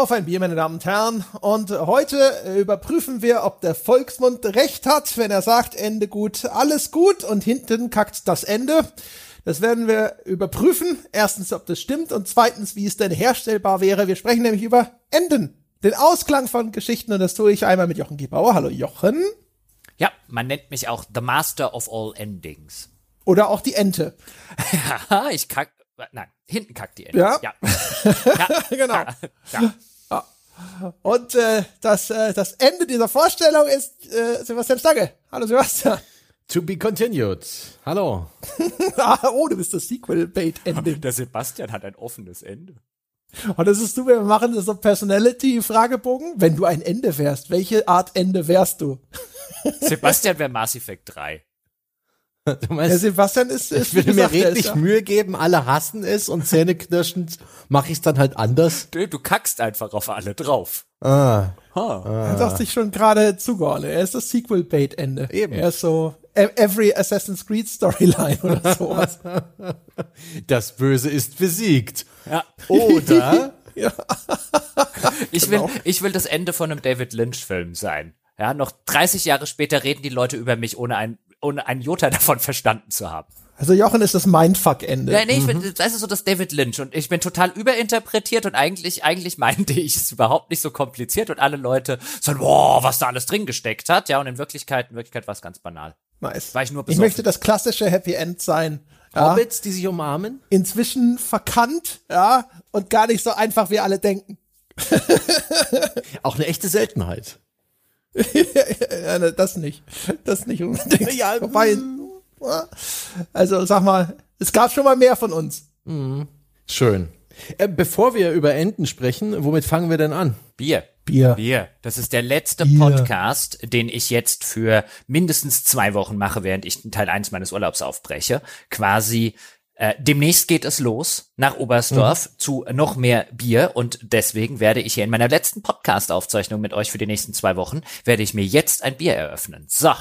Auf ein Bier, meine Damen und Herren. Und heute äh, überprüfen wir, ob der Volksmund recht hat, wenn er sagt, Ende gut, alles gut und hinten kackt das Ende. Das werden wir überprüfen. Erstens, ob das stimmt und zweitens, wie es denn herstellbar wäre. Wir sprechen nämlich über Enden. Den Ausklang von Geschichten und das tue ich einmal mit Jochen Gebauer. Hallo Jochen. Ja, man nennt mich auch The Master of All Endings. Oder auch die Ente. Ja, ich kack, nein, hinten kackt die Ente. Ja. Ja, ja genau. ja. Und äh, das, äh, das Ende dieser Vorstellung ist äh, Sebastian Stange. Hallo Sebastian. To be continued. Hallo. ah, oh, du bist das Sequel-Bait-Ending. Der Sebastian hat ein offenes Ende. Und das ist du, wir machen das so Personality-Fragebogen. Wenn du ein Ende wärst, welche Art Ende wärst du? Sebastian wäre Mass Effect 3. Du meinst, Sebastian ist, ist ich wie mir redlich ist ja- Mühe geben, alle hassen es und zähneknirschend mache ich es dann halt anders. Du, du kackst einfach auf alle drauf. Ah. Er hat sich schon gerade zugeordnet. Er ist das Sequel-Bait-Ende. Eben. Er ist so e- every Assassin's Creed Storyline oder sowas. Das Böse ist besiegt. Ja. Oder ja. Ich will, ich will das Ende von einem David Lynch-Film sein. Ja, noch 30 Jahre später reden die Leute über mich, ohne ein, ohne ein Jota davon verstanden zu haben. Also Jochen ist das Mindfuck-Ende. Ja, nee, ich bin, das ist so das David Lynch und ich bin total überinterpretiert und eigentlich, eigentlich meinte ich es überhaupt nicht so kompliziert und alle Leute sagen, boah, was da alles drin gesteckt hat. Ja, und in Wirklichkeit, in Wirklichkeit war es ganz banal. Nice. War ich nur ich besoffen. möchte das klassische Happy End sein. Ja, Hobbits, die sich umarmen? inzwischen verkannt, ja, und gar nicht so einfach, wie alle denken. Auch eine echte Seltenheit. Das nicht. Das nicht unbedingt. Ja, Wobei, also sag mal, es gab schon mal mehr von uns. Schön. Äh, bevor wir über Enten sprechen, womit fangen wir denn an? Bier. Bier. Bier. Das ist der letzte Bier. Podcast, den ich jetzt für mindestens zwei Wochen mache, während ich Teil 1 meines Urlaubs aufbreche. Quasi äh, demnächst geht es los nach Oberstdorf zu noch mehr Bier und deswegen werde ich hier in meiner letzten Podcast-Aufzeichnung mit euch für die nächsten zwei Wochen, werde ich mir jetzt ein Bier eröffnen. So.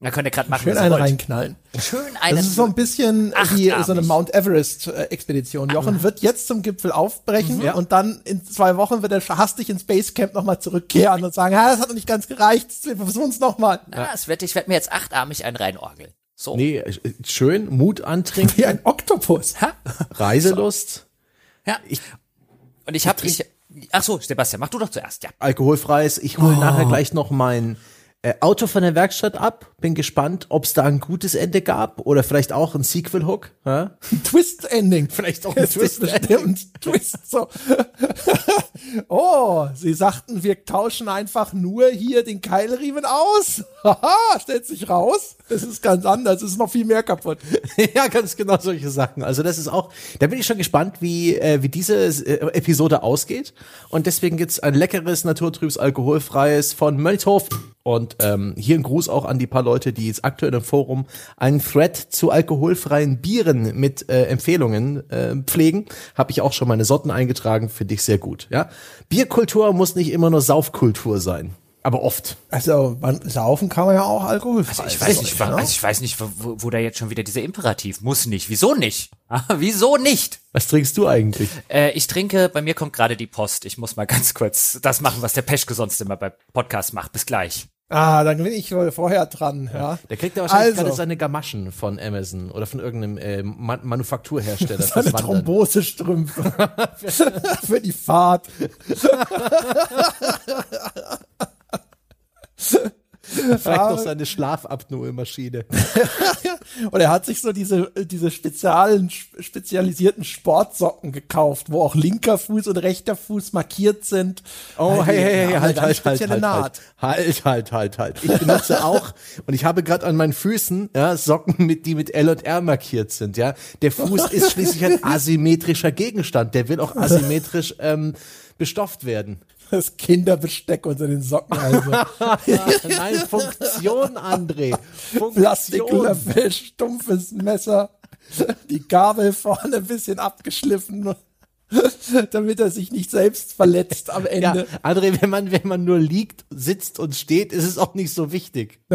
Da könnt ihr gerade machen, Schön einen wollt. reinknallen. Schön einen. Das ist so ein bisschen wie so eine Mount Everest-Expedition. Jochen wird jetzt zum Gipfel aufbrechen Ja. und dann in zwei Wochen wird er hastig ins Basecamp nochmal zurückkehren und sagen, ja, das hat noch nicht ganz gereicht, wir versuchen es nochmal. ah, es wird, ich werde mir jetzt achtarmig einen reinorgeln. So. Nee, schön, Mut antrinken, Wie ein Oktopus. Ha? Reiselust, Ja. Ich- und ich habe ich, ach so, Sebastian, mach du doch zuerst, ja. alkoholfreies. Ich Oh. hole nachher gleich noch mein äh, Auto von der Werkstatt ab. Bin gespannt, ob es da ein gutes Ende gab oder vielleicht auch ein Sequel-Hook. Ja? Twist-Ending. Vielleicht auch ein Twist-Ending. Twist, so. oh, sie sagten, wir tauschen einfach nur hier den Keilriemen aus. Haha, stellt sich raus. Es ist ganz anders, es ist noch viel mehr kaputt. ja, ganz genau solche Sachen. Also das ist auch, da bin ich schon gespannt, wie, äh, wie diese äh, Episode ausgeht. Und deswegen gibt's ein leckeres, naturtrübes, alkoholfreies von Mönchhof. Und ähm, hier ein Gruß auch an die paar Leute, die jetzt aktuell im Forum einen Thread zu alkoholfreien Bieren mit äh, Empfehlungen äh, pflegen. Habe ich auch schon meine Sorten eingetragen, finde ich sehr gut. Ja, Bierkultur muss nicht immer nur Saufkultur sein, aber oft. Also, man, saufen kann man ja auch Alkohol. Also ich weiß nicht, also ich weiß nicht, wo, wo- da jetzt schon wieder dieser Imperativ muss nicht. Wieso nicht? Ah, Wieso nicht? Was trinkst du eigentlich? Äh, ich trinke, bei mir kommt gerade die Post. Ich muss mal ganz kurz das machen, was der Peschke sonst immer bei Podcasts macht. Bis gleich. Ah, dann bin ich wohl vorher dran, ja. Der kriegt ja wahrscheinlich Also. gerade seine Gamaschen von Amazon oder von irgendeinem äh, Man Manufakturhersteller. Seine. Thrombosestrümpfe. Für die Fahrt. Vielleicht noch seine Schlafapnoe-Maschine. Und er hat sich so diese, diese speziellen, spezialisierten Sportsocken gekauft, wo auch linker Fuß und rechter Fuß markiert sind. Oh, hey, hey, hey, halt, halt, halt, spezielle halt, Naht. halt, halt, halt, halt. Ich benutze auch, und ich habe gerade an meinen Füßen, ja, Socken mit, die mit L und R markiert sind, ja. Der Fuß ist schließlich ein asymmetrischer Gegenstand. Der will auch asymmetrisch, ähm, bestofft werden. Das Kinderbesteck unter den Socken, also. Nein, Funktion, André. Funktion. Plastiklöffel, stumpfes Messer, die Gabel vorne ein bisschen abgeschliffen, damit er sich nicht selbst verletzt am Ja, Ende. André, wenn man, wenn man nur liegt, sitzt und steht, ist es auch nicht so wichtig.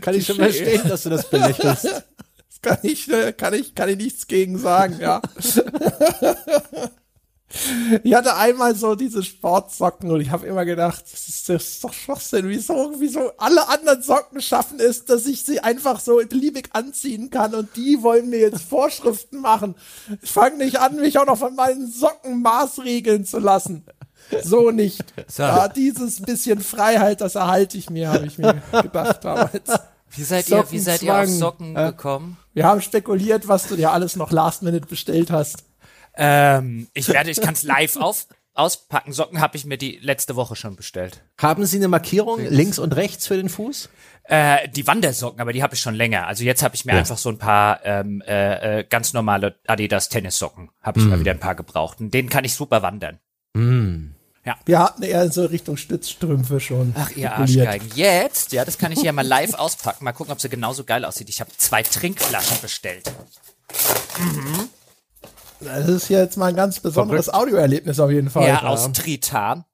Kann ich schon verstehen, dass du das belächelst. Das kann ich, äh, kann ich, kann ich nichts gegen sagen, ja. Ich hatte einmal so diese Sportsocken und ich habe immer gedacht, das ist, das ist doch Schwachsinn. Wieso, wieso alle anderen Socken schaffen es, dass ich sie einfach so beliebig anziehen kann und die wollen mir jetzt Vorschriften machen. Ich fange nicht an, mich auch noch von meinen Socken maßregeln zu lassen. So nicht. So. Ja, dieses bisschen Freiheit, das erhalte ich mir, habe ich mir gedacht damals. Wie seid ihr, wie seid ihr auf. Socken Äh, gekommen? Wir haben spekuliert, was du dir alles noch last minute bestellt hast. Ähm, ich werde, ich kann es live auf, auspacken. Socken habe ich mir die letzte Woche schon bestellt. Haben Sie eine Markierung links und rechts für den Fuß? Äh, die Wandersocken, aber die habe ich schon länger. Also jetzt habe ich mir Ja. einfach so ein paar ähm, äh, äh, ganz normale Adidas Tennissocken. Habe ich mal wieder ein paar gebraucht. Und denen kann ich super wandern. Wir hatten eher so Richtung Stützstrümpfe schon. Ach, ihr. Arschgeigen. Jetzt, ja, das kann ich hier mal live auspacken. Mal gucken, ob sie genauso geil aussieht. Ich habe zwei Trinkflaschen bestellt. Das ist jetzt mal ein ganz besonderes Audioerlebnis auf jeden Fall. Ja, aus Tritan.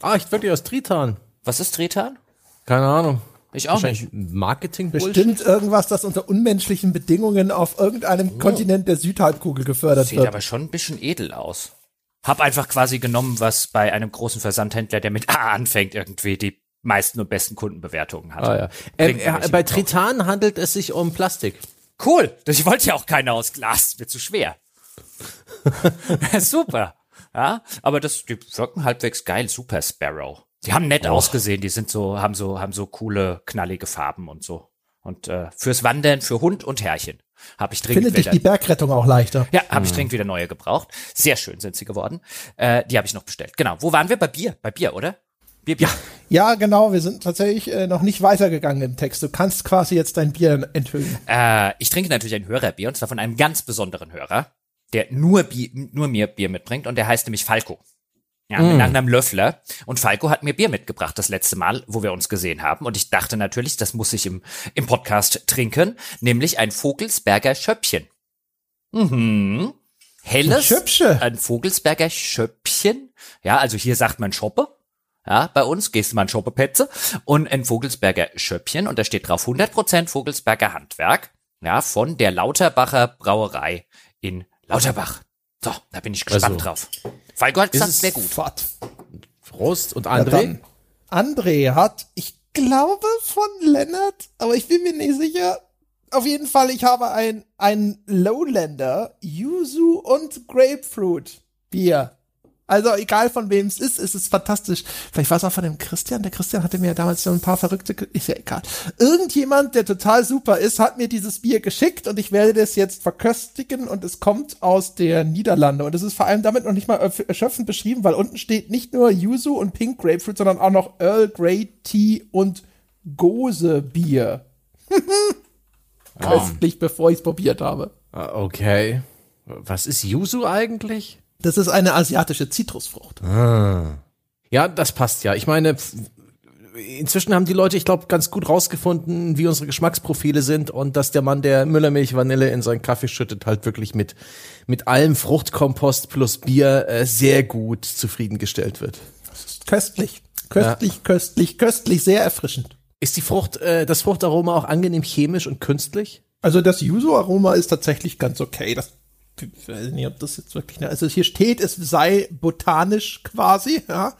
Ah, ich wirklich aus Tritan. Was ist Tritan? Keine Ahnung. Ich auch nicht. marketing Bestimmt irgendwas, das unter unmenschlichen Bedingungen auf irgendeinem Kontinent der Südhalbkugel gefördert Sieht wird. aber schon ein bisschen edel aus. Hab einfach quasi genommen, was bei einem großen Versandhändler, der mit A anfängt, irgendwie die meisten und besten Kundenbewertungen hat. Ah, ja. Ähm, äh, bei. Tritan handelt es sich um Plastik. Cool. Das ich wollte ja auch keine aus Glas. Ist Mir zu schwer. Super. Ja, aber das, die wirken halbwegs geil. Super Sparrow. Die haben nett ausgesehen. Die sind so, haben so, haben so coole, knallige Farben und so. Und äh, fürs Wandern, für Hund und Herrchen habe ich dringend Findet dich wieder. die Bergrettung auch leichter. Ja, habe ich dringend wieder neue gebraucht. Sehr schön sind sie geworden. Äh, die habe ich noch bestellt. Genau. Wo waren wir? Bei Bier. Bei Bier, oder? Bier, Bier. Ja, genau, wir sind tatsächlich äh, noch nicht weitergegangen im Text. Du kannst quasi jetzt dein Bier enthüllen. Äh, ich trinke natürlich ein Hörerbier und zwar von einem ganz besonderen Hörer, der nur, Bier, nur mir Bier mitbringt und der heißt nämlich Falco. Ja, mit Nachnamen Löffler. Und Falco hat mir Bier mitgebracht das letzte Mal, wo wir uns gesehen haben. Und ich dachte natürlich, das muss ich im, im Podcast trinken, nämlich ein Vogelsberger Schöppchen. Mhm. Helles. Schöpsche. Ein Vogelsberger Schöppchen. Ja, also hier sagt man Schoppe. Ja, bei uns gehst du mal ein Schoppepetze und ein Vogelsberger Schöppchen und da steht drauf 100% Vogelsberger Handwerk. Ja, von der Lauterbacher Brauerei in Lauterbach. So, da bin ich gespannt Also, drauf. Hat gesagt, es sehr gut. Fort. Prost und Ja, André. dann. André hat, ich glaube von Lennart, aber ich bin mir nicht sicher. Auf jeden Fall, ich habe ein, ein Lowlander, Yuzu und Grapefruit Bier. Also egal von wem es ist, es ist fantastisch. Vielleicht war es auch von dem Christian. Der Christian hatte mir damals so ein paar verrückte, ist ja egal. Irgendjemand, der total super ist, hat mir dieses Bier geschickt und ich werde das jetzt verköstigen und es kommt aus der Niederlande und es ist vor allem damit noch nicht mal erschöpfend beschrieben, weil unten steht nicht nur Yuzu und Pink Grapefruit, sondern auch noch Earl Grey Tea und Gose Bier. Köstlich, bevor ich es probiert habe. Ah, Okay. Was ist Yuzu eigentlich? Das ist eine asiatische Zitrusfrucht. Ja, das passt ja. Ich meine, inzwischen haben die Leute, ich glaube, ganz gut rausgefunden, wie unsere Geschmacksprofile sind und dass der Mann, der Müllermilch Vanille in seinen Kaffee schüttet, halt wirklich mit, mit allem Fruchtkompost plus Bier äh, sehr gut zufriedengestellt wird. Köstlich. Köstlich, köstlich, köstlich, sehr erfrischend. Ist die Frucht, äh, das Fruchtaroma auch angenehm chemisch und künstlich? Also das Yuzu-Aroma ist tatsächlich ganz okay. Das, ich weiß nicht, ob das jetzt wirklich, also hier steht, es sei botanisch quasi, ja.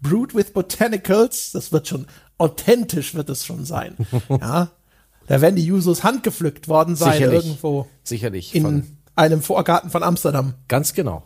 Brewed with Botanicals, das wird schon, authentisch wird es schon sein, ja. Da werden die Yuzus handgepflückt worden sein, Sicherlich. irgendwo Sicherlich. in von, einem Vorgarten von Amsterdam. ganz genau.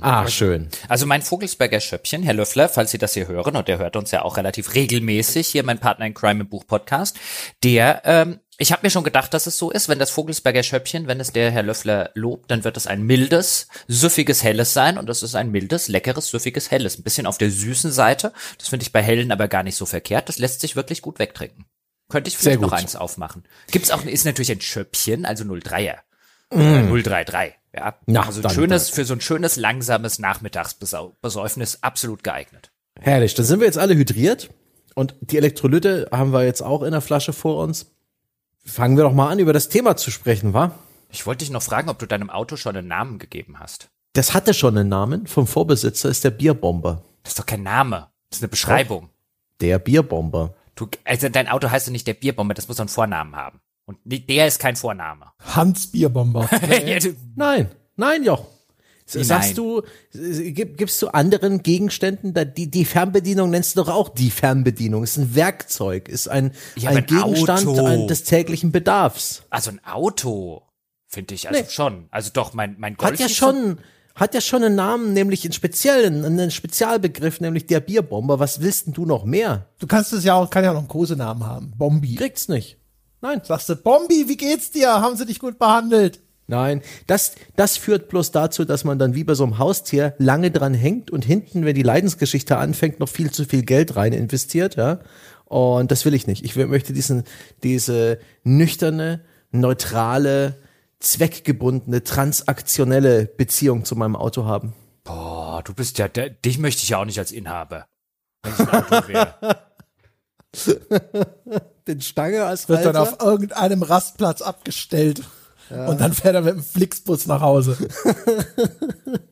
Ah, schön. Also mein Vogelsberger Schöppchen, Herr Löffler, falls Sie das hier hören, und der hört uns ja auch relativ regelmäßig, hier mein Partner in Crime im Buch Podcast, der, ähm, ich habe mir schon gedacht, dass es so ist, wenn das Vogelsberger Schöppchen, wenn es der Herr Löffler lobt, dann wird es ein mildes, süffiges, helles sein und das ist ein mildes, leckeres, süffiges, helles. Ein bisschen auf der süßen Seite. Das finde ich bei hellen aber gar nicht so verkehrt. Das lässt sich wirklich gut wegtrinken. Könnte ich vielleicht noch eins aufmachen. Gibt's auch, ist natürlich ein Schöppchen, also 03er. Äh, 033, ja. Na, also ein dann- schönes, für so ein schönes, langsames Nachmittagsbesäufnis absolut geeignet. Herrlich, dann sind wir jetzt alle hydriert und die Elektrolyte haben wir jetzt auch in der Flasche vor uns. Fangen wir doch mal an, über das Thema zu sprechen, wa? Ich wollte dich noch fragen, ob du deinem Auto schon einen Namen gegeben hast. Das hatte schon einen Namen. Vom Vorbesitzer ist der Bierbomber. Das ist doch kein Name. Das ist eine Beschreibung. Der Bierbomber. Du, also dein Auto heißt ja nicht der Bierbomber, das muss doch einen Vornamen haben. Und der ist kein Vorname. Hans Bierbomber. Nein, nein, Joch. Sagst nein? du, gib, gibst du anderen Gegenständen, da die, die Fernbedienung nennst du doch auch die Fernbedienung. Ist ein Werkzeug, ist ein, Ja, ein ein Gegenstand Auto. des täglichen Bedarfs. also ein Auto, finde ich, also Nee. schon. Also doch, mein, mein Golf Hat ja schon, hat ja schon einen Namen, nämlich einen speziellen, einen Spezialbegriff, nämlich der Bierbomber. Was willst denn du noch mehr? Du kannst es ja auch, kann ja noch einen Kosenamen haben. Bombi. Kriegt's nicht. Nein. Sagst du, Bombi, wie geht's dir? Haben sie dich gut behandelt? Nein, das, das führt bloß dazu, dass man dann wie bei so einem Haustier lange dran hängt und hinten, wenn die Leidensgeschichte anfängt, noch viel zu viel Geld rein investiert, ja. Und das will ich nicht. Ich möchte diesen, diese nüchterne, neutrale, zweckgebundene, transaktionelle Beziehung zu meinem Auto haben. Boah, du bist ja, der, dich möchte ich ja auch nicht als Inhaber. Wenn ich ein Auto wäre. Den Stange als Wird dann auf irgendeinem Rastplatz abgestellt. Und dann fährt er mit dem Flixbus nach Hause.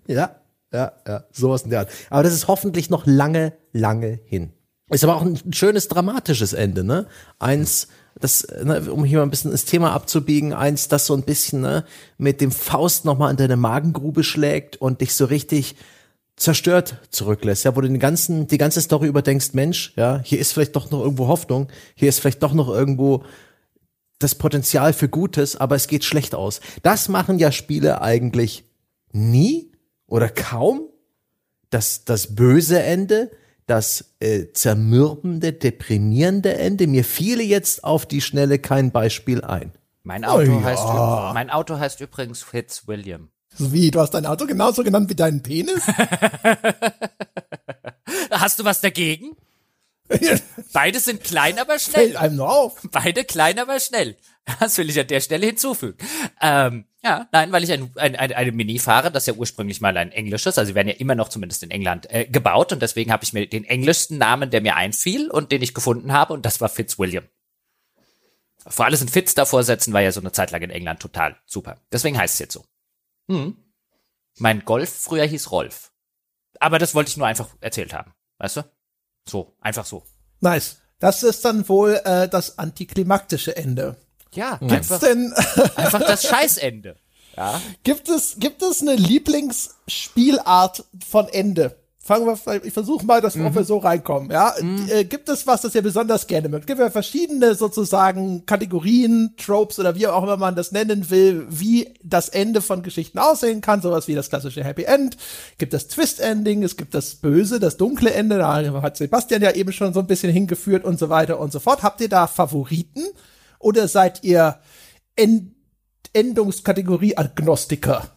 Ja, ja, ja, sowas in der Art. Aber das ist hoffentlich noch lange, lange hin. Ist aber auch ein schönes dramatisches Ende, ne? Eins, das, ne, um hier mal ein bisschen ins Thema abzubiegen, eins, das so ein bisschen ne, mit dem Faust nochmal in deine Magengrube schlägt und dich so richtig zerstört zurücklässt, ja, wo du den ganzen, die ganze Story überdenkst, Mensch, ja, hier ist vielleicht doch noch irgendwo Hoffnung, hier ist vielleicht doch noch irgendwo das Potenzial für Gutes, aber es geht schlecht aus. Das machen ja Spiele eigentlich nie oder kaum. Das, das böse Ende, das äh, zermürbende, deprimierende Ende. Mir fiele jetzt auf die Schnelle kein Beispiel ein. Mein Auto, Oh ja. heißt, mein Auto heißt übrigens Fitzwilliam. So wie, du hast dein Auto genauso genannt wie deinen Penis? Hast du was dagegen? Beide sind klein, aber Fällt schnell. einem nur auf. Beide klein, aber schnell. Das will ich an der Stelle hinzufügen. Ähm, ja, nein, weil ich ein, ein, ein, eine Mini fahre, das ja ursprünglich mal ein englisches, also werden ja immer noch zumindest in England äh, gebaut und deswegen habe ich mir den englischsten Namen, der mir einfiel und den ich gefunden habe und das war Fitzwilliam. Vor allem ein Fitz davor setzen war ja so eine Zeit lang in England total super. Deswegen heißt es jetzt so. Hm. Mein Golf früher hieß Rolf. Aber das wollte ich nur einfach erzählt haben. Weißt du? So, einfach so. Nice. Das ist dann wohl äh, das antiklimaktische Ende. Ja, Gibt's einfach, denn, einfach das Scheißende. Ja. gibt es, gibt es eine Lieblingsspielart von Ende? Fangen wir, ich versuche mal, dass wir ob wir so reinkommen, ja. Äh, gibt es was, das ihr besonders gerne mögt? Gibt es verschiedene sozusagen Kategorien, Tropes oder wie auch immer man das nennen will, wie das Ende von Geschichten aussehen kann? Sowas wie das klassische Happy End. Gibt es Twist-Ending, es gibt das böse, das dunkle Ende, da hat Sebastian ja eben schon so ein bisschen hingeführt und so weiter und so fort. Habt ihr da Favoriten? Oder seid ihr End Endungskategorie-Agnostiker?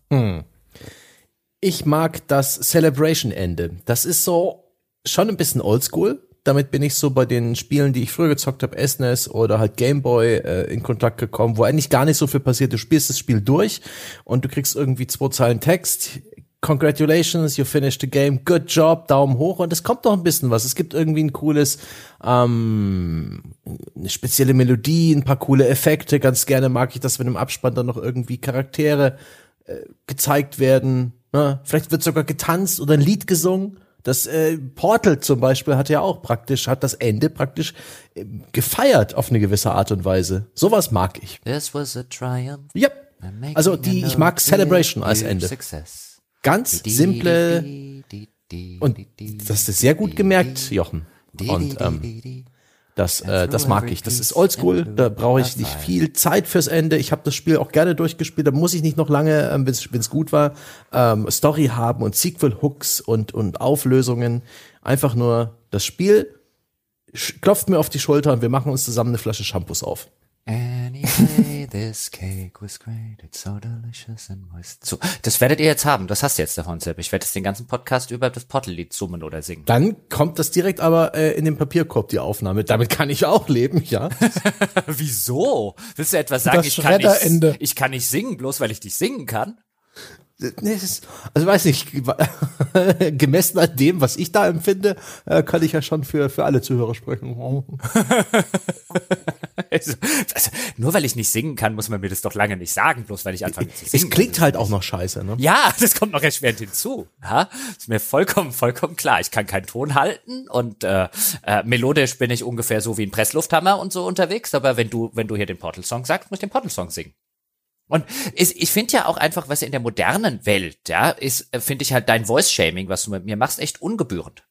Ich mag das Celebration-Ende. Das ist so schon ein bisschen oldschool. Damit bin ich so bei den Spielen, die ich früher gezockt habe, SNES oder halt Gameboy, äh, in Kontakt gekommen, wo eigentlich gar nicht so viel passiert. Du spielst das Spiel durch und du kriegst irgendwie zwei Zeilen Text. Congratulations, you finished the game, good job, Daumen hoch und es kommt noch ein bisschen was. Es gibt irgendwie ein cooles, ähm, eine spezielle Melodie, ein paar coole Effekte. Ganz gerne mag ich das, wenn im Abspann dann noch irgendwie Charaktere gezeigt werden. Ne? Vielleicht wird sogar getanzt oder ein Lied gesungen. Das äh, Portal zum Beispiel hat ja auch praktisch, hat das Ende praktisch äh, gefeiert auf eine gewisse Art und Weise. Sowas mag ich. This was a triumph. Ja. Also die, ich mag Celebration als Ende. Success. Ganz simple und das ist sehr gut gemerkt, Jochen. Und ähm, das, äh, das mag ich. Das ist oldschool, da brauche ich nicht viel Zeit fürs Ende. Ich habe das Spiel auch gerne durchgespielt, da muss ich nicht noch lange, ähm, wenn es gut war, ähm, Story haben und Sequel-Hooks und, und Auflösungen. Einfach nur das Spiel klopft mir auf die Schulter und wir machen uns zusammen eine Flasche Shampoos auf. Anyway, this cake was great, it's so delicious and moist. So, das werdet ihr jetzt haben. Das hast du jetzt davon, Sepp. Ich werde jetzt den ganzen Podcast über das Portal-Lied summen oder singen. Dann kommt das direkt aber äh, in den Papierkorb, die Aufnahme. Damit kann ich auch leben, ja. Wieso? Willst du etwas sagen? Das Ich kann, nicht, ich kann nicht singen, bloß weil ich dich singen kann? Nee, ist, also weiß nicht, gemessen an dem, was ich da empfinde, äh, kann ich ja schon für, für alle Zuhörer sprechen. Also, also, nur weil ich nicht singen kann, muss man mir das doch lange nicht sagen, bloß weil ich anfange zu singen. Es klingt halt auch noch scheiße, ne? Ja, das kommt noch erschwerend hinzu. Ja, ist mir vollkommen, vollkommen klar. Ich kann keinen Ton halten und äh, äh, melodisch bin ich ungefähr so wie ein Presslufthammer und so unterwegs. Aber wenn du, wenn du hier den Portal-Song sagst, muss ich den Portal-Song singen. Und ist, ich finde ja auch einfach, was in der modernen Welt, ja, ist, äh, finde ich halt dein Voice-Shaming, was du mit mir machst, echt ungebührend.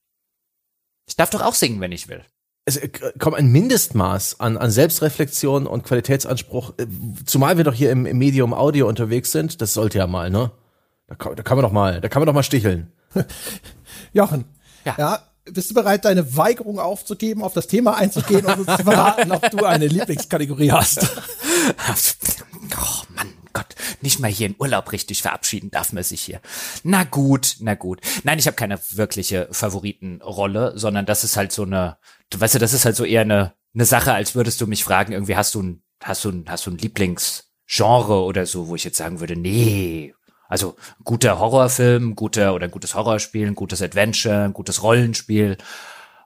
Ich darf doch auch singen, wenn ich will. Es äh, kommt ein Mindestmaß an, an Selbstreflexion und Qualitätsanspruch, äh, zumal wir doch hier im, im Medium Audio unterwegs sind, das sollte ja mal, ne? Da kann, da kann man doch mal, da kann man doch mal sticheln. Jochen, Ja. ja. bist du bereit, deine Weigerung aufzugeben, auf das Thema einzugehen und uns zu verraten, ob du eine Lieblingskategorie hast? Oh nicht mal hier in Urlaub richtig verabschieden darf man sich hier. Na gut, na gut. Nein, ich habe keine wirkliche Favoritenrolle, sondern das ist halt so eine, du weißt du, das ist halt so eher eine, eine Sache, als würdest du mich fragen, irgendwie hast du ein, hast du ein, hast du ein Lieblingsgenre oder so, wo ich jetzt sagen würde, nee. Also guter Horrorfilm, guter oder gutes Horrorspiel, ein gutes Adventure, ein gutes Rollenspiel.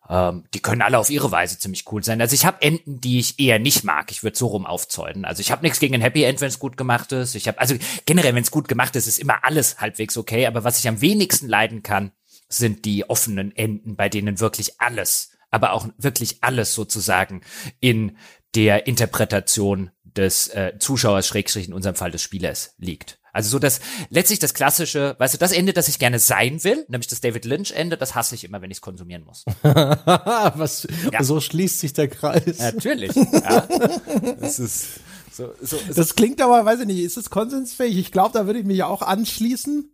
Ähm, die können alle auf ihre Weise ziemlich cool sein. Also ich habe Enden, die ich eher nicht mag. Ich würde so rum aufzäunen. Also ich habe nichts gegen ein Happy End, wenn es gut gemacht ist. Ich habe also generell, wenn es gut gemacht ist, ist immer alles halbwegs okay. Aber was ich am wenigsten leiden kann, sind die offenen Enden, bei denen wirklich alles, aber auch wirklich alles sozusagen in der Interpretation des äh, Zuschauers, Schrägstrich in unserem Fall des Spielers liegt. Also so das letztlich das klassische, weißt du, das Ende, das ich gerne sein will, nämlich das David Lynch Ende, das hasse ich immer, wenn ich es konsumieren muss. Was, Ja. so schließt sich der Kreis. Natürlich. Ja. Das ist so, so, Das klingt aber, weiß ich nicht, ist es konsensfähig? Ich glaube, da würde ich mich auch anschließen.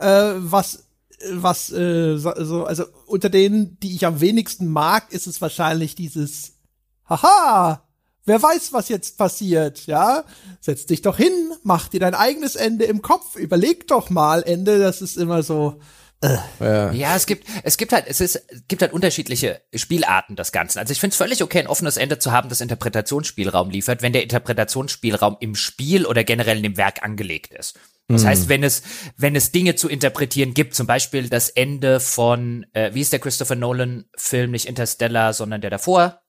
Äh, was, was, äh, so, also unter denen, die ich am wenigsten mag, ist es wahrscheinlich dieses Haha, wer weiß, was jetzt passiert, ja? Setz dich doch hin, mach dir dein eigenes Ende im Kopf, überleg doch mal Ende, das ist immer so. Ja. Ja, es gibt, es gibt halt, es ist, es gibt halt unterschiedliche Spielarten des Ganzen. Also ich finde es völlig okay, ein offenes Ende zu haben, das Interpretationsspielraum liefert, wenn der Interpretationsspielraum im Spiel oder generell in dem Werk angelegt ist. Das heißt, wenn es, wenn es Dinge zu interpretieren gibt, zum Beispiel das Ende von, äh, wie ist der Christopher Nolan-Film, nicht Interstellar, sondern der davor,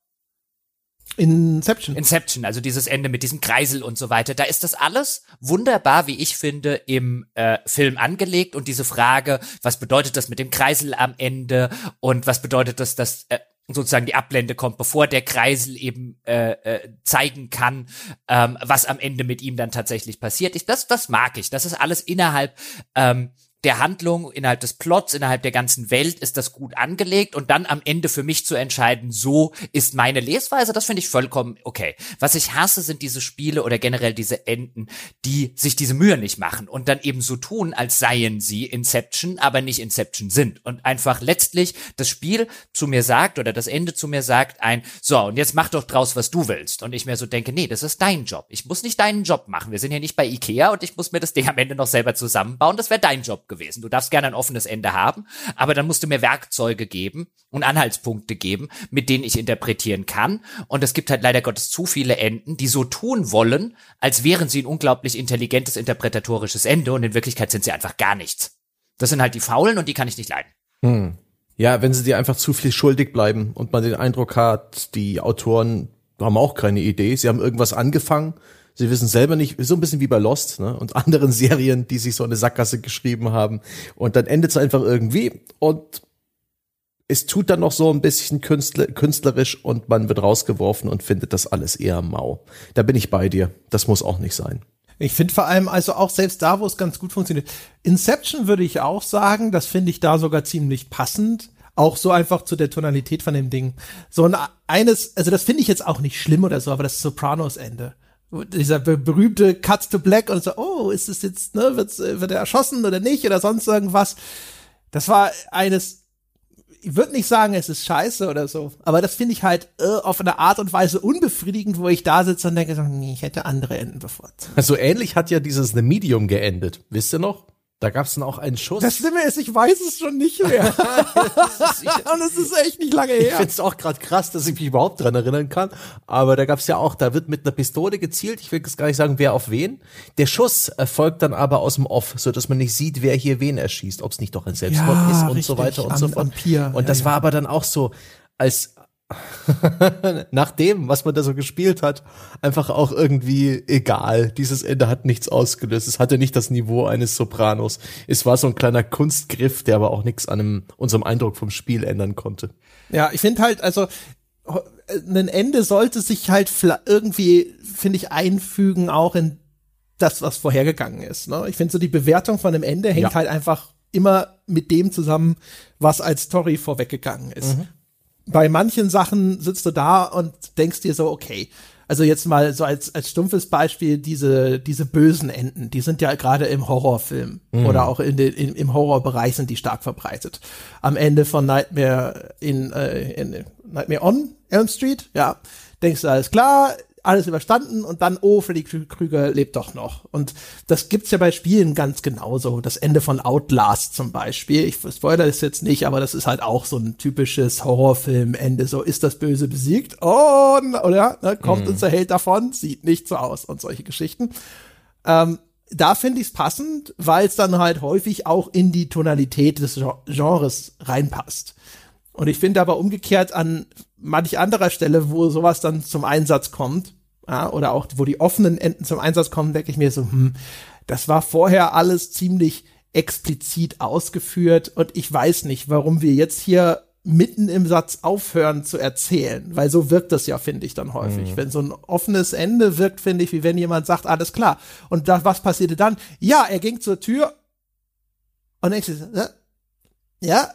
Inception. Inception, also dieses Ende mit diesem Kreisel und so weiter, da ist das alles wunderbar, wie ich finde, im äh, Film angelegt und diese Frage, was bedeutet das mit dem Kreisel am Ende und was bedeutet das, dass äh, sozusagen die Ablende kommt, bevor der Kreisel eben äh, äh, zeigen kann, ähm, was am Ende mit ihm dann tatsächlich passiert. Ich, das, das mag ich. Das ist alles innerhalb ähm, der Handlung, innerhalb des Plots, innerhalb der ganzen Welt ist das gut angelegt und dann am Ende für mich zu entscheiden, so ist meine Lesweise, das finde ich vollkommen okay. Was ich hasse, sind diese Spiele oder generell diese Enden, die sich diese Mühe nicht machen und dann eben so tun, als seien sie Inception, aber nicht Inception sind und einfach letztlich das Spiel zu mir sagt oder das Ende zu mir sagt ein, so und jetzt mach doch draus, was du willst und ich mir so denke, nee, das ist dein Job. Ich muss nicht deinen Job machen. Wir sind hier nicht bei Ikea und ich muss mir das Ding am Ende noch selber zusammenbauen. Das wäre dein Job gewesen. Du darfst gerne ein offenes Ende haben, aber dann musst du mir Werkzeuge geben und Anhaltspunkte geben, mit denen ich interpretieren kann. Und es gibt halt leider Gottes zu viele Enden, die so tun wollen, als wären sie ein unglaublich intelligentes interpretatorisches Ende und in Wirklichkeit sind sie einfach gar nichts. Das sind halt die Faulen und die kann ich nicht leiden. Ja, wenn sie dir einfach zu viel schuldig bleiben und man den Eindruck hat, die Autoren haben auch keine Idee, sie haben irgendwas angefangen, sie wissen selber nicht, so ein bisschen wie bei Lost ne? und anderen Serien, die sich so eine Sackgasse geschrieben haben und dann endet es einfach irgendwie und es tut dann noch so ein bisschen künstler, künstlerisch und man wird rausgeworfen und findet das alles eher mau. Da bin ich bei dir, das muss auch nicht sein. Ich finde vor allem, also auch selbst da, wo es ganz gut funktioniert. Inception würde ich auch sagen, das finde ich da sogar ziemlich passend. Auch so einfach zu der Tonalität von dem Ding. So ein eines, also das finde ich jetzt auch nicht schlimm oder so, aber das Sopranos-Ende. Dieser be berühmte Cut to Black und so, oh, ist es jetzt, ne, wird, wird er erschossen oder nicht oder sonst irgendwas. Das war eines, ich würde nicht sagen, es ist scheiße oder so, aber das finde ich halt äh, auf eine Art und Weise unbefriedigend, wo ich da sitze und denke, so, nee, ich hätte andere Enden bevorzugt. So ähnlich hat ja dieses The Medium geendet, wisst ihr noch? Da gab es dann auch einen Schuss. Das Schlimme ist, ich weiß es schon nicht mehr. und es ist echt nicht lange Ich her. finde es auch gerade krass, dass ich mich überhaupt dran erinnern kann. Aber da gab es ja auch, da wird mit einer Pistole gezielt. Ich will jetzt gar nicht sagen, wer auf wen. Der Schuss erfolgt dann aber aus dem Off, so dass man nicht sieht, wer hier wen erschießt, ob es nicht doch ein Selbstmord Ja, ist und richtig, so weiter und am- so fort. Und Ja, das ja. war aber dann auch so, als nach dem, was man da so gespielt hat, einfach auch irgendwie egal. Dieses Ende hat nichts ausgelöst. Es hatte nicht das Niveau eines Sopranos. Es war so ein kleiner Kunstgriff, der aber auch nichts an einem, unserem Eindruck vom Spiel ändern konnte. Ja, ich finde halt, also ein Ende sollte sich halt irgendwie, finde ich, einfügen auch in das, was vorhergegangen ist. Ne? Ich finde so die Bewertung von dem Ende hängt ja. halt einfach immer mit dem zusammen, was als Story vorweggegangen ist. Mhm bei manchen Sachen sitzt du da und denkst dir so, okay, also jetzt mal so als, als stumpfes Beispiel, diese, diese bösen Enden, die sind ja gerade im Horrorfilm mhm. oder auch in den, in, im Horrorbereich sind die stark verbreitet. Am Ende von Nightmare in, äh, in Nightmare on Elm Street, ja, denkst du, alles klar, alles überstanden und dann, oh, Freddy Krüger lebt doch noch. Und das gibt's ja bei Spielen ganz genauso. Das Ende von Outlast zum Beispiel. Ich spoilere das jetzt nicht, aber das ist halt auch so ein typisches Horrorfilm-Ende. So, ist das Böse besiegt? Oh, oder? Ne, kommt mhm. unser Held davon? Sieht nicht so aus und solche Geschichten. Ähm, da finde ich es passend, weil es dann halt häufig auch in die Tonalität des Genres reinpasst. Und ich finde aber umgekehrt an manch anderer Stelle, wo sowas dann zum Einsatz kommt, ja, oder auch wo die offenen Enden zum Einsatz kommen, denke ich mir so, hm, das war vorher alles ziemlich explizit ausgeführt und ich weiß nicht, warum wir jetzt hier mitten im Satz aufhören zu erzählen, weil so wirkt das ja, finde ich, dann häufig. Mhm. Wenn so ein offenes Ende wirkt, finde ich, wie wenn jemand sagt, alles klar. Und da, was passierte dann? Ja, er ging zur Tür und du, ja,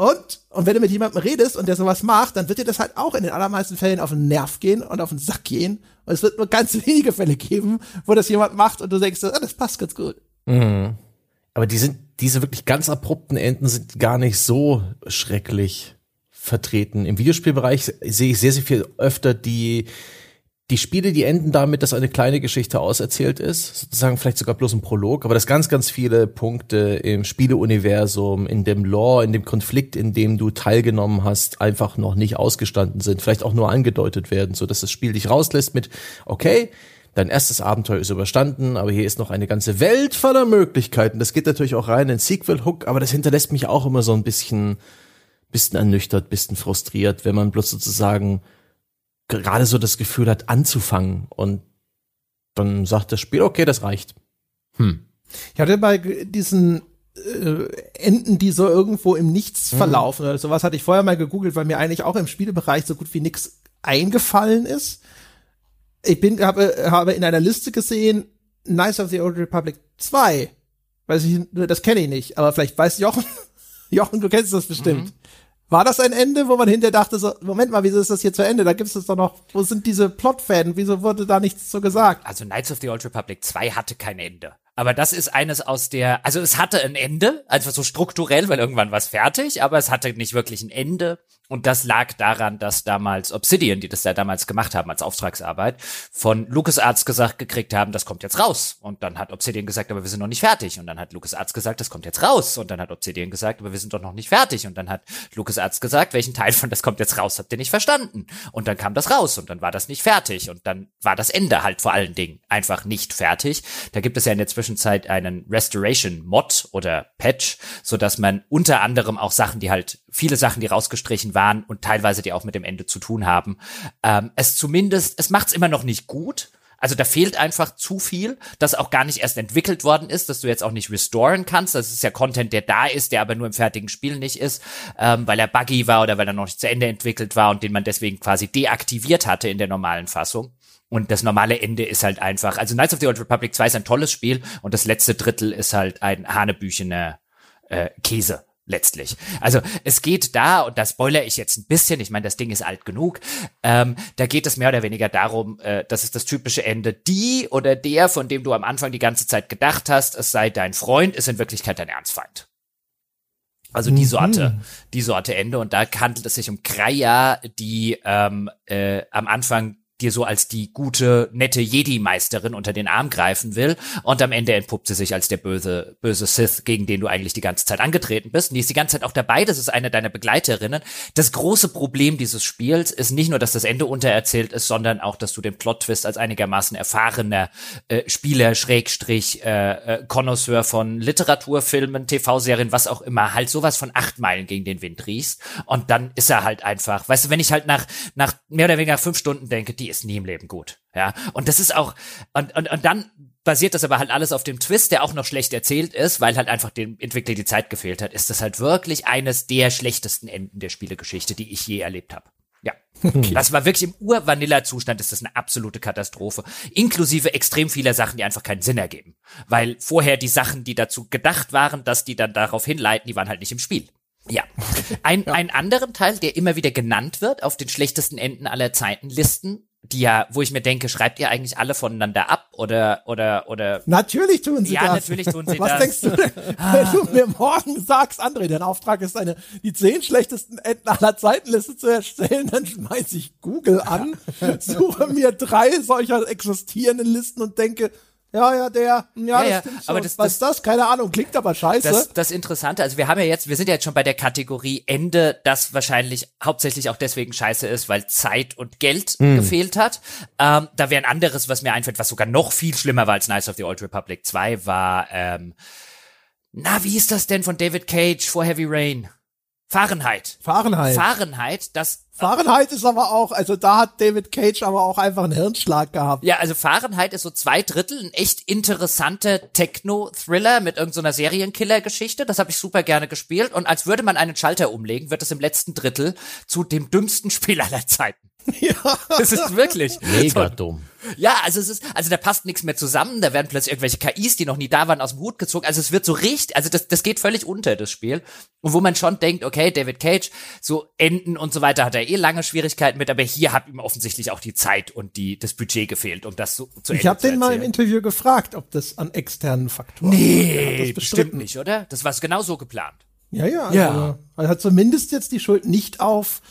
und, und wenn du mit jemandem redest und der sowas macht, dann wird dir das halt auch in den allermeisten Fällen auf den Nerv gehen und auf den Sack gehen. Und es wird nur ganz wenige Fälle geben, wo das jemand macht und du denkst, ah, das passt ganz gut. Mhm. Aber die sind, diese wirklich ganz abrupten Enden sind gar nicht so schrecklich vertreten. Im Videospielbereich sehe ich sehr, sehr viel öfter die, die Spiele, die enden damit, dass eine kleine Geschichte auserzählt ist, sozusagen vielleicht sogar bloß ein Prolog, aber dass ganz, ganz viele Punkte im Spieleuniversum, in dem Lore, in dem Konflikt, in dem du teilgenommen hast, einfach noch nicht ausgestanden sind, vielleicht auch nur angedeutet werden, so dass das Spiel dich rauslässt mit, okay, dein erstes Abenteuer ist überstanden, aber hier ist noch eine ganze Welt voller Möglichkeiten. Das geht natürlich auch rein in Sequel-Hook, aber das hinterlässt mich auch immer so ein bisschen, bisschen ernüchtert, bisschen frustriert, wenn man bloß sozusagen gerade so das Gefühl hat, anzufangen. Und dann sagt das Spiel, okay, das reicht. Hm. Ich hatte bei diesen äh, Enden, die so irgendwo im Nichts mhm. verlaufen oder sowas, hatte ich vorher mal gegoogelt, weil mir eigentlich auch im Spielebereich so gut wie nichts eingefallen ist. Ich bin, habe, habe in einer Liste gesehen, Knights of the Old Republic 2. Weiß ich, das kenne ich nicht, aber vielleicht weiß Jochen, Jochen, du kennst das bestimmt. Mhm. War das ein Ende, wo man hinterher dachte, so, Moment mal, wieso ist das hier zu Ende? Da gibt es doch noch, wo sind diese Plotfäden? Wieso wurde da nichts so gesagt? Also Knights of the Old Republic 2 hatte kein Ende. Aber das ist eines aus der, also es hatte ein Ende, also so strukturell, weil irgendwann war es fertig, aber es hatte nicht wirklich ein Ende. Und das lag daran, dass damals Obsidian, die das da damals gemacht haben als Auftragsarbeit, von LucasArts gesagt gekriegt haben, das kommt jetzt raus. Und dann hat Obsidian gesagt, aber wir sind noch nicht fertig. Und dann hat LucasArts gesagt, das kommt jetzt raus. Und dann hat Obsidian gesagt, aber wir sind doch noch nicht fertig. Und dann hat LucasArts gesagt, welchen Teil von das kommt jetzt raus, habt ihr nicht verstanden. Und dann kam das raus und dann war das nicht fertig. Und dann war das Ende halt vor allen Dingen einfach nicht fertig. Da gibt es ja in der Zwischenzeit einen Restoration Mod oder Patch, so dass man unter anderem auch Sachen, die halt viele Sachen, die rausgestrichen waren und teilweise die auch mit dem Ende zu tun haben. Ähm, es zumindest, es macht es immer noch nicht gut. Also da fehlt einfach zu viel, das auch gar nicht erst entwickelt worden ist, dass du jetzt auch nicht restoren kannst. Das ist ja Content, der da ist, der aber nur im fertigen Spiel nicht ist, ähm, weil er buggy war oder weil er noch nicht zu Ende entwickelt war und den man deswegen quasi deaktiviert hatte in der normalen Fassung. Und das normale Ende ist halt einfach, also Knights of the Old Republic 2 ist ein tolles Spiel und das letzte Drittel ist halt ein hanebüchener äh, Käse letztlich. Also es geht da, und da spoilere ich jetzt ein bisschen, ich meine, das Ding ist alt genug, ähm, da geht es mehr oder weniger darum, äh, das ist das typische Ende, die oder der, von dem du am Anfang die ganze Zeit gedacht hast, es sei dein Freund, ist in Wirklichkeit dein Ernstfeind. Also die Sorte, mhm. die Sorte Ende. Und da handelt es sich um Kreia, die ähm, äh, am Anfang dir so als die gute, nette Jedi-Meisterin unter den Arm greifen will. Und am Ende entpuppt sie sich als der böse, böse Sith, gegen den du eigentlich die ganze Zeit angetreten bist. Und die ist die ganze Zeit auch dabei. Das ist eine deiner Begleiterinnen. Das große Problem dieses Spiels ist nicht nur, dass das Ende untererzählt ist, sondern auch, dass du den Plot-Twist als einigermaßen erfahrener äh, Spieler, Schrägstrich, äh, äh, Connoisseur von Literaturfilmen, TV-Serien, was auch immer, halt sowas von acht Meilen gegen den Wind riechst. Und dann ist er halt einfach, weißt du, wenn ich halt nach, nach mehr oder weniger fünf Stunden denke, die ist nie im Leben gut. Ja. Und das ist auch, und, und, und dann basiert das aber halt alles auf dem Twist, der auch noch schlecht erzählt ist, weil halt einfach dem Entwickler die Zeit gefehlt hat, ist das halt wirklich eines der schlechtesten Enden der Spielegeschichte, die ich je erlebt habe. Ja. Okay. Das war wirklich im Ur-Vanilla-Zustand ist das eine absolute Katastrophe. Inklusive extrem vieler Sachen, die einfach keinen Sinn ergeben. Weil vorher die Sachen, die dazu gedacht waren, dass die dann darauf hinleiten, die waren halt nicht im Spiel. Ja. Ein, ja. ein anderen Teil, der immer wieder genannt wird auf den schlechtesten Enden aller Zeiten Listen, die ja, wo ich mir denke, schreibt ihr eigentlich alle voneinander ab oder oder oder Natürlich tun sie ja, das. Ja, natürlich tun sie Was das. denkst du denn, wenn du mir morgen sagst, André, dein Auftrag ist eine die zehn schlechtesten Enden aller Zeitenliste zu erstellen, dann schmeiß ich Google an, suche mir drei solcher existierenden Listen und denke, ja, ja, der, ja, ja, ja das aber das, Was das, ist das? Keine Ahnung, klingt aber scheiße. Das, das Interessante, also wir haben ja jetzt, wir sind ja jetzt schon bei der Kategorie Ende, das wahrscheinlich hauptsächlich auch deswegen scheiße ist, weil Zeit und Geld Hm. gefehlt hat. Ähm, da wäre ein anderes, was mir einfällt, was sogar noch viel schlimmer war als Knights of the Old Republic 2, war, ähm, na, wie ist das denn von David Cage vor Heavy Rain? Fahrenheit. Fahrenheit. Fahrenheit, das Fahrenheit ist aber auch, also da hat David Cage aber auch einfach einen Hirnschlag gehabt. Ja, also Fahrenheit ist so zwei Drittel ein echt interessanter Techno-Thriller mit irgendeiner so Serienkiller-Geschichte. Das habe ich super gerne gespielt. Und als würde man einen Schalter umlegen, wird es im letzten Drittel zu dem dümmsten Spiel aller Zeiten. Ja. Das ist wirklich. Mega so. dumm. Ja, also es ist, also da passt nichts mehr zusammen, da werden plötzlich irgendwelche KIs, die noch nie da waren, aus dem Hut gezogen. Also es wird so richtig, also das, das geht völlig unter, das Spiel. Und wo man schon denkt, okay, David Cage, so Enden und so weiter hat er eh lange Schwierigkeiten mit, aber hier hat ihm offensichtlich auch die Zeit und die, das Budget gefehlt, um das so zu Ich habe den mal im Interview gefragt, ob das an externen Faktoren Nee, bestimmt nicht, oder? Das war genau so geplant. Ja, ja. Ja. Also, er hat zumindest jetzt die Schuld nicht auf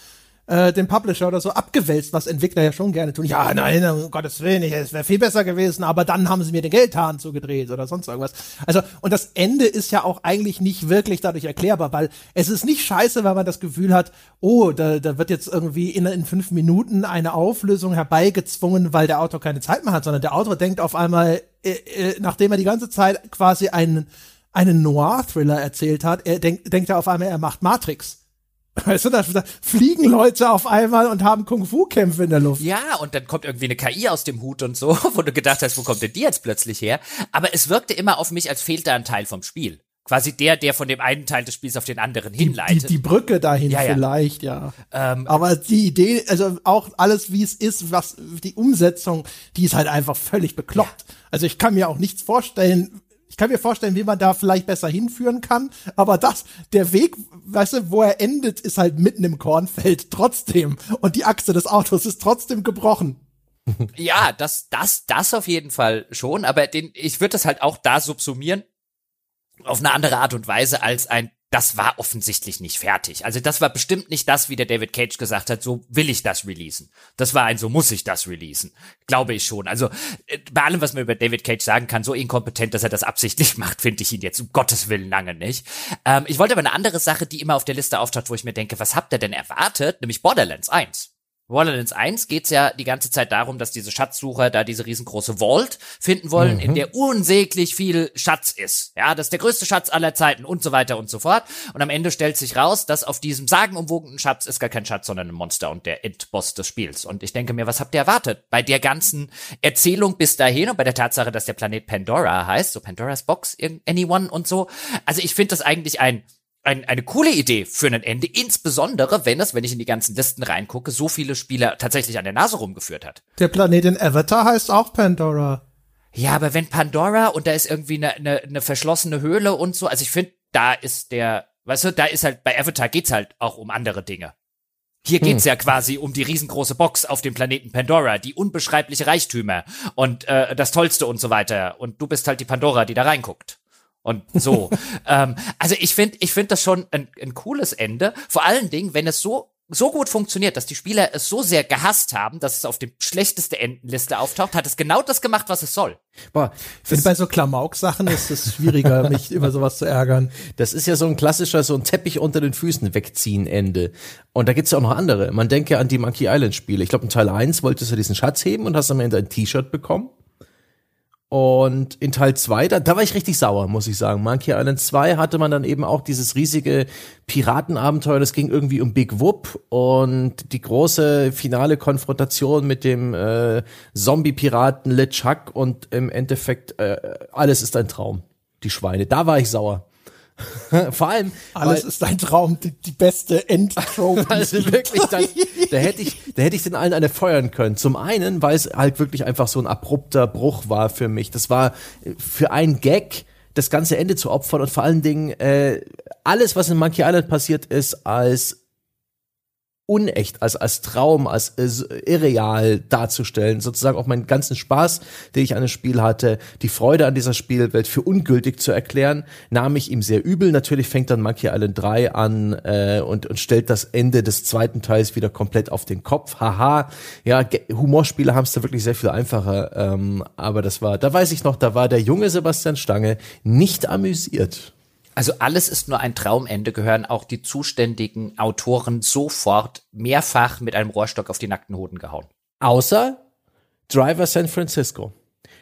äh, den Publisher oder so abgewälzt, was Entwickler ja schon gerne tun. Ja, nein, um Gottes Willen, ich- es wäre viel besser gewesen, aber dann haben sie mir den Geldhahn zugedreht oder sonst irgendwas. Also, und das Ende ist ja auch eigentlich nicht wirklich dadurch erklärbar, weil es ist nicht scheiße, weil man das Gefühl hat, oh, da, da wird jetzt irgendwie in, in fünf Minuten eine Auflösung herbeigezwungen, weil der Autor keine Zeit mehr hat, sondern der Autor denkt auf einmal, äh, äh, nachdem er die ganze Zeit quasi einen, einen Noir-Thriller erzählt hat, er denkt, denkt er auf einmal, er macht Matrix. Weißt du, da, da fliegen Leute auf einmal und haben Kung-Fu-Kämpfe in der Luft. Ja, und dann kommt irgendwie eine KI aus dem Hut und so, wo du gedacht hast, wo kommt denn die jetzt plötzlich her? Aber es wirkte immer auf mich, als fehlt da ein Teil vom Spiel. Quasi der, der von dem einen Teil des Spiels auf den anderen Die, hinleitet. die Brücke dahin Ja, ja. vielleicht, ja. Ähm, Aber die Idee, also auch alles wie es ist, was die Umsetzung, die ist halt einfach völlig bekloppt. Also ich kann mir auch nichts vorstellen. Ich kann mir vorstellen, wie man da vielleicht besser hinführen kann, aber das, der Weg, weißt du, wo er endet, ist halt mitten im Kornfeld trotzdem. Und die Achse des Autos ist trotzdem gebrochen. Ja, das, das, das auf jeden Fall schon, aber den, ich würde das halt auch da subsumieren auf eine andere Art und Weise als ein, das war offensichtlich nicht fertig. Also das war bestimmt nicht das, wie der David Cage gesagt hat, so will ich das releasen. Das war ein, so muss ich das releasen. Glaube ich schon. Also äh, bei allem, was man über David Cage sagen kann, so inkompetent, dass er das absichtlich macht, finde ich ihn jetzt um Gottes Willen lange nicht. Ähm, ich wollte aber eine andere Sache, die immer auf der Liste auftaucht, wo ich mir denke, was habt ihr denn erwartet? Nämlich Borderlands 1. Borderlands 1 geht's ja die ganze Zeit darum, dass diese Schatzsucher da diese riesengroße Vault finden wollen, in der unsäglich viel Schatz ist. Ja, das ist der größte Schatz aller Zeiten und so weiter und so fort. Und am Ende stellt sich raus, dass auf diesem sagenumwogenen Schatz ist gar kein Schatz, sondern ein Monster und der Endboss des Spiels. Und ich denke mir, was habt ihr erwartet? Bei der ganzen Erzählung bis dahin und bei der Tatsache, dass der Planet Pandora heißt, so Pandora's Box, irgend- Anyone und so. Also ich finde das eigentlich ein ein, eine coole Idee für ein Ende, insbesondere wenn es, wenn ich in die ganzen Listen reingucke, so viele Spieler tatsächlich an der Nase rumgeführt hat. Der Planet in Avatar heißt auch Pandora. Ja, aber wenn Pandora und da ist irgendwie eine, eine, eine verschlossene Höhle und so, also ich finde, da ist der, weißt du, da ist halt, bei Avatar geht's halt auch um andere Dinge. Hier geht's ja quasi um die riesengroße Box auf dem Planeten Pandora, die unbeschreibliche Reichtümer und äh, das Tollste und so weiter. Und du bist halt die Pandora, die da reinguckt. Und so. ähm, also ich finde, ich finde das schon ein, ein cooles Ende. Vor allen Dingen, wenn es so so gut funktioniert, dass die Spieler es so sehr gehasst haben, dass es auf dem schlechteste Endenliste auftaucht, hat es genau das gemacht, was es soll. Boah, ich finde bei so Klamauk-Sachen ist es schwieriger, mich über sowas zu ärgern. Das ist ja so ein klassischer, so ein Teppich unter den Füßen wegziehen Ende. Und da gibt's ja auch noch andere. Man denke an die Monkey Island Spiele. Ich glaube, in Teil 1 wolltest du diesen Schatz heben und hast am Ende ein T-Shirt bekommen. Und in Teil 2, da, da war ich richtig sauer, muss ich sagen. Monkey Island 2 hatte man dann eben auch dieses riesige Piratenabenteuer, das ging irgendwie um Big Whoop und die große finale Konfrontation mit dem äh, Zombie-Piraten LeChuck und im Endeffekt äh, alles ist ein Traum. Die Schweine, da war ich sauer. Vor allem. Alles ist ein Traum, die, die beste Endtrophy. also wirklich, da, da hätte ich, da hätte ich den allen eine feuern können. Zum einen, weil es halt wirklich einfach so ein abrupter Bruch war für mich. Das war für einen Gag das ganze Ende zu opfern und vor allen Dingen äh, alles, was in Monkey Island passiert ist, als unecht, als, als Traum, als äh, irreal darzustellen, sozusagen auch meinen ganzen Spaß, den ich an dem Spiel hatte, die Freude an dieser Spielwelt für ungültig zu erklären, nahm ich ihm sehr übel. Natürlich fängt dann Monkey Island 3 an äh, und, und stellt das Ende des zweiten Teils wieder komplett auf den Kopf. Haha, ja, Humorspiele haben es da wirklich sehr viel einfacher, ähm, aber das war, da weiß ich noch, da war der junge Sebastian Stange nicht amüsiert. Also alles ist nur ein Traumende, gehören auch die zuständigen Autoren sofort mehrfach mit einem Rohrstock auf die nackten Hoden gehauen. Außer Driver San Francisco.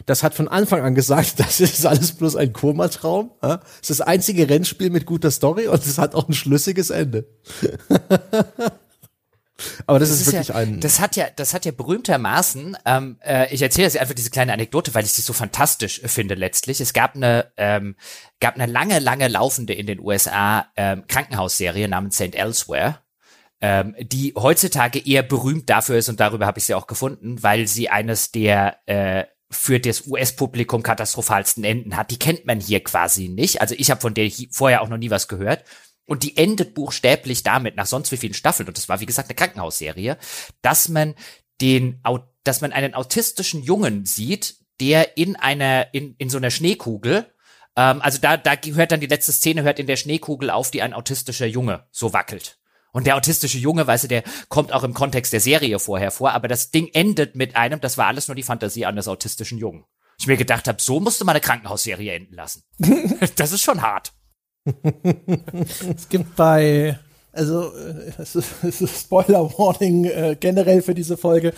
Das hat von Anfang an gesagt, das ist alles bloß ein Kurmatraum. Es ist das einzige Rennspiel mit guter Story und es hat auch ein schlüssiges Ende. Aber das, das ist, ist, wirklich ja, ein. Das hat ja, das hat ja berühmtermaßen. Ähm, äh, ich erzähle jetzt einfach diese kleine Anekdote, weil ich sie so fantastisch finde letztlich. Es gab eine, ähm, gab eine lange, lange laufende in den USA ähm, Krankenhausserie namens St. Elsewhere. Ähm, die heutzutage eher berühmt dafür ist und darüber habe ich sie auch gefunden, weil sie eines der äh, für das US-Publikum katastrophalsten Enden hat. Die kennt man hier quasi nicht. Also ich habe von der vorher auch noch nie was gehört. Und die endet buchstäblich damit, nach sonst wie vielen Staffeln, und das war wie gesagt eine Krankenhausserie, dass man den, dass man einen autistischen Jungen sieht, der in einer, in, in so einer Schneekugel, ähm, also da, da hört dann die letzte Szene, hört in der Schneekugel auf, die ein autistischer Junge so wackelt. Und der autistische Junge, weißt du, der kommt auch im Kontext der Serie vorher vor, aber das Ding endet mit einem, das war alles nur die Fantasie eines autistischen Jungen. Ich mir gedacht habe, so musste man eine Krankenhausserie enden lassen. das ist schon hart es gibt bei, also es ist, es ist Spoiler Warning äh, generell für diese Folge,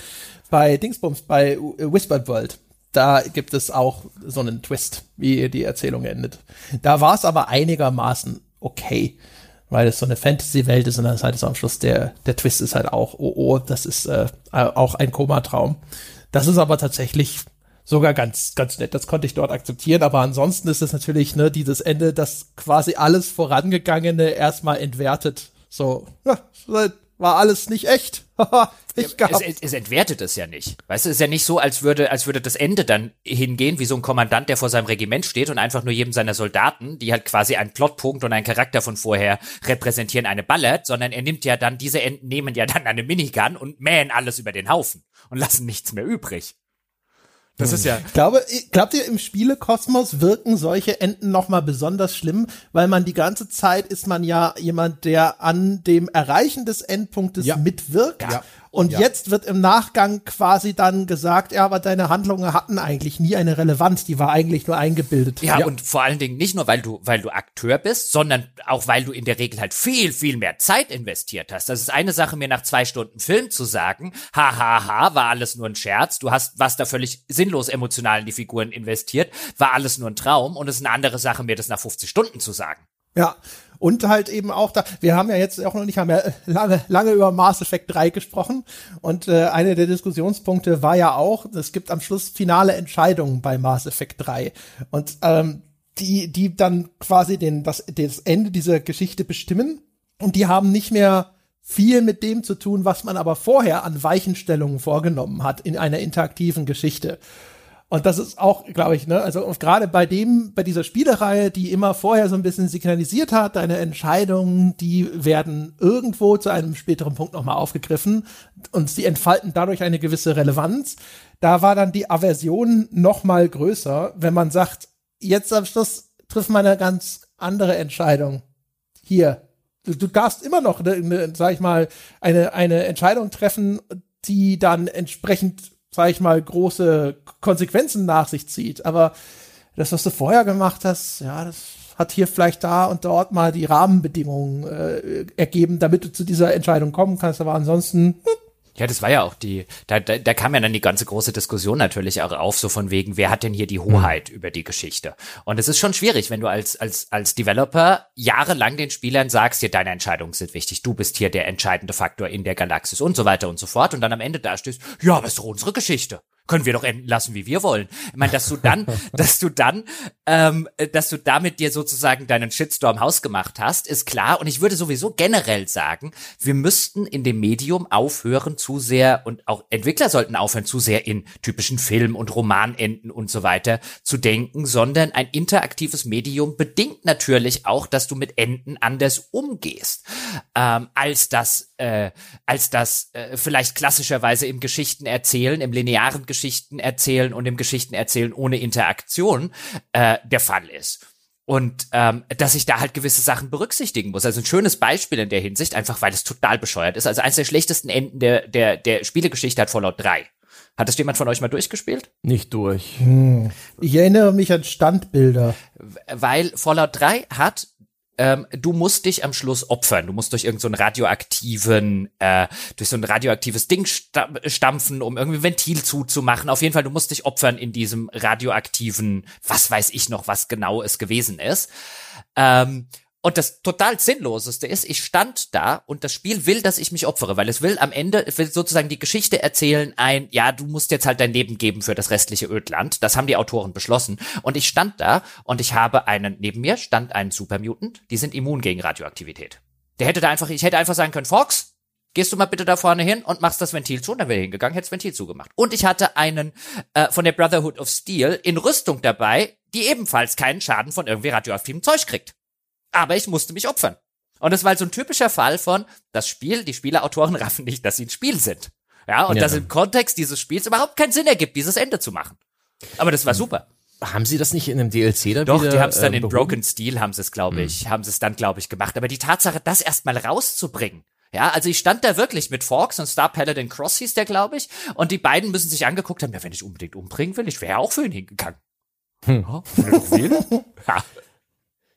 bei Dingsbums, bei Whispered World. Da gibt es auch so einen Twist, wie die Erzählung endet. Da war es aber einigermaßen okay, weil es so eine Fantasy-Welt ist und dann ist halt so am Schluss der, der Twist ist halt auch, oh oh, das ist äh, auch ein Komatraum. Das ist aber tatsächlich sogar ganz, ganz nett. Das konnte ich dort akzeptieren. Aber ansonsten ist es natürlich, ne, dieses Ende, das quasi alles Vorangegangene erstmal entwertet. So, ja, war alles nicht echt. ich es, es, es entwertet es ja nicht. Weißt du, es ist ja nicht so, als würde, als würde das Ende dann hingehen, wie so ein Kommandant, der vor seinem Regiment steht und einfach nur jedem seiner Soldaten, die halt quasi einen Plotpunkt und einen Charakter von vorher repräsentieren, eine ballert, sondern er nimmt ja dann, diese Enden nehmen ja dann eine Minigun und mähen alles über den Haufen und lassen nichts mehr übrig. Das ist ja. Ich glaube, glaubt ihr, im Spielekosmos wirken solche Enden nochmal besonders schlimm, weil man die ganze Zeit ist man ja jemand, der an dem Erreichen des Endpunktes ja. mitwirkt. Ja. Und ja. jetzt wird im Nachgang quasi dann gesagt, ja, aber deine Handlungen hatten eigentlich nie eine Relevanz, die war eigentlich nur eingebildet. Ja, ja, und vor allen Dingen nicht nur, weil du, weil du Akteur bist, sondern auch, weil du in der Regel halt viel, viel mehr Zeit investiert hast. Das ist eine Sache, mir nach zwei Stunden Film zu sagen, ha, ha, ha, war alles nur ein Scherz, du hast was da völlig sinnlos emotional in die Figuren investiert, war alles nur ein Traum und es ist eine andere Sache, mir das nach 50 Stunden zu sagen. Ja, und halt eben auch da, wir haben ja jetzt auch noch nicht haben ja lange, lange über Mass Effect 3 gesprochen. Und äh, einer der Diskussionspunkte war ja auch, es gibt am Schluss finale Entscheidungen bei Mass Effect 3. Und ähm, die, die dann quasi den, das, das Ende dieser Geschichte bestimmen. Und die haben nicht mehr viel mit dem zu tun, was man aber vorher an Weichenstellungen vorgenommen hat in einer interaktiven Geschichte. Und das ist auch, glaube ich, ne, also gerade bei dem, bei dieser Spielereihe, die immer vorher so ein bisschen signalisiert hat, deine Entscheidungen, die werden irgendwo zu einem späteren Punkt nochmal aufgegriffen und sie entfalten dadurch eine gewisse Relevanz. Da war dann die Aversion nochmal größer, wenn man sagt, jetzt am Schluss trifft man eine ganz andere Entscheidung. Hier, du, du darfst immer noch, ne, ne, sag ich mal, eine, eine Entscheidung treffen, die dann entsprechend, sag ich mal, große Konsequenzen nach sich zieht. Aber das, was du vorher gemacht hast, ja, das hat hier vielleicht da und dort mal die Rahmenbedingungen äh, ergeben, damit du zu dieser Entscheidung kommen kannst. Aber ansonsten, hm, ja, das war ja auch die, da, da, da kam ja dann die ganze große Diskussion natürlich auch auf, so von wegen, wer hat denn hier die Hoheit mhm. über die Geschichte? Und es ist schon schwierig, wenn du als, als, als Developer jahrelang den Spielern sagst, hier, deine Entscheidungen sind wichtig, du bist hier der entscheidende Faktor in der Galaxis und so weiter und so fort und dann am Ende da stehst, ja, aber ist doch unsere Geschichte können wir doch enden lassen, wie wir wollen. Ich meine, dass du dann, dass du dann, ähm, dass du damit dir sozusagen deinen Shitstorm hausgemacht hast, ist klar. Und ich würde sowieso generell sagen, wir müssten in dem Medium aufhören zu sehr und auch Entwickler sollten aufhören zu sehr in typischen Film- und Romanenden und so weiter zu denken, sondern ein interaktives Medium bedingt natürlich auch, dass du mit Enden anders umgehst, ähm, als das, äh, als das äh, vielleicht klassischerweise im Geschichten erzählen, im linearen Geschichten erzählen und im Geschichten erzählen ohne Interaktion äh, der Fall ist. Und ähm, dass ich da halt gewisse Sachen berücksichtigen muss. Also ein schönes Beispiel in der Hinsicht, einfach weil es total bescheuert ist. Also eines der schlechtesten Enden der, der, der Spielegeschichte hat Fallout 3. Hat das jemand von euch mal durchgespielt? Nicht durch. Hm. Ich erinnere mich an Standbilder. Weil Fallout 3 hat ähm, du musst dich am Schluss opfern. Du musst durch irgendeinen so radioaktiven, äh, durch so ein radioaktives Ding stampfen, um irgendwie Ventil zuzumachen. Auf jeden Fall, du musst dich opfern in diesem radioaktiven, was weiß ich noch, was genau es gewesen ist. Ähm, und das total Sinnloseste ist, ich stand da und das Spiel will, dass ich mich opfere, weil es will am Ende, will sozusagen die Geschichte erzählen, ein, ja, du musst jetzt halt dein Leben geben für das restliche Ödland. Das haben die Autoren beschlossen. Und ich stand da und ich habe einen, neben mir stand ein Supermutant, die sind immun gegen Radioaktivität. Der hätte da einfach, ich hätte einfach sagen können, Fox, gehst du mal bitte da vorne hin und machst das Ventil zu. Und dann wäre hingegangen, hätte das Ventil zugemacht. Und ich hatte einen äh, von der Brotherhood of Steel in Rüstung dabei, die ebenfalls keinen Schaden von irgendwie radioaktivem Zeug kriegt aber ich musste mich opfern. Und das war halt so ein typischer Fall von, das Spiel, die Spieleautoren raffen nicht, dass sie ein Spiel sind. Ja, und ja. dass im Kontext dieses Spiels überhaupt keinen Sinn ergibt, dieses Ende zu machen. Aber das war super. Haben sie das nicht in einem DLC dann Doch, wieder, die haben es dann äh, in Broken Steel, haben sie es, glaube ich, hm. haben sie es dann, glaube ich, gemacht. Aber die Tatsache, das erstmal rauszubringen, ja, also ich stand da wirklich mit Forks und Star Paladin Cross hieß der, glaube ich, und die beiden müssen sich angeguckt haben, ja, wenn ich unbedingt umbringen will, ich wäre auch für ihn hingegangen. Hm. Oh, ja.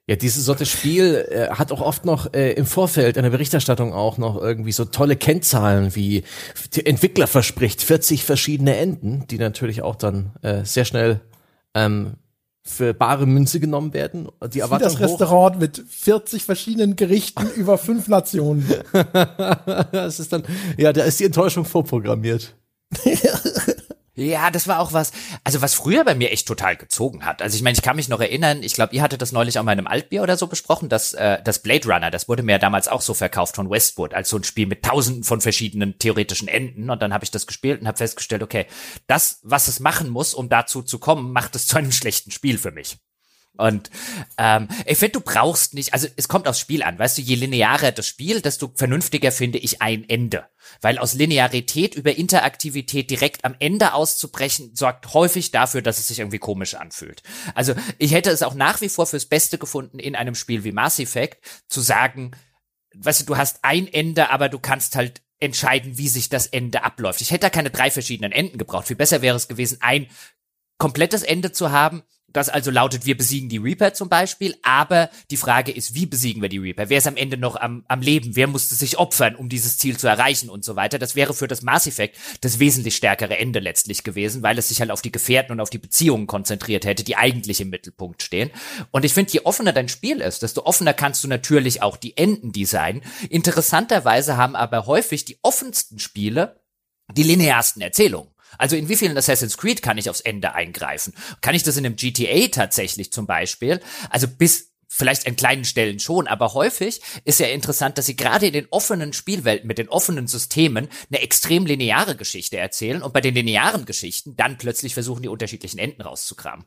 Ja, dieses Sorte Spiel äh, hat auch oft noch äh, im Vorfeld einer Berichterstattung auch noch irgendwie so tolle Kennzahlen wie der Entwickler verspricht 40 verschiedene Enden, die natürlich auch dann äh, sehr schnell ähm, für bare Münze genommen werden. Die Erwartung das Restaurant mit 40 verschiedenen Gerichten über fünf Nationen. das ist dann, ja, da ist die Enttäuschung vorprogrammiert. Ja, das war auch was, also was früher bei mir echt total gezogen hat. Also ich meine, ich kann mich noch erinnern, ich glaube, ihr hattet das neulich auch mal in einem Altbier oder so besprochen, dass äh, das Blade Runner, das wurde mir ja damals auch so verkauft von Westwood, als so ein Spiel mit tausenden von verschiedenen theoretischen Enden. Und dann habe ich das gespielt und habe festgestellt, okay, das, was es machen muss, um dazu zu kommen, macht es zu einem schlechten Spiel für mich. Und ähm, ich finde, du brauchst nicht, also es kommt aufs Spiel an, weißt du, je linearer das Spiel, desto vernünftiger finde ich ein Ende. Weil aus Linearität über Interaktivität direkt am Ende auszubrechen, sorgt häufig dafür, dass es sich irgendwie komisch anfühlt. Also ich hätte es auch nach wie vor fürs Beste gefunden, in einem Spiel wie Mass Effect zu sagen, weißt du, du hast ein Ende, aber du kannst halt entscheiden, wie sich das Ende abläuft. Ich hätte da keine drei verschiedenen Enden gebraucht. Viel besser wäre es gewesen, ein komplettes Ende zu haben, das also lautet, wir besiegen die Reaper zum Beispiel, aber die Frage ist, wie besiegen wir die Reaper? Wer ist am Ende noch am, am Leben? Wer musste sich opfern, um dieses Ziel zu erreichen und so weiter? Das wäre für das Mass Effect das wesentlich stärkere Ende letztlich gewesen, weil es sich halt auf die Gefährten und auf die Beziehungen konzentriert hätte, die eigentlich im Mittelpunkt stehen. Und ich finde, je offener dein Spiel ist, desto offener kannst du natürlich auch die Enden designen. Interessanterweise haben aber häufig die offensten Spiele die linearsten Erzählungen. Also in wie vielen Assassin's Creed kann ich aufs Ende eingreifen? Kann ich das in einem GTA tatsächlich zum Beispiel? Also bis vielleicht an kleinen Stellen schon, aber häufig ist ja interessant, dass sie gerade in den offenen Spielwelten mit den offenen Systemen eine extrem lineare Geschichte erzählen und bei den linearen Geschichten dann plötzlich versuchen, die unterschiedlichen Enden rauszukramen.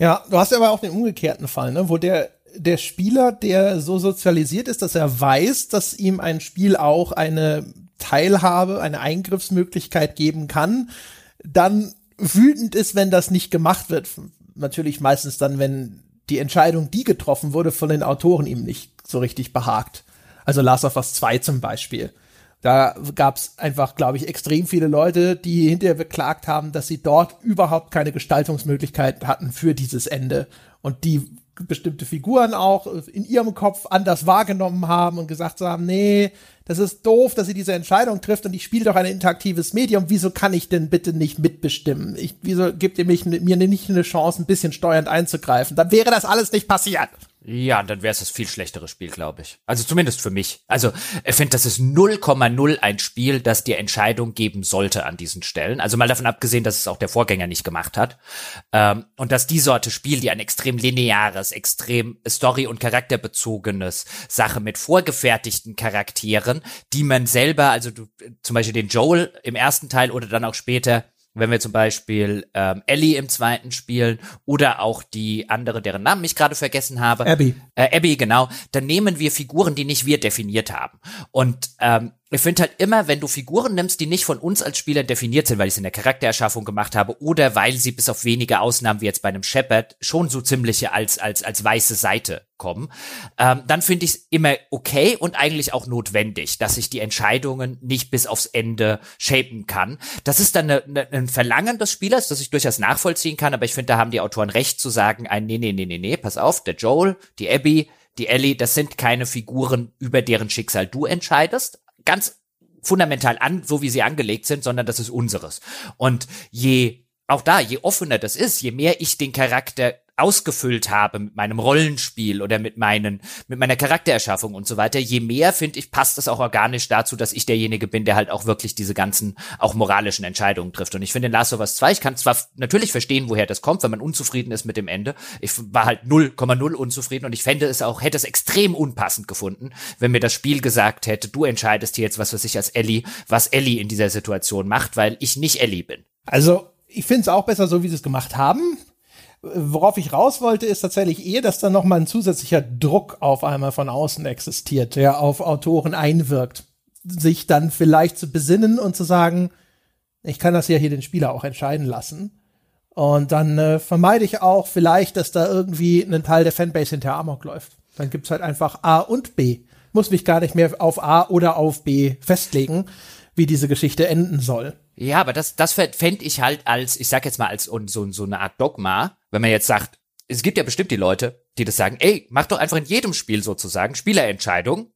Ja, du hast ja aber auch den umgekehrten Fall, ne, wo der der Spieler, der so sozialisiert ist, dass er weiß, dass ihm ein Spiel auch eine Teilhabe, eine Eingriffsmöglichkeit geben kann, dann wütend ist, wenn das nicht gemacht wird. Natürlich meistens dann, wenn die Entscheidung, die getroffen wurde, von den Autoren ihm nicht so richtig behagt. Also Last of Us 2 zum Beispiel. Da gab es einfach, glaube ich, extrem viele Leute, die hinterher beklagt haben, dass sie dort überhaupt keine Gestaltungsmöglichkeiten hatten für dieses Ende. Und die bestimmte Figuren auch in ihrem Kopf anders wahrgenommen haben und gesagt haben, nee, das ist doof, dass sie diese Entscheidung trifft und ich spiele doch ein interaktives Medium. Wieso kann ich denn bitte nicht mitbestimmen? Ich, wieso gibt ihr mich, mir nicht eine Chance, ein bisschen steuernd einzugreifen? Dann wäre das alles nicht passiert. Ja, dann wäre es das viel schlechtere Spiel, glaube ich. Also zumindest für mich. Also ich finde, das ist 0,0 ein Spiel, das dir Entscheidung geben sollte an diesen Stellen. Also mal davon abgesehen, dass es auch der Vorgänger nicht gemacht hat. Ähm, und dass die Sorte Spiel, die ein extrem lineares, extrem story- und charakterbezogenes Sache mit vorgefertigten Charakteren, die man selber, also du, zum Beispiel den Joel im ersten Teil oder dann auch später wenn wir zum Beispiel ähm, Ellie im zweiten spielen oder auch die andere, deren Namen ich gerade vergessen habe. Abby. Äh, Abby, genau. Dann nehmen wir Figuren, die nicht wir definiert haben. Und ähm, ich finde halt immer, wenn du Figuren nimmst, die nicht von uns als Spieler definiert sind, weil ich es in der Charaktererschaffung gemacht habe oder weil sie bis auf wenige Ausnahmen wie jetzt bei einem Shepard schon so ziemliche als als als weiße Seite kommen, ähm, dann finde ich es immer okay und eigentlich auch notwendig, dass ich die Entscheidungen nicht bis aufs Ende shapen kann. Das ist dann eine, eine, ein Verlangen des Spielers, das ich durchaus nachvollziehen kann, aber ich finde, da haben die Autoren recht zu sagen, ein nee, nee, nee, nee, nee, pass auf, der Joel, die Abby, die Ellie, das sind keine Figuren, über deren Schicksal du entscheidest, ganz fundamental an, so wie sie angelegt sind, sondern das ist unseres. Und je, auch da, je offener das ist, je mehr ich den Charakter ausgefüllt habe mit meinem Rollenspiel oder mit meinen mit meiner Charaktererschaffung und so weiter, je mehr finde ich passt es auch organisch dazu, dass ich derjenige bin, der halt auch wirklich diese ganzen auch moralischen Entscheidungen trifft. Und ich finde in Last of Us 2, ich kann zwar natürlich verstehen, woher das kommt, wenn man unzufrieden ist mit dem Ende. Ich war halt 0,0 unzufrieden und ich fände es auch hätte es extrem unpassend gefunden, wenn mir das Spiel gesagt hätte, du entscheidest hier jetzt was was ich als Ellie, was Ellie in dieser Situation macht, weil ich nicht Ellie bin. Also ich finde es auch besser, so wie sie es gemacht haben worauf ich raus wollte, ist tatsächlich eher, dass da noch mal ein zusätzlicher Druck auf einmal von außen existiert, der auf Autoren einwirkt, sich dann vielleicht zu besinnen und zu sagen, ich kann das ja hier den Spieler auch entscheiden lassen. Und dann äh, vermeide ich auch vielleicht, dass da irgendwie ein Teil der Fanbase hinter Amok läuft. Dann gibt's halt einfach A und B. Muss mich gar nicht mehr auf A oder auf B festlegen, wie diese Geschichte enden soll. Ja, aber das, das fände ich halt als, ich sag jetzt mal, als so, so eine Art Dogma, wenn man jetzt sagt, es gibt ja bestimmt die Leute, die das sagen, ey, mach doch einfach in jedem Spiel sozusagen Spielerentscheidung.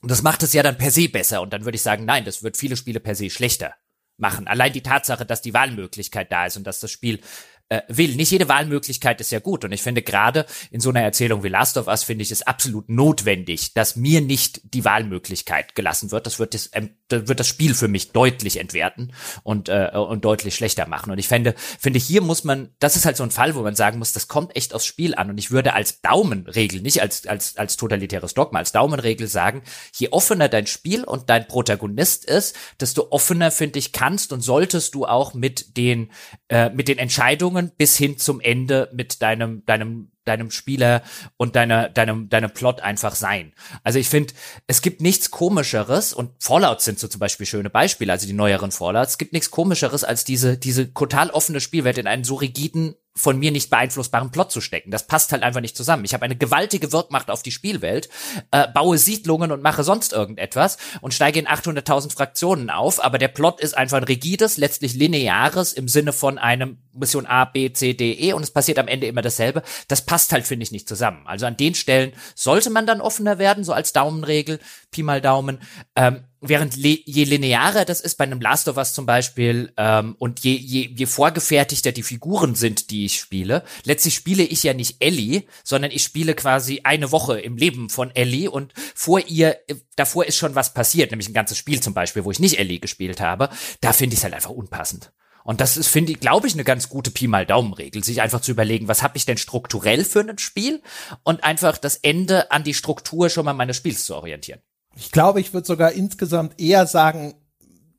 Und das macht es ja dann per se besser. Und dann würde ich sagen, nein, das wird viele Spiele per se schlechter machen. Allein die Tatsache, dass die Wahlmöglichkeit da ist und dass das Spiel äh, will. Nicht jede Wahlmöglichkeit ist ja gut. Und ich finde gerade in so einer Erzählung wie Last of Us finde ich es absolut notwendig, dass mir nicht die Wahlmöglichkeit gelassen wird. Das wird das, ähm, wird das Spiel für mich deutlich entwerten und, äh, und deutlich schlechter machen. Und ich finde, finde hier muss man, das ist halt so ein Fall, wo man sagen muss, das kommt echt aufs Spiel an. Und ich würde als Daumenregel, nicht als, als, als totalitäres Dogma, als Daumenregel sagen, je offener dein Spiel und dein Protagonist ist, desto offener, finde ich, kannst und solltest du auch mit den, äh, mit den Entscheidungen bis hin zum Ende mit deinem, deinem, deinem Spieler und deiner, deinem, deinem Plot einfach sein. Also ich finde, es gibt nichts komischeres und Fallout sind so zum Beispiel schöne Beispiele, also die neueren Fallouts, es gibt nichts komischeres als diese, diese total offene Spielwelt in einen so rigiden von mir nicht beeinflussbaren Plot zu stecken. Das passt halt einfach nicht zusammen. Ich habe eine gewaltige Wirkmacht auf die Spielwelt, äh, baue Siedlungen und mache sonst irgendetwas und steige in 800.000 Fraktionen auf, aber der Plot ist einfach ein rigides, letztlich lineares im Sinne von einem Mission A, B, C, D, E und es passiert am Ende immer dasselbe. Das passt halt, finde ich, nicht zusammen. Also an den Stellen sollte man dann offener werden, so als Daumenregel, Pi mal Daumen. Ähm, während je linearer das ist bei einem Last of Us zum Beispiel ähm, und je, je, je vorgefertigter die Figuren sind, die ich spiele, letztlich spiele ich ja nicht Ellie, sondern ich spiele quasi eine Woche im Leben von Ellie und vor ihr, davor ist schon was passiert, nämlich ein ganzes Spiel zum Beispiel, wo ich nicht Ellie gespielt habe, da finde ich es halt einfach unpassend. Und das ist, finde ich, glaube ich, eine ganz gute Pi mal Daumen-Regel, sich einfach zu überlegen, was habe ich denn strukturell für ein Spiel und einfach das Ende an die Struktur schon mal meines Spiels zu orientieren. Ich glaube, ich würde sogar insgesamt eher sagen,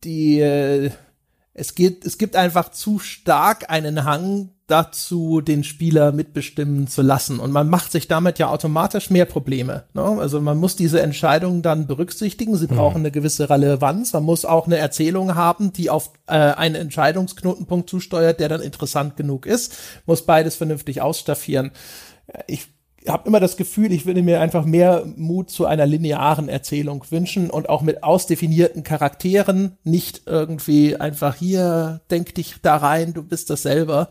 die äh, es geht, es gibt einfach zu stark einen Hang dazu, den Spieler mitbestimmen zu lassen. Und man macht sich damit ja automatisch mehr Probleme. Ne? Also man muss diese Entscheidungen dann berücksichtigen. Sie brauchen mhm. eine gewisse Relevanz. Man muss auch eine Erzählung haben, die auf äh, einen Entscheidungsknotenpunkt zusteuert, der dann interessant genug ist. Muss beides vernünftig ausstaffieren. Ich habe immer das Gefühl, ich würde mir einfach mehr Mut zu einer linearen Erzählung wünschen und auch mit ausdefinierten Charakteren, nicht irgendwie einfach hier, denk dich da rein, du bist das selber.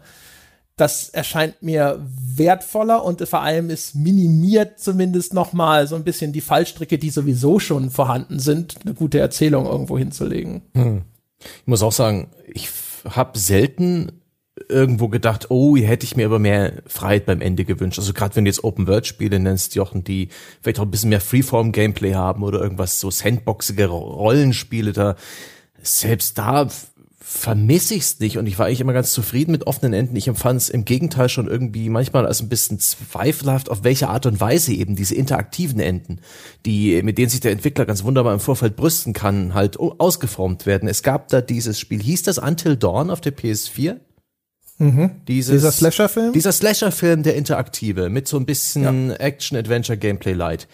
Das erscheint mir wertvoller und vor allem es minimiert zumindest nochmal so ein bisschen die Fallstricke, die sowieso schon vorhanden sind, eine gute Erzählung irgendwo hinzulegen. Hm. Ich muss auch sagen, ich habe selten irgendwo gedacht, oh, hier hätte ich mir aber mehr Freiheit beim Ende gewünscht. Also gerade wenn du jetzt Open-World-Spiele nennst, Jochen, die vielleicht auch ein bisschen mehr Freeform-Gameplay haben oder irgendwas so sandboxige Rollenspiele da, selbst da vermisse ich es nicht und ich war eigentlich immer ganz zufrieden mit offenen Enden. Ich empfand es im Gegenteil schon irgendwie manchmal als ein bisschen zweifelhaft, auf welche Art und Weise eben diese interaktiven Enden, die mit denen sich der Entwickler ganz wunderbar im Vorfeld brüsten kann, halt ausgeformt werden. Es gab da dieses Spiel, hieß das Until Dawn auf der PS4? Mhm. Dieses, dieser Slasher-Film? Dieser Slasher-Film, der interaktive, mit so ein bisschen ja. Action-Adventure-Gameplay-Light.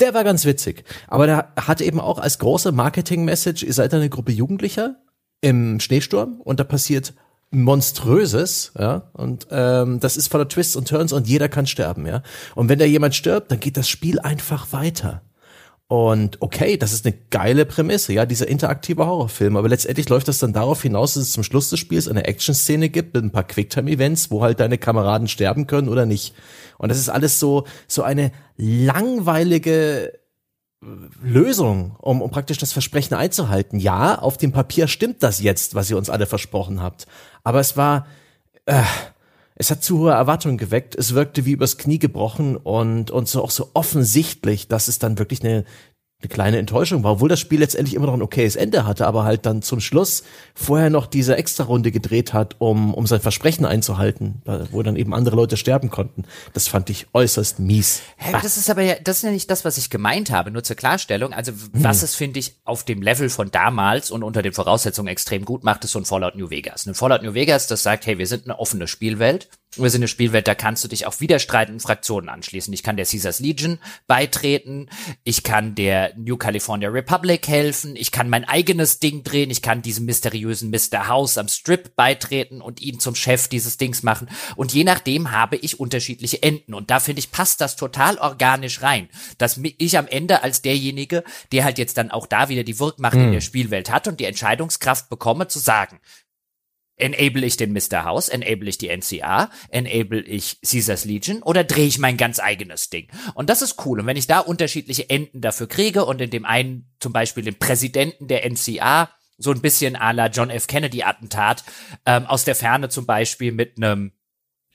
Der war ganz witzig. Aber der hat eben auch als große Marketing-Message, ihr seid eine Gruppe Jugendlicher, im Schneesturm und da passiert Monströses, ja, und ähm, das ist voller Twists und Turns und jeder kann sterben, ja. Und wenn da jemand stirbt, dann geht das Spiel einfach weiter. Und okay, das ist eine geile Prämisse, ja, dieser interaktive Horrorfilm. Aber letztendlich läuft das dann darauf hinaus, dass es zum Schluss des Spiels eine Action-Szene gibt mit ein paar Quicktime-Events, wo halt deine Kameraden sterben können oder nicht. Und das ist alles so, so eine langweilige Lösung, um, um praktisch das Versprechen einzuhalten. Ja, auf dem Papier stimmt das jetzt, was ihr uns alle versprochen habt. Aber es war, äh, es hat zu hohe Erwartungen geweckt. Es wirkte wie übers Knie gebrochen und, und so auch so offensichtlich, dass es dann wirklich eine, eine kleine Enttäuschung war, obwohl das Spiel letztendlich immer noch ein okayes Ende hatte, aber halt dann zum Schluss vorher noch diese Extra-Runde gedreht hat, um, um sein Versprechen einzuhalten, wo dann eben andere Leute sterben konnten. Das fand ich äußerst mies. Hä, das ist aber ja, das ist ja nicht das, was ich gemeint habe, nur zur Klarstellung. Also, was hm. es, finde ich, auf dem Level von damals und unter den Voraussetzungen extrem gut macht, ist so ein Fallout New Vegas. Ein Fallout New Vegas, das sagt, hey, wir sind eine offene Spielwelt wir sind eine Spielwelt, da kannst du dich auch widerstreitenden Fraktionen anschließen. Ich kann der Caesars Legion beitreten, ich kann der New California Republic helfen, ich kann mein eigenes Ding drehen, ich kann diesem mysteriösen Mr. House am Strip beitreten und ihn zum Chef dieses Dings machen. Und je nachdem habe ich unterschiedliche Enden. Und da finde ich, passt das total organisch rein, dass ich am Ende als derjenige, der halt jetzt dann auch da wieder die Wirkmacht mhm. in der Spielwelt hat und die Entscheidungskraft bekomme, zu sagen, Enable ich den Mr. House? Enable ich die NCA? Enable ich Caesars Legion? Oder drehe ich mein ganz eigenes Ding? Und das ist cool. Und wenn ich da unterschiedliche Enden dafür kriege und in dem einen zum Beispiel den Präsidenten der NCA so ein bisschen à la John F. Kennedy Attentat ähm, aus der Ferne zum Beispiel mit einem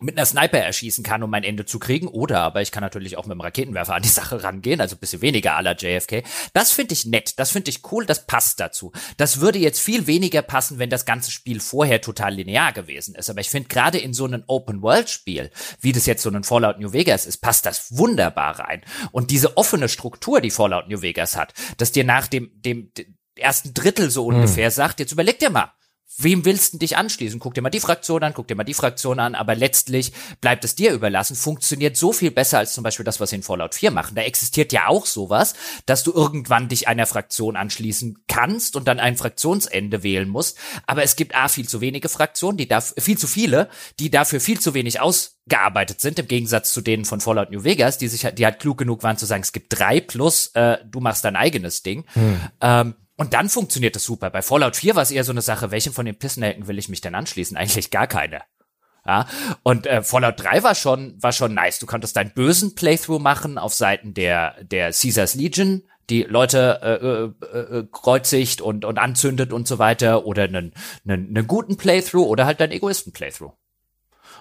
mit einer Sniper erschießen kann, um mein Ende zu kriegen. Oder aber ich kann natürlich auch mit einem Raketenwerfer an die Sache rangehen, also bisschen weniger aller JFK. Das finde ich nett, das finde ich cool, das passt dazu. Das würde jetzt viel weniger passen, wenn das ganze Spiel vorher total linear gewesen ist. Aber ich finde gerade in so einem Open-World-Spiel, wie das jetzt so ein Fallout New Vegas ist, passt das wunderbar rein. Und diese offene Struktur, die Fallout New Vegas hat, dass dir nach dem, dem, dem ersten Drittel so hm. ungefähr hm. sagt, jetzt überleg dir mal, wem willst du dich anschließen? Guck dir mal die Fraktion an, guck dir mal die Fraktion an, aber letztlich bleibt es dir überlassen, funktioniert so viel besser als zum Beispiel das, was sie in Fallout 4 machen. Da existiert ja auch sowas, dass du irgendwann dich einer Fraktion anschließen kannst und dann ein Fraktionsende wählen musst, aber es gibt A, viel zu wenige Fraktionen, die dafür, viel zu viele, die dafür viel zu wenig ausgearbeitet sind, im Gegensatz zu denen von Fallout New Vegas, die sich, die halt klug genug waren zu sagen, es gibt drei plus, äh, du machst dein eigenes Ding. Hm. Ähm, und dann funktioniert das super. Bei Fallout 4 war es eher so eine Sache, welchen von den Pissenhelden will ich mich denn anschließen? Eigentlich gar keine. Ja, und äh, Fallout 3 war schon war schon nice. Du konntest deinen bösen Playthrough machen auf Seiten der der Caesars Legion, die Leute äh, äh, äh, kreuzigt und und anzündet und so weiter oder einen einen, einen guten Playthrough oder halt deinen Egoisten Playthrough.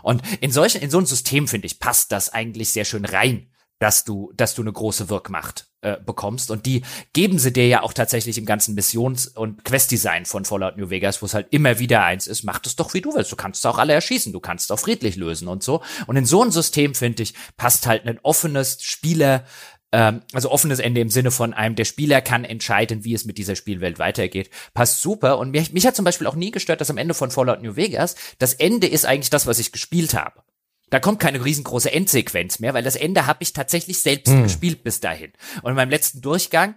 Und in solchen in so ein System finde ich passt das eigentlich sehr schön rein, dass du dass du eine große Wirkmacht äh, bekommst. Und die geben sie dir ja auch tatsächlich im ganzen Missions- und Quest-Design von Fallout New Vegas, wo es halt immer wieder eins ist, mach das doch wie du willst. Du kannst auch alle erschießen, du kannst auch friedlich lösen und so. Und in so ein System, finde ich, passt halt ein offenes Spieler, ähm, also offenes Ende im Sinne von einem, der Spieler kann entscheiden, wie es mit dieser Spielwelt weitergeht. Passt super. Und mich, mich hat zum Beispiel auch nie gestört, dass am Ende von Fallout New Vegas das Ende ist eigentlich das, was ich gespielt habe. Da kommt keine riesengroße Endsequenz mehr, weil das Ende habe ich tatsächlich selbst hm. gespielt bis dahin. Und in meinem letzten Durchgang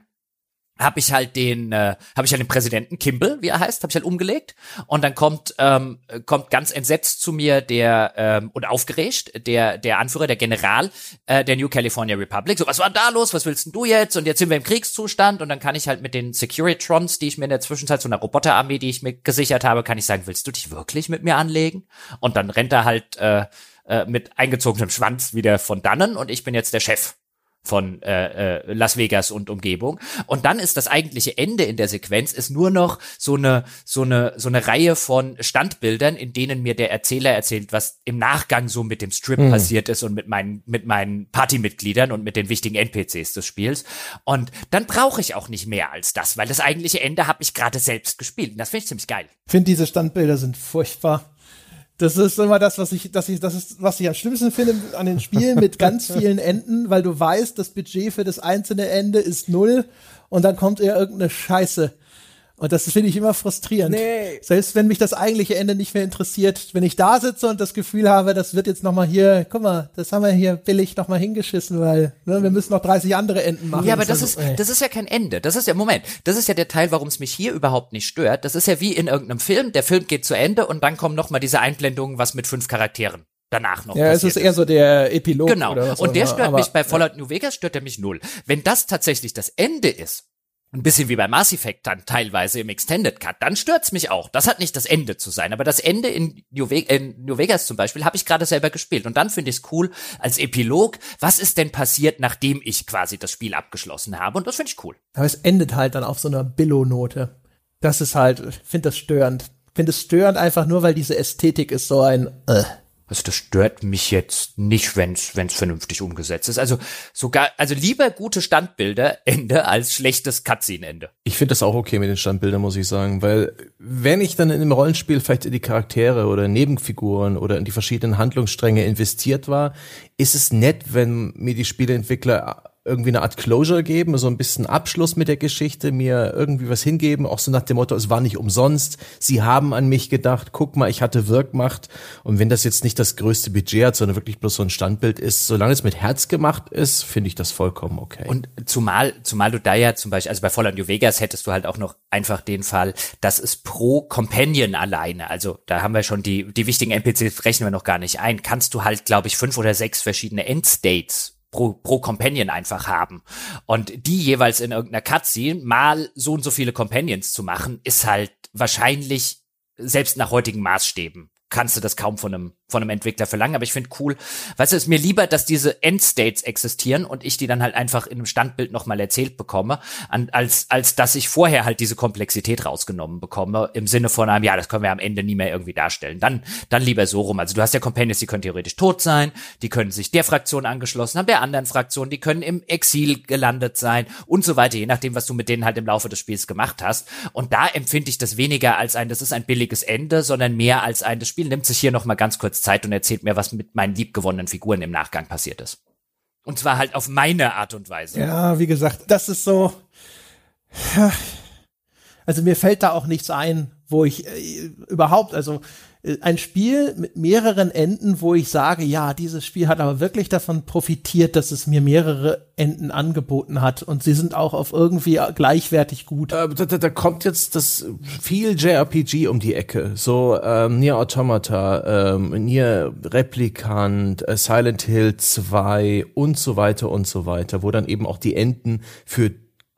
habe ich halt den äh, habe ich halt den Präsidenten Kimball, wie er heißt, habe ich halt umgelegt. Und dann kommt ähm, kommt ganz entsetzt zu mir der ähm, und aufgeregt der der Anführer der General äh, der New California Republic. So was war denn da los? Was willst denn du jetzt? Und jetzt sind wir im Kriegszustand. Und dann kann ich halt mit den Securitrons die ich mir in der Zwischenzeit so einer Roboterarmee die ich mir gesichert habe kann ich sagen willst du dich wirklich mit mir anlegen? Und dann rennt er halt äh, äh, mit eingezogenem Schwanz wieder von dannen und ich bin jetzt der Chef von äh, äh, Las Vegas und Umgebung. Und dann ist das eigentliche Ende in der Sequenz ist nur noch so eine so eine so eine Reihe von Standbildern, in denen mir der Erzähler erzählt, was im Nachgang so mit dem Strip mhm. passiert ist und mit meinen mit meinen Partymitgliedern und mit den wichtigen NPCs des Spiels. Und dann brauche ich auch nicht mehr als das, weil das eigentliche Ende habe ich gerade selbst gespielt. Und das finde ich ziemlich geil. Ich finde diese Standbilder sind furchtbar. Das ist immer das, was ich, das ich, das ist, was ich am schlimmsten finde an den Spielen mit ganz vielen Enden, weil du weißt, das Budget für das einzelne Ende ist null und dann kommt eher irgendeine Scheiße. Und das finde ich immer frustrierend. Nee. Selbst wenn mich das eigentliche Ende nicht mehr interessiert, wenn ich da sitze und das Gefühl habe, das wird jetzt nochmal hier, guck mal, das haben wir hier billig nochmal hingeschissen, weil ne, wir müssen noch 30 andere Enden machen. Ja, aber das, ist, das ist ja kein Ende. Das ist ja, Moment, das ist ja der Teil, warum es mich hier überhaupt nicht stört. Das ist ja wie in irgendeinem Film. Der Film geht zu Ende und dann kommen nochmal diese Einblendungen, was mit fünf Charakteren danach noch. Ja, es ist eher so der Epilog. Genau. und der stört aber, mich bei Fallout. New Vegas stört er mich null. Wenn das tatsächlich das Ende ist, ein bisschen wie bei Mass Effect dann teilweise im Extended Cut, dann stört's mich auch. Das hat nicht das Ende zu sein, aber das Ende in New, Ve in New Vegas zum Beispiel habe ich gerade selber gespielt und dann finde ich es cool als Epilog. Was ist denn passiert, nachdem ich quasi das Spiel abgeschlossen habe? Und das finde ich cool. Aber es endet halt dann auf so einer Billo-Note. Das ist halt, finde das störend. Finde es störend einfach nur, weil diese Ästhetik ist so ein. Äh. Also das stört mich jetzt nicht, wenn es vernünftig umgesetzt ist. Also sogar, also lieber gute Standbilder Ende als schlechtes Cutscene Ende. Ich finde das auch okay mit den Standbildern, muss ich sagen, weil wenn ich dann in einem Rollenspiel vielleicht in die Charaktere oder Nebenfiguren oder in die verschiedenen Handlungsstränge investiert war, ist es nett, wenn mir die Spieleentwickler irgendwie eine Art Closure geben, so ein bisschen Abschluss mit der Geschichte, mir irgendwie was hingeben, auch so nach dem Motto, es war nicht umsonst, sie haben an mich gedacht, guck mal, ich hatte Wirkmacht und wenn das jetzt nicht das größte Budget hat, sondern wirklich bloß so ein Standbild ist, solange es mit Herz gemacht ist, finde ich das vollkommen okay. Und zumal, zumal du da ja zum Beispiel, also bei Fallout New Vegas hättest du halt auch noch einfach den Fall, dass es pro Companion alleine, also da haben wir schon die, die wichtigen NPCs rechnen wir noch gar nicht ein, kannst du halt, glaube ich, fünf oder sechs verschiedene Endstates pro, pro Companion einfach haben. Und die jeweils in irgendeiner Cutscene mal so und so viele Companions zu machen, ist halt wahrscheinlich selbst nach heutigen Maßstäben kannst du das kaum von einem von einem Entwickler verlangen, aber ich finde cool, weißt du, es ist mir lieber, dass diese Endstates existieren und ich die dann halt einfach in einem Standbild nochmal erzählt bekomme, an, als, als dass ich vorher halt diese Komplexität rausgenommen bekomme, im Sinne von einem, ja, das können wir am Ende nie mehr irgendwie darstellen. Dann, dann lieber so rum. Also du hast ja Companions, die können theoretisch tot sein, die können sich der Fraktion angeschlossen haben, der anderen Fraktion, die können im Exil gelandet sein und so weiter, je nachdem, was du mit denen halt im Laufe des Spiels gemacht hast. Und da empfinde ich das weniger als ein, das ist ein billiges Ende, sondern mehr als ein, das Spiel nimmt sich hier nochmal ganz kurz Zeit und erzählt mir, was mit meinen liebgewonnenen Figuren im Nachgang passiert ist. Und zwar halt auf meine Art und Weise. Ja, wie gesagt, das ist so. Also mir fällt da auch nichts ein, wo ich äh, überhaupt, also ein Spiel mit mehreren Enden, wo ich sage, ja, dieses Spiel hat aber wirklich davon profitiert, dass es mir mehrere Enden angeboten hat und sie sind auch auf irgendwie gleichwertig gut. Äh, da, da, da, kommt jetzt das viel JRPG um die Ecke, so ähm, Nier Automata, ähm, Nier Replikant, äh, Silent Hill 2 und so weiter und so weiter, wo dann eben auch die Enden für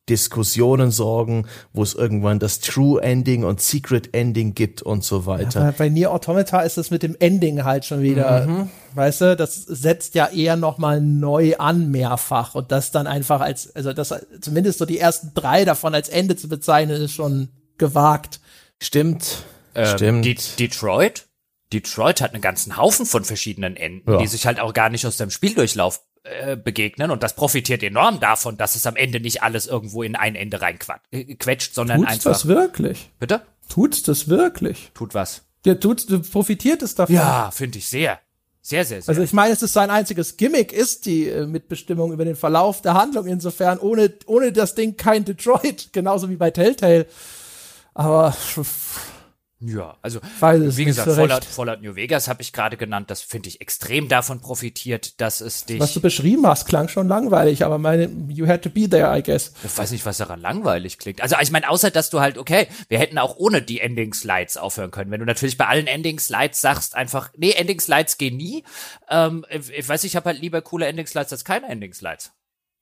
Diskussionen sorgen, wo es irgendwann das True Ending und Secret Ending gibt und so weiter. Ja, bei Nier Automata ist es mit dem Ending halt schon wieder, mhm. weißt du, das setzt ja eher nochmal neu an mehrfach und das dann einfach als, also das zumindest so die ersten drei davon als Ende zu bezeichnen, ist schon gewagt. Stimmt. Ähm, Stimmt. De Detroit? Detroit hat einen ganzen Haufen von verschiedenen Enden, ja. die sich halt auch gar nicht aus dem Spieldurchlauf äh, begegnen und das profitiert enorm davon, dass es am Ende nicht alles irgendwo in ein Ende reinquetscht, äh, sondern Tut's einfach. das wirklich? Bitte? Tut's das wirklich? Tut was? Der tut, profitiert es davon. Ja, finde ich sehr. Sehr, sehr, sehr. Also ich meine, es ist sein einziges Gimmick, ist die äh, Mitbestimmung über den Verlauf der Handlung. Insofern ohne, ohne das Ding kein Detroit, genauso wie bei Telltale. Aber Ja, also wie gesagt, Fallout. Fallout New Vegas habe ich gerade genannt. Das finde ich extrem davon profitiert, dass es dich. Was du beschrieben hast, klang schon langweilig, aber meine, you had to be there, I guess. Ich weiß nicht, was daran langweilig klingt. Also ich meine, außer dass du halt, okay, wir hätten auch ohne die Ending-Slides aufhören können. Wenn du natürlich bei allen Ending-Slides sagst einfach, nee, Ending-Slides gehen nie. Ähm, ich, ich weiß, ich habe halt lieber coole Ending-Slides als keine Ending-Slides.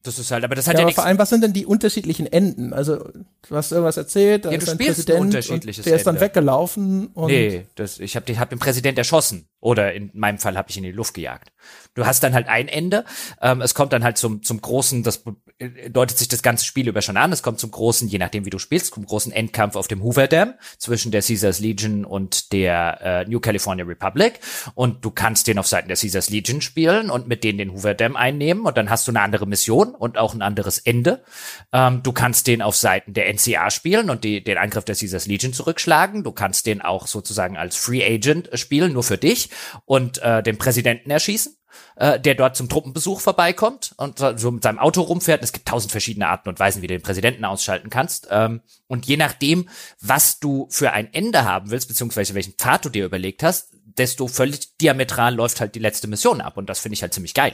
Das ist halt, aber das hat Ja, ja, aber nichts. vor allem, was sind denn die unterschiedlichen Enden? Also, du hast irgendwas erzählt, da Ja, ist du ein spielst ein Präsident unterschiedliches und der ist dann Ende. weggelaufen und Nee, das, ich habe hab den Präsident erschossen. Oder in meinem Fall habe ich in die Luft gejagt. Du hast dann halt ein Ende. Ähm, es kommt dann halt zum, zum großen, das äh, deutet sich das ganze Spiel über schon an. Es kommt zum großen, je nachdem wie du spielst, zum großen Endkampf auf dem Hoover Dam zwischen der Caesars Legion und der äh, New California Republic. Und du kannst den auf Seiten der Caesars Legion spielen und mit denen den Hoover Dam einnehmen. Und dann hast du eine andere Mission und auch ein anderes Ende. Ähm, du kannst den auf Seiten der NCA spielen und die, den Angriff der Caesars Legion zurückschlagen. Du kannst den auch sozusagen als Free Agent spielen, nur für dich und äh, den Präsidenten erschießen äh, der dort zum Truppenbesuch vorbeikommt und so- mit seinem Auto rumfährt. Es gibt tausend verschiedene Arten und Weisen, wie du den Präsidenten ausschalten kannst. Ähm, und je nachdem, was du für ein Ende haben willst, beziehungsweise welchen Pfad du dir überlegt hast, desto völlig diametral läuft halt die letzte Mission ab. Und das finde ich halt ziemlich geil.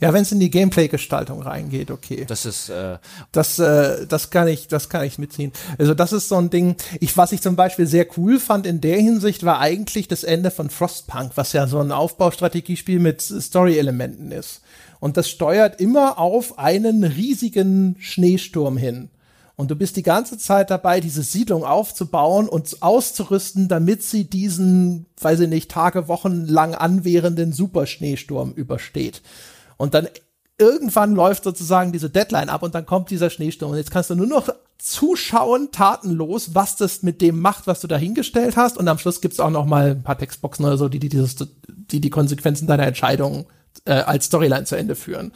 ja, wenn es in die Gameplay-Gestaltung reingeht, okay. Das ist, äh, Das, äh, das kann ich, das kann ich mitziehen. Also das ist so ein Ding. Ich, was ich zum Beispiel sehr cool fand in der Hinsicht, war eigentlich das Ende von Frostpunk, was ja so ein Aufbaustrategiespiel mit Story-Elementen ist. Und das steuert immer auf einen riesigen Schneesturm hin. Und du bist die ganze Zeit dabei, diese Siedlung aufzubauen und auszurüsten, damit sie diesen, weiß ich nicht, Tage, Wochen lang anwährenden Superschneesturm übersteht. Und dann irgendwann läuft sozusagen diese Deadline ab und dann kommt dieser Schneesturm. Und jetzt kannst du nur noch zuschauen, tatenlos, was das mit dem macht, was du da hingestellt hast. Und am Schluss gibt's auch noch mal ein paar Textboxen oder so, die die, dieses, die, die Konsequenzen deiner Entscheidung äh, als Storyline zu Ende führen.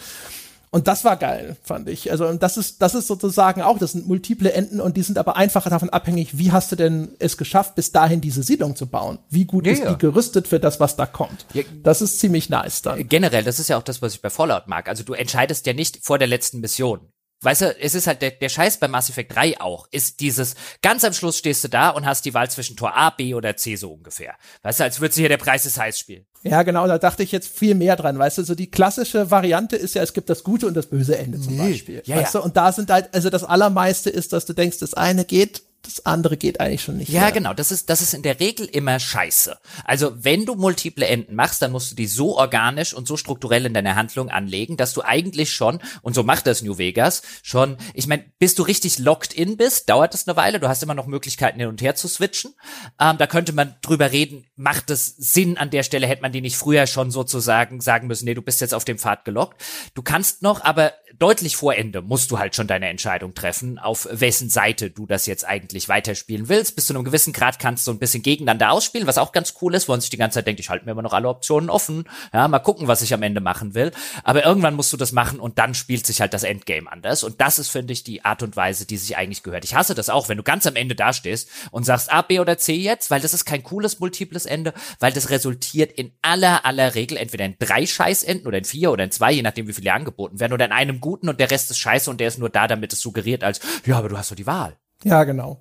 Und das war geil, fand ich. Also, und das ist, das ist sozusagen auch, das sind multiple Enden und die sind aber einfach davon abhängig, wie hast du denn es geschafft, bis dahin diese Siedlung zu bauen? Wie gut Ja, ist ja. die gerüstet für das, was da kommt? Ja. Das ist ziemlich nice dann. generell, das ist ja auch das, was ich bei Fallout mag. Also du entscheidest ja nicht vor der letzten Mission. Weißt du, es ist halt der, der Scheiß bei Mass Effect 3 auch, ist dieses, ganz am Schluss stehst du da und hast die Wahl zwischen Tor A, B oder C so ungefähr. Weißt du, als würdest du hier der Preis ist heiß spielen. Ja, genau, da dachte ich jetzt viel mehr dran, weißt du, so die klassische Variante ist ja, es gibt das gute und das böse Ende zum Beispiel. Ja, weißt ja. du, und da sind halt, also das Allermeiste ist, dass du denkst, das eine geht, das andere geht eigentlich schon nicht. Ja, mehr. genau. Das ist, das ist in der Regel immer scheiße. Also, wenn du multiple Enden machst, dann musst du die so organisch und so strukturell in deiner Handlung anlegen, dass du eigentlich schon, und so macht das New Vegas, schon, ich meine, bis du richtig locked in bist, dauert es eine Weile. Du hast immer noch Möglichkeiten, hin und her zu switchen. Ähm, da könnte man drüber reden, macht es Sinn an der Stelle, hätte man die nicht früher schon sozusagen sagen müssen, nee, du bist jetzt auf dem Pfad gelockt. Du kannst noch, aber deutlich vor Ende musst du halt schon deine Entscheidung treffen, auf wessen Seite du das jetzt eigentlich weiterspielen willst. Bis zu einem gewissen Grad kannst du ein bisschen gegeneinander ausspielen, was auch ganz cool ist, wo man sich die ganze Zeit denkt, ich halte mir immer noch alle Optionen offen. Ja, mal gucken, was ich am Ende machen will. Aber irgendwann musst du das machen und dann spielt sich halt das Endgame anders. Und das ist, finde ich, die Art und Weise, die sich eigentlich gehört. Ich hasse das auch, wenn du ganz am Ende dastehst und sagst A, B oder C jetzt, weil das ist kein cooles multiples Ende, weil das resultiert in aller, aller Regel entweder in drei Scheißenden oder in vier oder in zwei, je nachdem, wie viele angeboten werden, oder in einem guten und der Rest ist scheiße und der ist nur da, damit es suggeriert als, ja, aber du hast doch die Wahl. Ja, genau.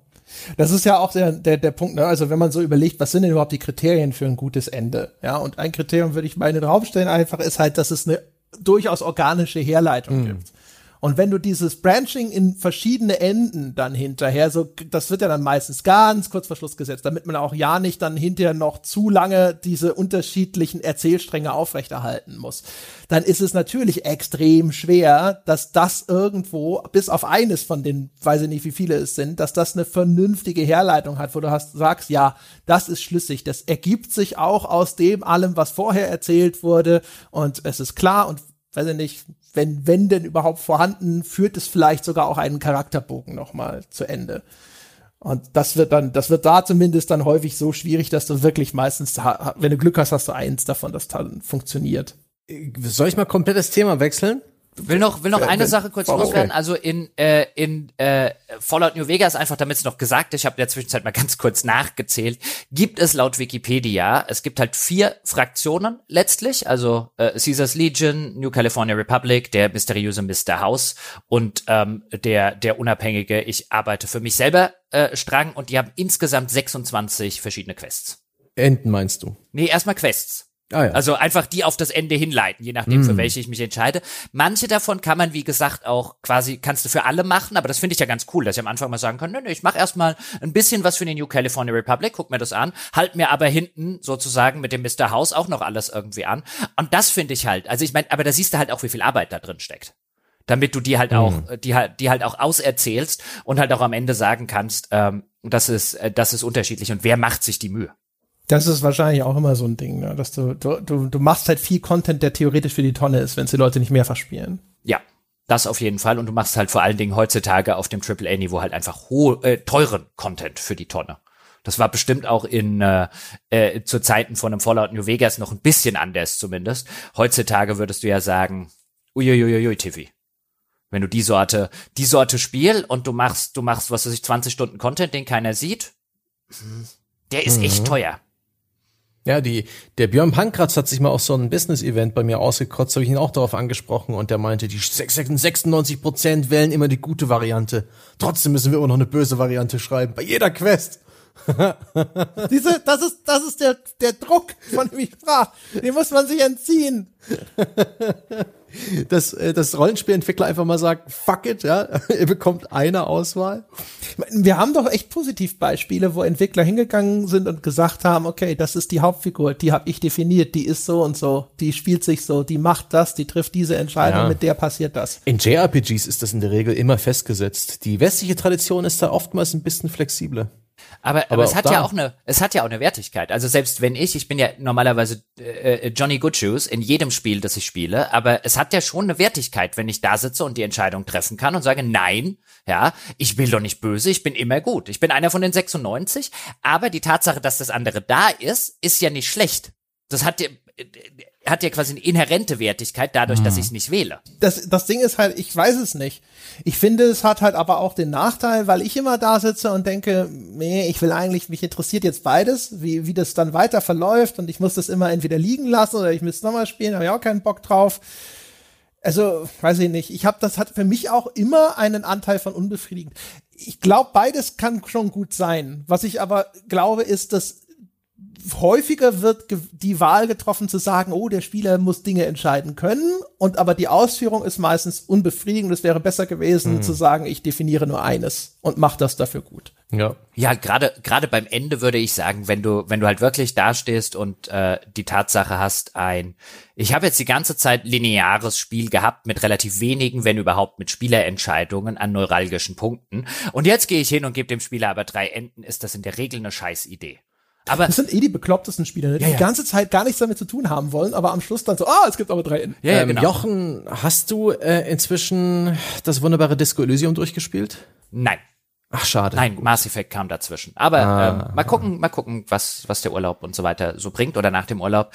Das ist ja auch der, der, der Punkt, ne? also wenn man so überlegt, was sind denn überhaupt die Kriterien für ein gutes Ende? Ja, und ein Kriterium würde ich mal in den Raum stellen, einfach ist halt, dass es eine durchaus organische Herleitung gibt. Und wenn du dieses Branching in verschiedene Enden dann hinterher, so, das wird ja dann meistens ganz kurz vor Schluss gesetzt, damit man auch ja nicht dann hinterher noch zu lange diese unterschiedlichen Erzählstränge aufrechterhalten muss, dann ist es natürlich extrem schwer, dass das irgendwo, bis auf eines von den, weiß ich nicht, wie viele es sind, dass das eine vernünftige Herleitung hat, wo du hast, sagst, ja, das ist schlüssig, das ergibt sich auch aus dem allem, was vorher erzählt wurde. Und es ist klar und weiß ich nicht, wenn, wenn denn überhaupt vorhanden, führt es vielleicht sogar auch einen Charakterbogen nochmal zu Ende. Und das wird dann, das wird da zumindest dann häufig so schwierig, dass du wirklich meistens, wenn du Glück hast, hast du eins davon, das dann funktioniert. Soll ich mal komplett das Thema wechseln? Will noch, will noch eine Sache kurz okay. loswerden. Also in, äh, in äh, Fallout New Vegas, einfach damit es noch gesagt, ist, ich habe in der Zwischenzeit mal ganz kurz nachgezählt, gibt es laut Wikipedia, es gibt halt vier Fraktionen letztlich, also äh, Caesars Legion, New California Republic, der mysteriöse Mr. House und ähm, der, der unabhängige Ich arbeite für mich selber äh, Strang und die haben insgesamt 26 verschiedene Quests. Enten meinst du? Nee, erstmal Quests. Ah ja. Also einfach die auf das Ende hinleiten, je nachdem, für welche ich mich entscheide. Manche davon kann man, wie gesagt, auch quasi, kannst du für alle machen, aber das finde ich ja ganz cool, dass ich am Anfang mal sagen kann, nö, nö, ich mache erstmal ein bisschen was für die New California Republic, guck mir das an, halt mir aber hinten sozusagen mit dem Mr. House auch noch alles irgendwie an. Und das finde ich halt, also ich meine, aber da siehst du halt auch, wie viel Arbeit da drin steckt. Damit du die halt auch, die halt, die halt auch auserzählst und halt auch am Ende sagen kannst, ähm, das ist, äh, das ist unterschiedlich und wer macht sich die Mühe. Das ist wahrscheinlich auch immer so ein Ding, ne? dass du, du, du, du machst halt viel Content, der theoretisch für die Tonne ist, wenn es die Leute nicht mehrfach spielen. Ja, das auf jeden Fall. Und du machst halt vor allen Dingen heutzutage auf dem AAA-Niveau halt einfach hohe, äh, teuren Content für die Tonne. Das war bestimmt auch in äh, äh, zu Zeiten von einem Fallout New Vegas noch ein bisschen anders zumindest. Heutzutage würdest du ja sagen, uiuiuiui, TV. Wenn du die Sorte, die Sorte Spiel und du machst, du machst, was weiß ich, 20 Stunden Content, den keiner sieht, der ist echt teuer. Ja, die, der Björn Pankratz hat sich mal auf so ein Business-Event bei mir ausgekotzt, habe ich ihn auch darauf angesprochen und der meinte, die 96 Prozent wählen immer die gute Variante. Trotzdem müssen wir immer noch eine böse Variante schreiben, bei jeder Quest. Diese, das ist, das ist der, der Druck, von dem ich sprach. Den muss man sich entziehen. Dass, äh, dass Rollenspielentwickler einfach mal sagen, fuck it, ja, ihr bekommt eine Auswahl. Wir haben doch echt Positivbeispiele, wo Entwickler hingegangen sind und gesagt haben, okay, das ist die Hauptfigur, die habe ich definiert, die ist so und so, die spielt sich so, die macht das, die trifft diese Entscheidung, Ja. mit der passiert das. In JRPGs ist das in der Regel immer festgesetzt. Die westliche Tradition ist da oftmals ein bisschen flexibler. Aber, aber, Aber es hat da- ja auch eine, es hat ja auch eine Wertigkeit. Also selbst wenn ich, ich bin ja normalerweise äh, Johnny Good Shoes in jedem Spiel, das ich spiele, aber es hat ja schon eine Wertigkeit, wenn ich da sitze und die Entscheidung treffen kann und sage, nein, ja, ich will doch nicht böse, ich bin immer gut. Ich bin einer von den 96, aber die Tatsache, dass das andere da ist, ist ja nicht schlecht. Das hat ja, äh, hat ja quasi eine inhärente Wertigkeit dadurch, dass ich es nicht wähle. das, das Ding ist halt, ich weiß es nicht. Ich finde, es hat halt aber auch den Nachteil, weil ich immer da sitze und denke, nee, ich will eigentlich, mich interessiert jetzt beides, wie, wie das dann weiter verläuft und ich muss das immer entweder liegen lassen oder ich muss es nochmal spielen, habe ich auch keinen Bock drauf. Also, weiß ich nicht. Ich habe, das hat für mich auch immer einen Anteil von unbefriedigend. Ich glaube, beides kann schon gut sein. Was ich aber glaube, ist, dass häufiger wird die Wahl getroffen zu sagen, oh, der Spieler muss Dinge entscheiden können und aber die Ausführung ist meistens unbefriedigend. Es wäre besser gewesen zu sagen, ich definiere nur eines und mach das dafür gut. Ja. Ja, gerade gerade beim Ende würde ich sagen, wenn du wenn du halt wirklich dastehst und äh, die Tatsache hast, ein ich habe jetzt die ganze Zeit lineares Spiel gehabt mit relativ wenigen, wenn überhaupt mit Spielerentscheidungen an neuralgischen Punkten und jetzt gehe ich hin und gebe dem Spieler aber drei Enden, ist das in der Regel eine Scheißidee. Aber Das sind eh die beklopptesten Spieler, ne? die Ja, die ja. ganze Zeit gar nichts damit zu tun haben wollen, aber am Schluss dann so, ah, es gibt aber drei Enden. ja, ja, ähm, genau. Jochen, hast du äh, inzwischen das wunderbare Disco Elysium durchgespielt? Nein, Ach, schade. nein, Mass Effect kam dazwischen. Aber Ah. ähm, mal gucken, mal gucken, was was der Urlaub und so weiter so bringt oder nach dem Urlaub.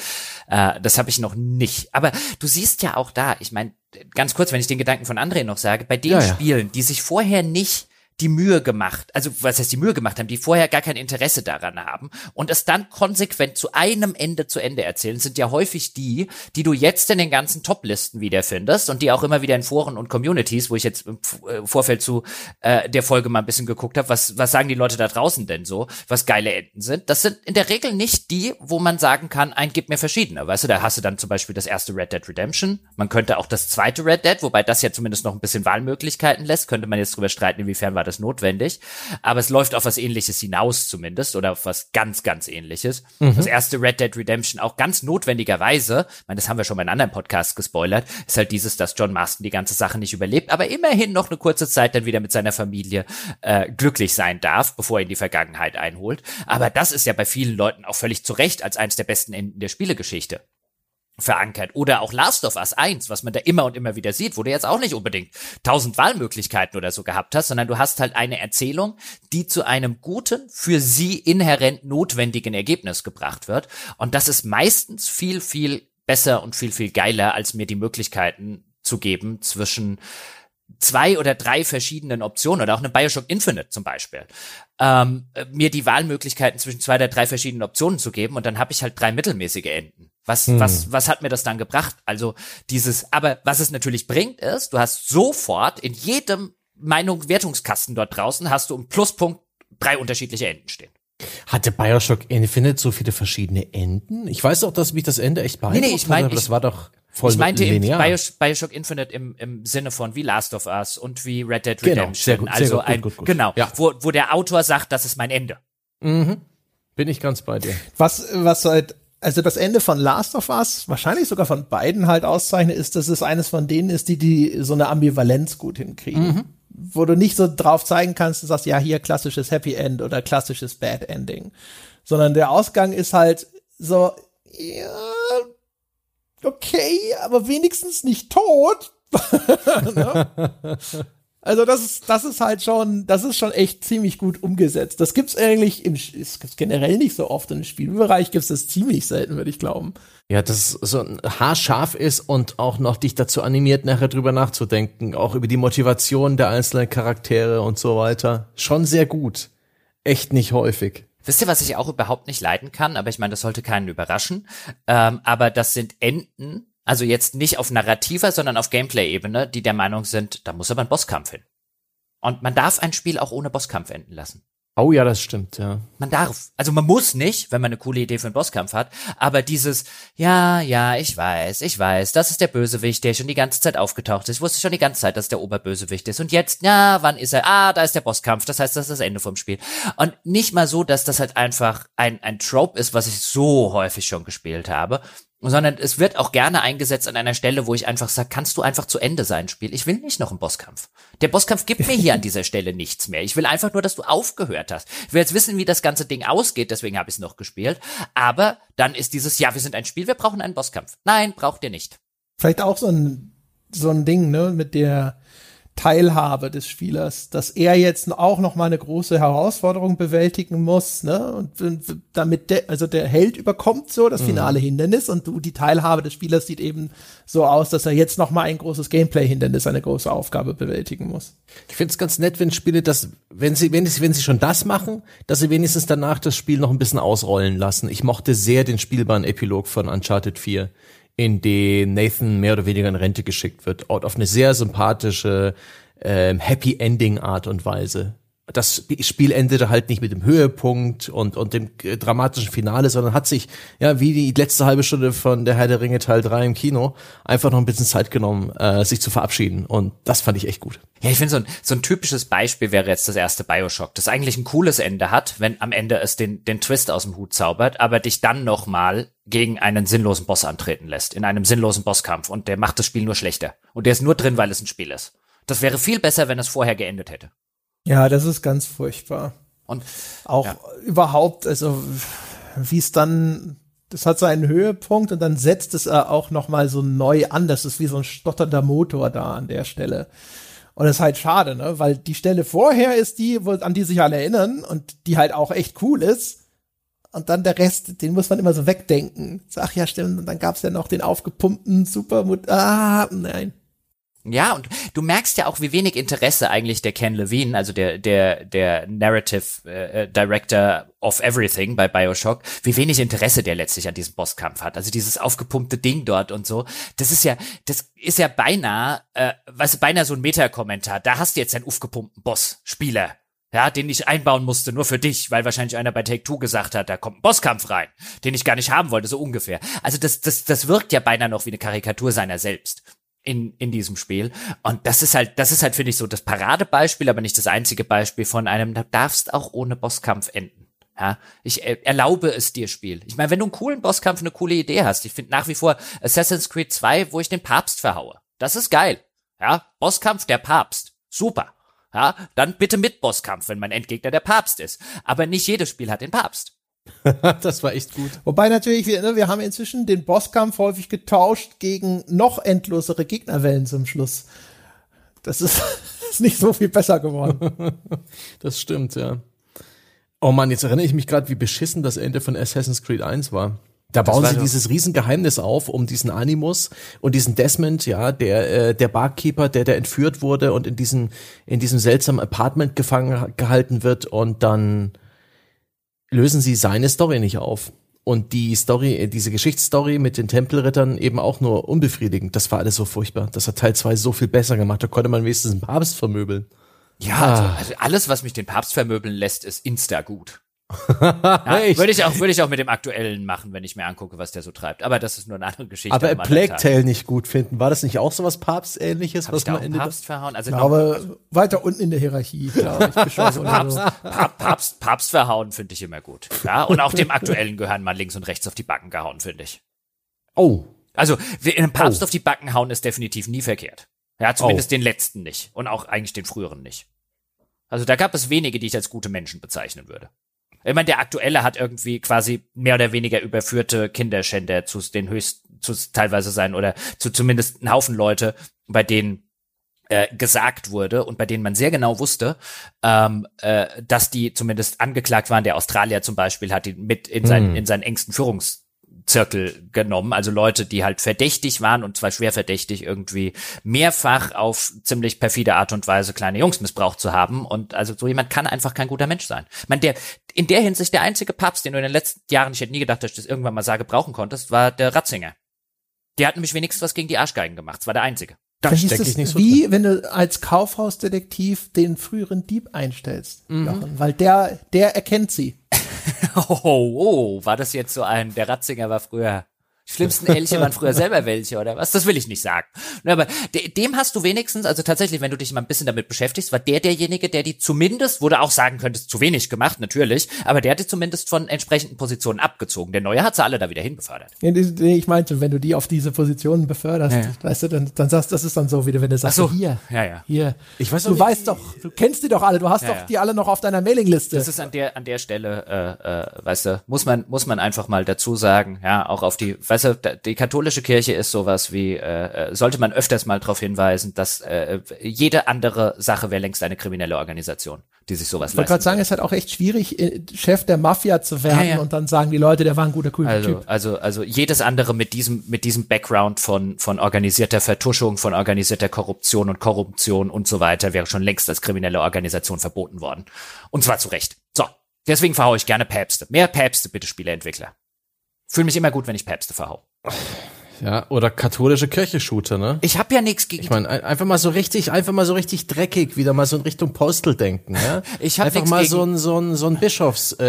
Äh, das habe ich noch nicht. Aber du siehst ja auch da, ich meine, ganz kurz, wenn ich den Gedanken von André noch sage, bei den Ja, ja. Spielen, die sich vorher nicht die Mühe gemacht, also was heißt die Mühe gemacht haben, die vorher gar kein Interesse daran haben und es dann konsequent zu einem Ende zu Ende erzählen, sind ja häufig die, die du jetzt in den ganzen Top-Listen wiederfindest und die auch immer wieder in Foren und Communities, wo ich jetzt im äh, Vorfeld zu äh, der Folge mal ein bisschen geguckt habe, was, was sagen die Leute da draußen denn so, was geile Enden sind. Das sind in der Regel nicht die, wo man sagen kann, ein gib mir verschiedene. Weißt du, da hast du dann zum Beispiel das erste Red Dead Redemption. Man könnte auch das zweite Red Dead, wobei das ja zumindest noch ein bisschen Wahlmöglichkeiten lässt, könnte man jetzt drüber streiten, inwiefern war das notwendig. Aber es läuft auf was ähnliches hinaus zumindest oder auf was ganz, ganz ähnliches. Das erste Red Dead Redemption auch ganz notwendigerweise, ich meine, das haben wir schon bei einem anderen Podcast gespoilert, ist halt dieses, dass John Marston die ganze Sache nicht überlebt, aber immerhin noch eine kurze Zeit dann wieder mit seiner Familie äh, glücklich sein darf, bevor er in die Vergangenheit einholt. Aber das ist ja bei vielen Leuten auch völlig zu Recht als eines der besten Enden der Spielegeschichte verankert. Oder auch Last of Us 1, was man da immer und immer wieder sieht, wo du jetzt auch nicht unbedingt tausend Wahlmöglichkeiten oder so gehabt hast, sondern du hast halt eine Erzählung, die zu einem guten, für sie inhärent notwendigen Ergebnis gebracht wird. Und das ist meistens viel, viel besser und viel, viel geiler, als mir die Möglichkeiten zu geben zwischen zwei oder drei verschiedenen Optionen oder auch eine Bioshock Infinite zum Beispiel, ähm, mir die Wahlmöglichkeiten zwischen zwei oder drei verschiedenen Optionen zu geben und dann habe ich halt drei mittelmäßige Enden. Was, hm. was, was hat mir das dann gebracht? Also dieses, aber was es natürlich bringt, ist, du hast sofort in jedem Meinung Wertungskasten dort draußen hast du im Pluspunkt drei unterschiedliche Enden stehen. Hatte Bioshock Infinite so viele verschiedene Enden? Ich weiß auch, dass mich das Ende echt beeindruckt nee, nee, ich mein, hat, aber das war doch voll Ich meinte linear. Bios Bioshock Infinite im, im Sinne von wie Last of Us und wie Red Dead Redemption. Genau, sehr gut, also sehr gut, ein, gut, gut, genau, ja. wo, wo der Autor sagt, das ist mein Ende. Mhm. Bin ich ganz bei dir. Was, was halt also das Ende von Last of Us, wahrscheinlich sogar von beiden halt auszeichnet, ist, dass es eines von denen ist, die die so eine Ambivalenz gut hinkriegen. Mhm wo du nicht so drauf zeigen kannst, du sagst, ja, hier klassisches Happy End oder klassisches Bad Ending. Sondern der Ausgang ist halt so, ja, okay, aber wenigstens nicht tot. ne? Also das ist, das ist halt schon, das ist schon echt ziemlich gut umgesetzt. Das gibt's eigentlich im, es gibt's generell nicht so oft. Im Spielbereich gibt's das ziemlich selten, würde ich glauben. Ja, das so ein haarscharf ist und auch noch dich dazu animiert, nachher drüber nachzudenken, auch über die Motivation der einzelnen Charaktere und so weiter. Schon sehr gut. Echt nicht häufig. Wisst ihr, was ich auch überhaupt nicht leiden kann? Aber ich meine, das sollte keinen überraschen. Ähm, aber das sind Enden, also jetzt nicht auf narrativer, sondern auf Gameplay-Ebene, die der Meinung sind, da muss aber ein Bosskampf hin. Und man darf ein Spiel auch ohne Bosskampf enden lassen. Oh ja, das stimmt, ja. Man darf. Also man muss nicht, wenn man eine coole Idee für einen Bosskampf hat, aber dieses, ja, ja, ich weiß, ich weiß, das ist der Bösewicht, der schon die ganze Zeit aufgetaucht ist. Ich wusste schon die ganze Zeit, dass der Oberbösewicht ist. Und jetzt, ja, wann ist er? Ah, da ist der Bosskampf. Das heißt, das ist das Ende vom Spiel. Und nicht mal so, dass das halt einfach ein, ein Trope ist, was ich so häufig schon gespielt habe, sondern es wird auch gerne eingesetzt an einer Stelle, wo ich einfach sage, kannst du einfach zu Ende sein, Spiel? Ich will nicht noch einen Bosskampf. Der Bosskampf gibt mir hier an dieser Stelle nichts mehr. Ich will einfach nur, dass du aufgehört hast. Ich will jetzt wissen, wie das ganze Ding ausgeht, deswegen habe ich es noch gespielt. Aber dann ist dieses, ja, wir sind ein Spiel, wir brauchen einen Bosskampf. Nein, braucht ihr nicht. Vielleicht auch so ein, so ein Ding, ne, mit der, Teilhabe des Spielers, dass er jetzt auch noch mal eine große Herausforderung bewältigen muss, ne? Und damit der, also der Held überkommt so das mhm. finale mhm. Hindernis und du, die Teilhabe des Spielers sieht eben so aus, dass er jetzt noch mal ein großes Gameplay-Hindernis, eine große Aufgabe bewältigen muss. Ich finde es ganz nett, wenn Spiele das, wenn sie, wenn sie, wenn sie schon das machen, dass sie wenigstens danach das Spiel noch ein bisschen ausrollen lassen. Ich mochte sehr den spielbaren Epilog von Uncharted 4 in den Nathan mehr oder weniger in Rente geschickt wird, auf eine sehr sympathische, ähm, Happy Ending Art und Weise. Das Spiel endete halt nicht mit dem Höhepunkt und, und dem dramatischen Finale, sondern hat sich, ja, wie die letzte halbe Stunde von der Herr der Ringe Teil 3 im Kino, einfach noch ein bisschen Zeit genommen, äh, sich zu verabschieden. Und das fand ich echt gut. Ja, ich finde, so ein, so ein typisches Beispiel wäre jetzt das erste Bioshock, das eigentlich ein cooles Ende hat, wenn am Ende es den, den Twist aus dem Hut zaubert, aber dich dann nochmal gegen einen sinnlosen Boss antreten lässt, in einem sinnlosen Bosskampf und der macht das Spiel nur schlechter. Und der ist nur drin, weil es ein Spiel ist. Das wäre viel besser, wenn es vorher geendet hätte. Ja, das ist ganz furchtbar. Und auch ja. überhaupt, also wie es dann, das hat seinen Höhepunkt und dann setzt es auch noch mal so neu an. Das ist wie so ein stotternder Motor da an der Stelle. Und das ist halt schade, ne? Weil die Stelle vorher ist die, wo, an die sich alle erinnern und die halt auch echt cool ist und dann der Rest, den muss man immer so wegdenken. Ach ja, stimmt, und dann gab's ja noch den aufgepumpten Supermut. Ah, nein. Ja, und du merkst ja auch, wie wenig Interesse eigentlich der Ken Levine, also der der der Narrative äh, äh, Director of Everything bei BioShock, wie wenig Interesse der letztlich an diesem Bosskampf hat. Also dieses aufgepumpte Ding dort und so. Das ist ja, das ist ja beinahe, äh, was du, beinahe so ein Meta-Kommentar. Da hast du jetzt einen aufgepumpten Boss-Spieler ja, den ich einbauen musste, nur für dich, weil wahrscheinlich einer bei Take-Two gesagt hat, da kommt ein Bosskampf rein, den ich gar nicht haben wollte, so ungefähr. Also das, das, das wirkt ja beinahe noch wie eine Karikatur seiner selbst in, in diesem Spiel. Und das ist halt, das ist halt, finde ich, so das Paradebeispiel, aber nicht das einzige Beispiel von einem, da darfst auch ohne Bosskampf enden. Ja, ich äh, erlaube es dir, Spiel. Ich meine, wenn du einen coolen Bosskampf, eine coole Idee hast, ich finde nach wie vor Assassin's Creed 2, wo ich den Papst verhaue. Das ist geil. Ja, Bosskampf der Papst. Super. Ja, dann bitte mit Bosskampf, wenn mein Endgegner der Papst ist. Aber nicht jedes Spiel hat den Papst. das war echt gut. Wobei natürlich, wir, ne, wir haben inzwischen den Bosskampf häufig getauscht gegen noch endlosere Gegnerwellen zum Schluss. Das ist, ist nicht so viel besser geworden. das stimmt, ja. Oh man, jetzt erinnere ich mich gerade, wie beschissen das Ende von Assassin's Creed 1 war. Da bauen sie dieses Riesengeheimnis auf um diesen Animus und diesen Desmond, ja, der äh, der Barkeeper, der der entführt wurde und in diesem in diesem seltsamen Apartment gefangen gehalten wird und dann lösen sie seine Story nicht auf. Und die Story, äh, diese Geschichtsstory mit den Tempelrittern eben auch nur unbefriedigend. Das war alles so furchtbar. Das hat Teil 2 so viel besser gemacht. Da konnte man wenigstens einen Papst vermöbeln. Ja, Ah. also, also alles, was mich den Papst vermöbeln lässt, ist insta gut. Ja, würde ich auch, würde ich auch mit dem aktuellen machen, wenn ich mir angucke, was der so treibt. Aber das ist nur eine andere Geschichte. Aber Plague. Tale nicht gut finden. War das nicht auch so was Papstähnliches, was da man Ende Papst verhauen? Also Ich noch- glaube, weiter unten in der Hierarchie, glaube ich, so. Papst, Papst, Papst verhauen finde ich immer gut. Ja, und auch dem aktuellen gehören mal links und rechts auf die Backen gehauen, finde ich. Oh, Also, einem Papst Oh. auf die Backen hauen ist definitiv nie verkehrt. Ja, zumindest den letzten nicht. Und auch eigentlich den früheren nicht. Also da gab es wenige, die ich als gute Menschen bezeichnen würde. Ich meine, der aktuelle hat irgendwie quasi mehr oder weniger überführte Kinderschänder zu den höchsten, zu teilweise sein oder zu zumindest einen Haufen Leute, bei denen äh, gesagt wurde und bei denen man sehr genau wusste, ähm, äh, dass die zumindest angeklagt waren. Der Australier zum Beispiel hat ihn mit in, seinen in seinen engsten Führungszirkel genommen, also Leute, die halt verdächtig waren und zwar schwer verdächtig irgendwie mehrfach auf ziemlich perfide Art und Weise kleine Jungs missbraucht zu haben und also so jemand kann einfach kein guter Mensch sein. Ich meine, der in der Hinsicht der einzige Papst, den du in den letzten Jahren, ich hätte nie gedacht, dass ich das irgendwann mal sage, brauchen konntest, war der Ratzinger. Der hat nämlich wenigstens was gegen die Arschgeigen gemacht. Das war der einzige. da stecke ist ich es nicht so wie, wenn du als Kaufhausdetektiv den früheren Dieb einstellst, Jochen, weil der, der erkennt sie. Oh, oh, war das jetzt so ein, der Ratzinger war früher, schlimmsten Elche waren früher selber welche, oder was? Das will ich nicht sagen. Na, Aber de, dem hast du wenigstens, also tatsächlich, wenn du dich mal ein bisschen damit beschäftigst, war der derjenige, der die zumindest, wo du auch sagen könntest, zu wenig gemacht, natürlich, aber der hat die zumindest von entsprechenden Positionen abgezogen. Der Neue hat sie alle da wieder hinbefördert. Ich meinte, wenn du die auf diese Positionen beförderst, Ja, ja. weißt du, dann, dann sagst das ist dann so, wie du, wenn du sagst, so. hier, Ja, ja. hier. Ich weiß du nicht, weißt doch, du kennst die doch alle, du hast Ja, doch ja. die alle noch auf deiner Mailingliste. Das ist an der an der Stelle, äh, äh, weißt du, muss man muss man einfach mal dazu sagen, ja, auch auf die, weißt da- die katholische Kirche ist sowas wie, äh, äh, sollte man öfters mal darauf hinweisen, dass äh, jede andere Sache wäre längst eine kriminelle Organisation, die sich sowas ich wollte gerade sagen, es ist halt auch echt schwierig, äh, Chef der Mafia zu werden Ja, ja. und dann sagen die Leute, der war ein guter, cooler Also, Typ. also, also jedes andere mit diesem, mit diesem Background von, von organisierter Vertuschung, von organisierter Korruption und Korruption und so weiter wäre schon längst als kriminelle Organisation verboten worden. Und zwar zu Recht. So. Deswegen verhaue ich gerne Päpste. Mehr Päpste, bitte, Spieleentwickler. Fühle mich immer gut, wenn ich Päpste verhau. Ja, oder katholische Kirche-Shooter, ne? Ich habe ja nichts gegen Ich meine, ein- einfach mal so richtig, einfach mal so richtig dreckig, wieder mal so in Richtung Postel denken, ja? Ich hab einfach mal gegen- so ein so ein so ein Bischofssitz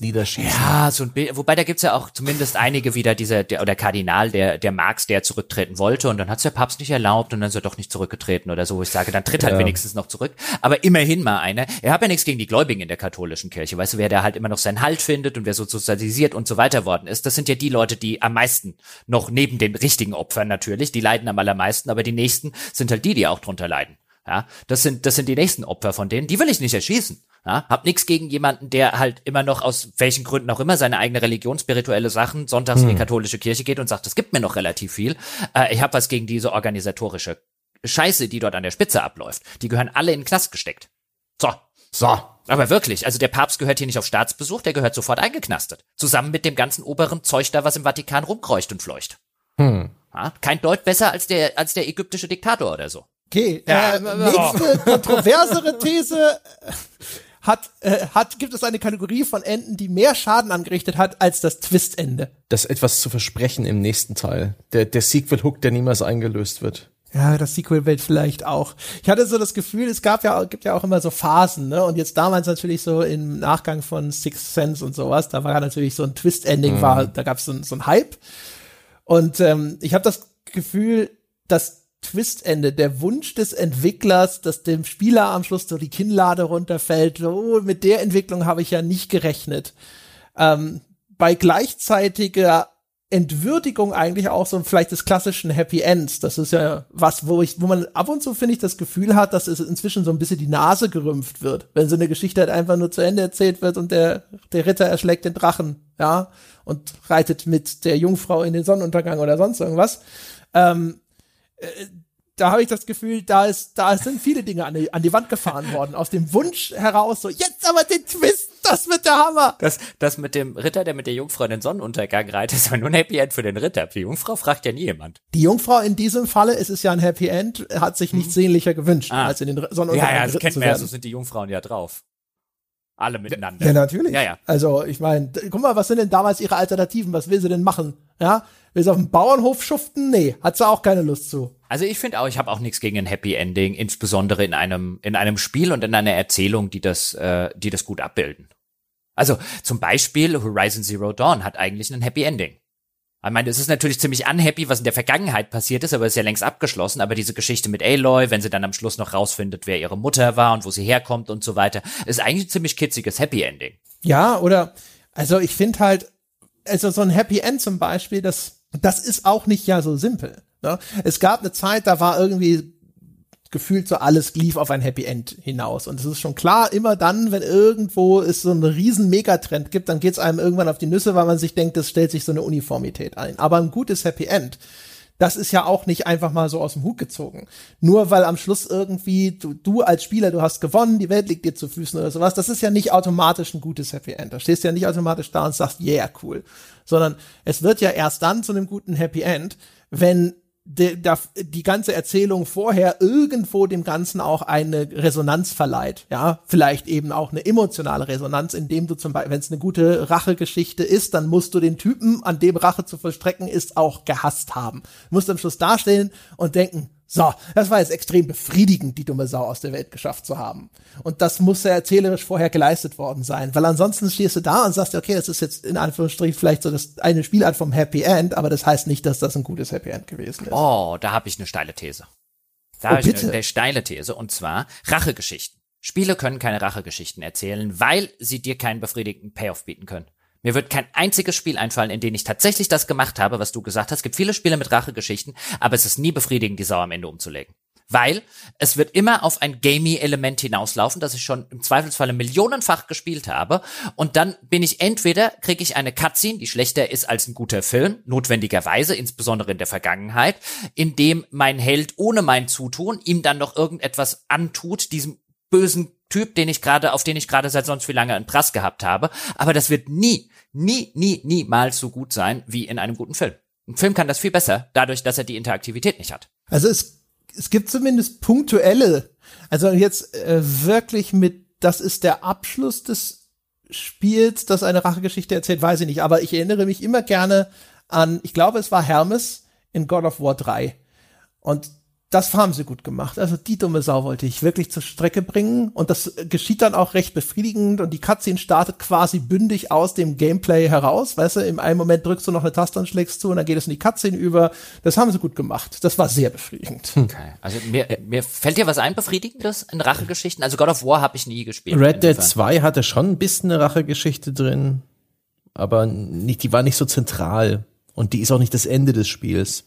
äh, niederschießen. Ja, so ein wobei da gibt's ja auch zumindest einige wieder, dieser, der, oder Kardinal, der, der Marx, der zurücktreten wollte und dann hat's der Papst nicht erlaubt und dann ist er doch nicht zurückgetreten oder so, wo ich sage, dann tritt halt Ja. wenigstens noch zurück. Aber immerhin mal einer. Er hat ja nichts gegen die Gläubigen in der katholischen Kirche. Weißt du, wer da halt immer noch seinen Halt findet und wer so sozialisiert und so weiter worden ist, das sind ja die Leute, die am meisten noch neben den richtigen Opfern natürlich, die leiden am allermeisten, aber die nächsten sind halt die, die auch drunter leiden. Ja, das sind, das sind die nächsten Opfer von denen. Die will ich nicht erschießen. Ja, hab nichts gegen jemanden, der halt immer noch aus welchen Gründen auch immer seine eigene Religion, spirituelle Sachen sonntags in die katholische Kirche geht und sagt, es gibt mir noch relativ viel. Äh, ich habe was gegen diese organisatorische Scheiße, die dort an der Spitze abläuft. Die gehören alle in den Knast gesteckt. So. So. Aber wirklich, also der Papst gehört hier nicht auf Staatsbesuch, der gehört sofort eingeknastet. Zusammen mit dem ganzen oberen Zeug da, was im Vatikan rumkreucht und fleucht. Hm. Ja, kein Deut besser als der, als der ägyptische Diktator oder so. Okay, Ja, äh, nächste kontroversere These äh, hat, äh, hat, gibt es eine Kategorie von Enden, die mehr Schaden angerichtet hat als das Twistende. Das etwas zu versprechen im nächsten Teil. Der der Sequel Hook, der niemals eingelöst wird. Ja, das Sequel-Welt vielleicht auch. Ich hatte so das Gefühl, es gab ja, gibt ja auch immer so Phasen, ne? Und jetzt damals natürlich so im Nachgang von Sixth Sense und sowas, da war natürlich so ein Twist-Ending, war, da gab es so, ein- so ein Hype. Und ähm, ich habe das Gefühl, das Twistende, der Wunsch des Entwicklers, dass dem Spieler am Schluss so die Kinnlade runterfällt, oh, mit der Entwicklung habe ich ja nicht gerechnet. Ähm, bei gleichzeitiger Entwürdigung eigentlich auch so vielleicht des klassischen Happy Ends. Das ist ja was, wo ich, wo man ab und zu finde ich das Gefühl hat, dass es inzwischen so ein bisschen die Nase gerümpft wird, wenn so eine Geschichte halt einfach nur zu Ende erzählt wird und der der Ritter erschlägt den Drachen, ja, und reitet mit der Jungfrau in den Sonnenuntergang oder sonst irgendwas. Ähm, äh, da habe ich das Gefühl, da ist, da sind viele Dinge an die, an die Wand gefahren worden. Aus dem Wunsch heraus, so, jetzt aber den Twist, das wird der Hammer. Das, das mit dem Ritter, der mit der Jungfrau in den Sonnenuntergang reitet, ist aber nur ein Happy End für den Ritter. Die Jungfrau fragt ja nie jemand. Die Jungfrau in diesem Falle, es ist ja ein Happy End, hat sich nichts sehnlicher gewünscht, Ah. als in den Sonnenuntergang Ja, ja, das kennt man ja, so sind die Jungfrauen ja drauf. Alle miteinander. Ja, natürlich. Ja, ja. Also, ich meine, guck mal, was sind denn damals ihre Alternativen? Was will sie denn machen? Ja? Will sie auf dem Bauernhof schuften? Nee, hat sie auch keine Lust zu. Also ich finde auch, ich habe auch nichts gegen ein Happy Ending, insbesondere in einem in einem Spiel und in einer Erzählung, die das äh, die das gut abbilden. Also zum Beispiel Horizon Zero Dawn hat eigentlich ein Happy Ending. Ich meine, es ist natürlich ziemlich unhappy, was in der Vergangenheit passiert ist, aber es ist ja längst abgeschlossen. Aber diese Geschichte mit Aloy, wenn sie dann am Schluss noch rausfindet, wer ihre Mutter war und wo sie herkommt und so weiter, ist eigentlich ein ziemlich kitziges Happy Ending. Ja, oder, also ich finde halt, also so ein Happy End zum Beispiel, das, das ist auch nicht ja so simpel. Ne? Es gab eine Zeit, da war irgendwie gefühlt so alles lief auf ein Happy End hinaus. Und es ist schon klar, immer dann, wenn irgendwo es so einen riesen Megatrend gibt, dann geht es einem irgendwann auf die Nüsse, weil man sich denkt, das stellt sich so eine Uniformität ein. Aber ein gutes Happy End, das ist ja auch nicht einfach mal so aus dem Hut gezogen. Nur weil am Schluss irgendwie du, du als Spieler, du hast gewonnen, die Welt liegt dir zu Füßen oder sowas, das ist ja nicht automatisch ein gutes Happy End. Da stehst du ja nicht automatisch da und sagst, yeah, cool. Sondern es wird ja erst dann zu einem guten Happy End, wenn die, da, die ganze Erzählung vorher irgendwo dem Ganzen auch eine Resonanz verleiht, ja, vielleicht eben auch eine emotionale Resonanz, indem du zum Beispiel, wenn es eine gute Rachegeschichte ist, dann musst du den Typen, an dem Rache zu vollstrecken ist, auch gehasst haben. Du musst am Schluss dastehen und denken, so, das war jetzt extrem befriedigend, die dumme Sau aus der Welt geschafft zu haben. Und das muss ja erzählerisch vorher geleistet worden sein, weil ansonsten stehst du da und sagst, okay, das ist jetzt in Anführungsstrichen vielleicht so das eine Spielart vom Happy End, aber das heißt nicht, dass das ein gutes Happy End gewesen ist. Oh, da habe ich eine steile These. Da Oh, habe ich eine steile These und zwar Rachegeschichten. Spiele können keine Rachegeschichten erzählen, weil sie dir keinen befriedigenden Payoff bieten können. Mir wird kein einziges Spiel einfallen, in dem ich tatsächlich das gemacht habe, was du gesagt hast. Es gibt viele Spiele mit Rachegeschichten, aber es ist nie befriedigend, die Sau am Ende umzulegen. Weil es wird immer auf ein Gamey-Element hinauslaufen, das ich schon im Zweifelsfalle millionenfach gespielt habe. Und dann bin ich entweder, kriege ich eine Cutscene, die schlechter ist als ein guter Film, notwendigerweise, insbesondere in der Vergangenheit, in dem mein Held ohne mein Zutun ihm dann noch irgendetwas antut, diesem bösen Typ, den ich gerade, auf den ich gerade seit sonst wie lange einen Prass gehabt habe. Aber das wird nie, nie, nie, niemals so gut sein wie in einem guten Film. Ein Film kann das viel besser, dadurch, dass er die Interaktivität nicht hat. Also es, es gibt zumindest punktuelle, also jetzt äh, wirklich mit, das ist der Abschluss des Spiels, das eine Rachegeschichte erzählt, weiß ich nicht, aber ich erinnere mich immer gerne an, ich glaube, es war Hermes in God of War 3. Und das haben sie gut gemacht. Also die dumme Sau wollte ich wirklich zur Strecke bringen und das geschieht dann auch recht befriedigend und die Cutscene startet quasi bündig aus dem Gameplay heraus. Weißt du, im einen Moment drückst du noch eine Taste und schlägst zu und dann geht es in die Cutscene über. Das haben sie gut gemacht. Das war sehr befriedigend. Okay. Also mir, mir fällt dir was ein befriedigendes in Rachegeschichten? Also God of War habe ich nie gespielt. Red Dead Insofern. 2 hatte schon ein bisschen eine Rachegeschichte drin, aber nicht, die war nicht so zentral. Und die ist auch nicht das Ende des Spiels.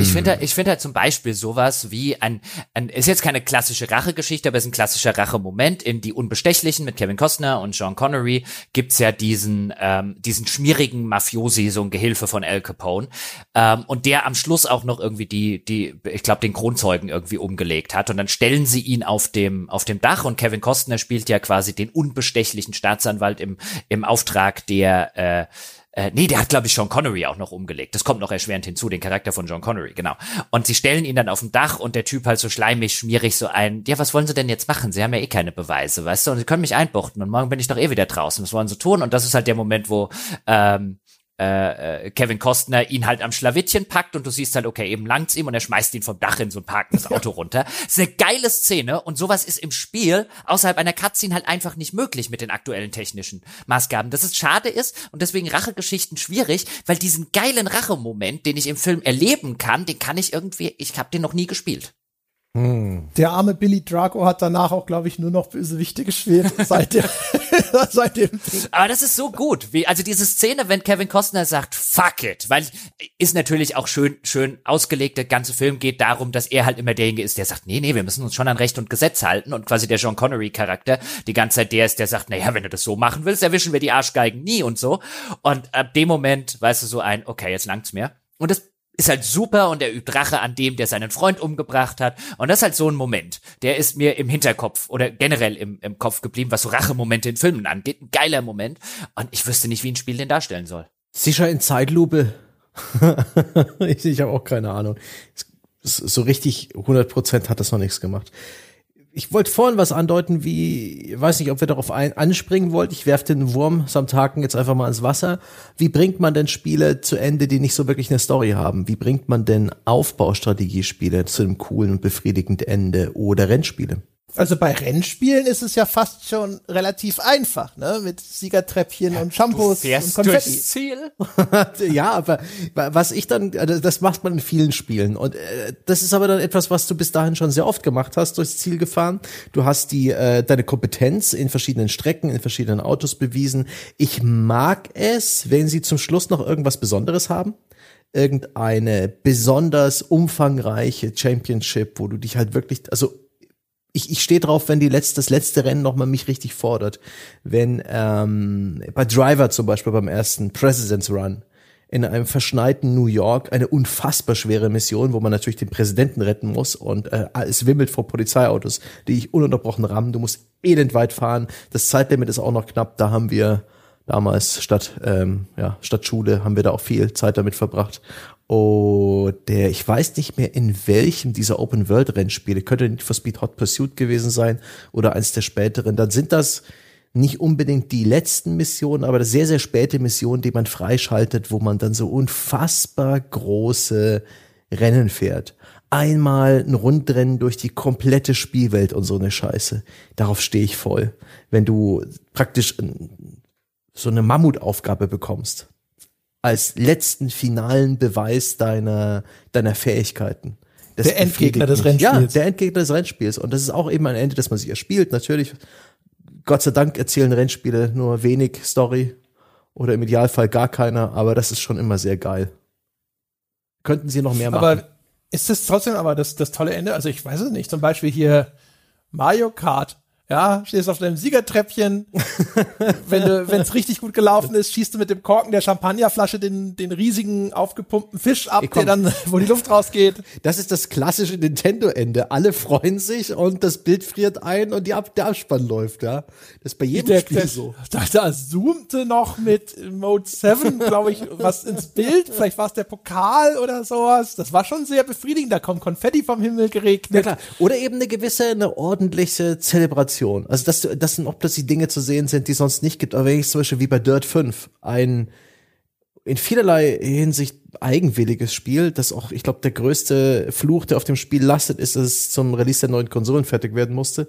Ich finde, ich finde halt zum Beispiel sowas wie ein, ein, ist jetzt keine klassische Rachegeschichte, aber ist ein klassischer Rachemoment. In Die Unbestechlichen mit Kevin Costner und Sean Connery gibt's ja diesen, ähm, diesen schmierigen Mafiosi, so ein Gehilfe von Al Capone, ähm, und der am Schluss auch noch irgendwie die, die, ich glaube, den Kronzeugen irgendwie umgelegt hat. Und dann stellen sie ihn auf dem, auf dem Dach und Kevin Costner spielt ja quasi den unbestechlichen Staatsanwalt im, im Auftrag der, äh, äh, nee, der hat, glaube ich, Sean Connery auch noch umgelegt. Das kommt noch erschwerend hinzu, den Charakter von John Connery, genau. Und sie stellen ihn dann auf dem Dach und der Typ halt so schleimig, schmierig so ein, ja, was wollen sie denn jetzt machen? Sie haben ja eh keine Beweise, weißt du? Und sie können mich einbuchten und morgen bin ich doch eh wieder draußen. Was wollen sie tun? Und das ist halt der Moment, wo ähm, äh, äh, Kevin Costner ihn halt am Schlawittchen packt und du siehst halt, okay, eben langt's ihm und er schmeißt ihn vom Dach in so ein parkendes Auto runter. Das ist eine geile Szene und sowas ist im Spiel außerhalb einer Cutscene halt einfach nicht möglich mit den aktuellen technischen Maßgaben. Das ist schade ist und deswegen Rachegeschichten schwierig, weil diesen geilen Rachemoment, den ich im Film erleben kann, den kann ich irgendwie, ich habe den noch nie gespielt. Der arme Billy Drago hat danach auch, glaube ich, nur noch Bösewichte gespielt seit, der, seit dem. Aber das ist so gut, wie also diese Szene, wenn Kevin Costner sagt Fuck it, weil ist natürlich auch schön schön ausgelegt. Der ganze Film geht darum, dass er halt immer derjenige ist, der sagt, nee, nee, wir müssen uns schon an Recht und Gesetz halten und quasi der John Connery Charakter die ganze Zeit der ist, der sagt, naja, wenn du das so machen willst, erwischen wir die Arschgeigen nie und so. Und ab dem Moment, weißt du, so ein, okay, jetzt langt's mir. Und das ist halt super und er übt Rache an dem, der seinen Freund umgebracht hat. Und das ist halt so ein Moment, der ist mir im Hinterkopf oder generell im, im Kopf geblieben, was so Rachemomente in Filmen angeht. Ein geiler Moment. Und ich wüsste nicht, wie ein Spiel den darstellen soll. Sicher in Zeitlupe. ich ich habe auch keine Ahnung. So richtig 100% hat das noch nichts gemacht. Ich wollte vorhin was andeuten, wie, weiß nicht, ob wir darauf ein, anspringen wollten. Ich werfe den Wurm samt Haken jetzt einfach mal ins Wasser. Wie bringt man denn Spiele zu Ende, die nicht so wirklich eine Story haben? Wie bringt man denn Aufbaustrategiespiele zu einem coolen und befriedigenden Ende oder Rennspiele? Also bei Rennspielen ist es ja fast schon relativ einfach, ne? Mit Siegertreppchen und Shampoos und Konfetti. Ziel? ja, aber was ich dann, also das macht man in vielen Spielen. Und äh, das ist aber dann etwas, was du bis dahin schon sehr oft gemacht hast, durchs Ziel gefahren. Du hast die äh, deine Kompetenz in verschiedenen Strecken, in verschiedenen Autos bewiesen. Ich mag es, wenn sie zum Schluss noch irgendwas Besonderes haben irgendeine besonders umfangreiche Championship, wo du dich halt wirklich, also ich, ich stehe drauf, wenn die letzte, das letzte Rennen nochmal mich richtig fordert. Wenn ähm, bei Driver zum Beispiel beim ersten President's Run in einem verschneiten New York eine unfassbar schwere Mission, wo man natürlich den Präsidenten retten muss und äh, es wimmelt vor Polizeiautos, die ich ununterbrochen rammen. Du musst elend weit fahren. Das Zeitlimit ist auch noch knapp. Da haben wir damals statt ähm, ja statt Schule haben wir da auch viel Zeit damit verbracht und der, ich weiß nicht mehr, in welchem dieser Open-World-Rennspiele, könnte nicht for Speed Hot Pursuit gewesen sein oder eins der späteren, dann sind das nicht unbedingt die letzten Missionen, aber sehr, sehr späte Missionen, die man freischaltet, wo man dann so unfassbar große Rennen fährt. Einmal ein Rundrennen durch die komplette Spielwelt und so eine Scheiße. Darauf stehe ich voll. Wenn du praktisch so eine Mammutaufgabe bekommst als letzten finalen Beweis deiner, deiner Fähigkeiten. der Endgegner des Rennspiels. Ja, der Endgegner des Rennspiels. Und das ist auch eben ein Ende, das man sich erspielt. Natürlich, Gott sei Dank erzählen Rennspiele nur wenig Story oder im Idealfall gar keiner, aber das ist schon immer sehr geil. Könnten sie noch mehr machen. Aber ist das trotzdem aber das, das tolle Ende? Also ich weiß es nicht. Zum Beispiel hier Mario Kart ja, stehst auf deinem Siegertreppchen. wenn du, wenn es richtig gut gelaufen ist, schießt du mit dem Korken der Champagnerflasche den, den riesigen aufgepumpten Fisch ab, der dann, wo die Luft rausgeht. Das ist das klassische Nintendo-Ende. Alle freuen sich und das Bild friert ein und die Ab der Abspann läuft, ja. Das ist bei jedem der, Spiel der, so. Da, da zoomte noch mit Mode 7, glaube ich, was ins Bild. Vielleicht war es der Pokal oder sowas. Das war schon sehr befriedigend. Da kommt Konfetti vom Himmel geregnet. Ja, klar. Oder eben eine gewisse, eine ordentliche Zelebration Innovation. Also dass, das sind auch plötzlich Dinge zu sehen sind, die es sonst nicht gibt. Aber wenn ich zum Beispiel wie bei Dirt 5 ein in vielerlei Hinsicht eigenwilliges Spiel, das auch, ich glaube, der größte Fluch, der auf dem Spiel lastet, ist, dass es zum Release der neuen Konsolen fertig werden musste,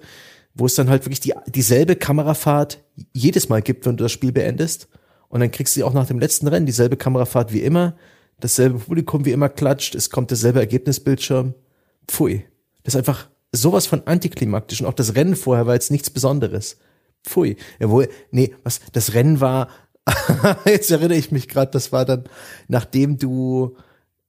wo es dann halt wirklich die, dieselbe Kamerafahrt jedes Mal gibt, wenn du das Spiel beendest. Und dann kriegst du auch nach dem letzten Rennen dieselbe Kamerafahrt wie immer, dasselbe Publikum wie immer klatscht, es kommt derselbe Ergebnisbildschirm. Pfui. Das ist einfach sowas von antiklimaktisch und auch das Rennen vorher war jetzt nichts Besonderes. Pfui. Jawohl, nee, was, das Rennen war, jetzt erinnere ich mich gerade, das war dann, nachdem du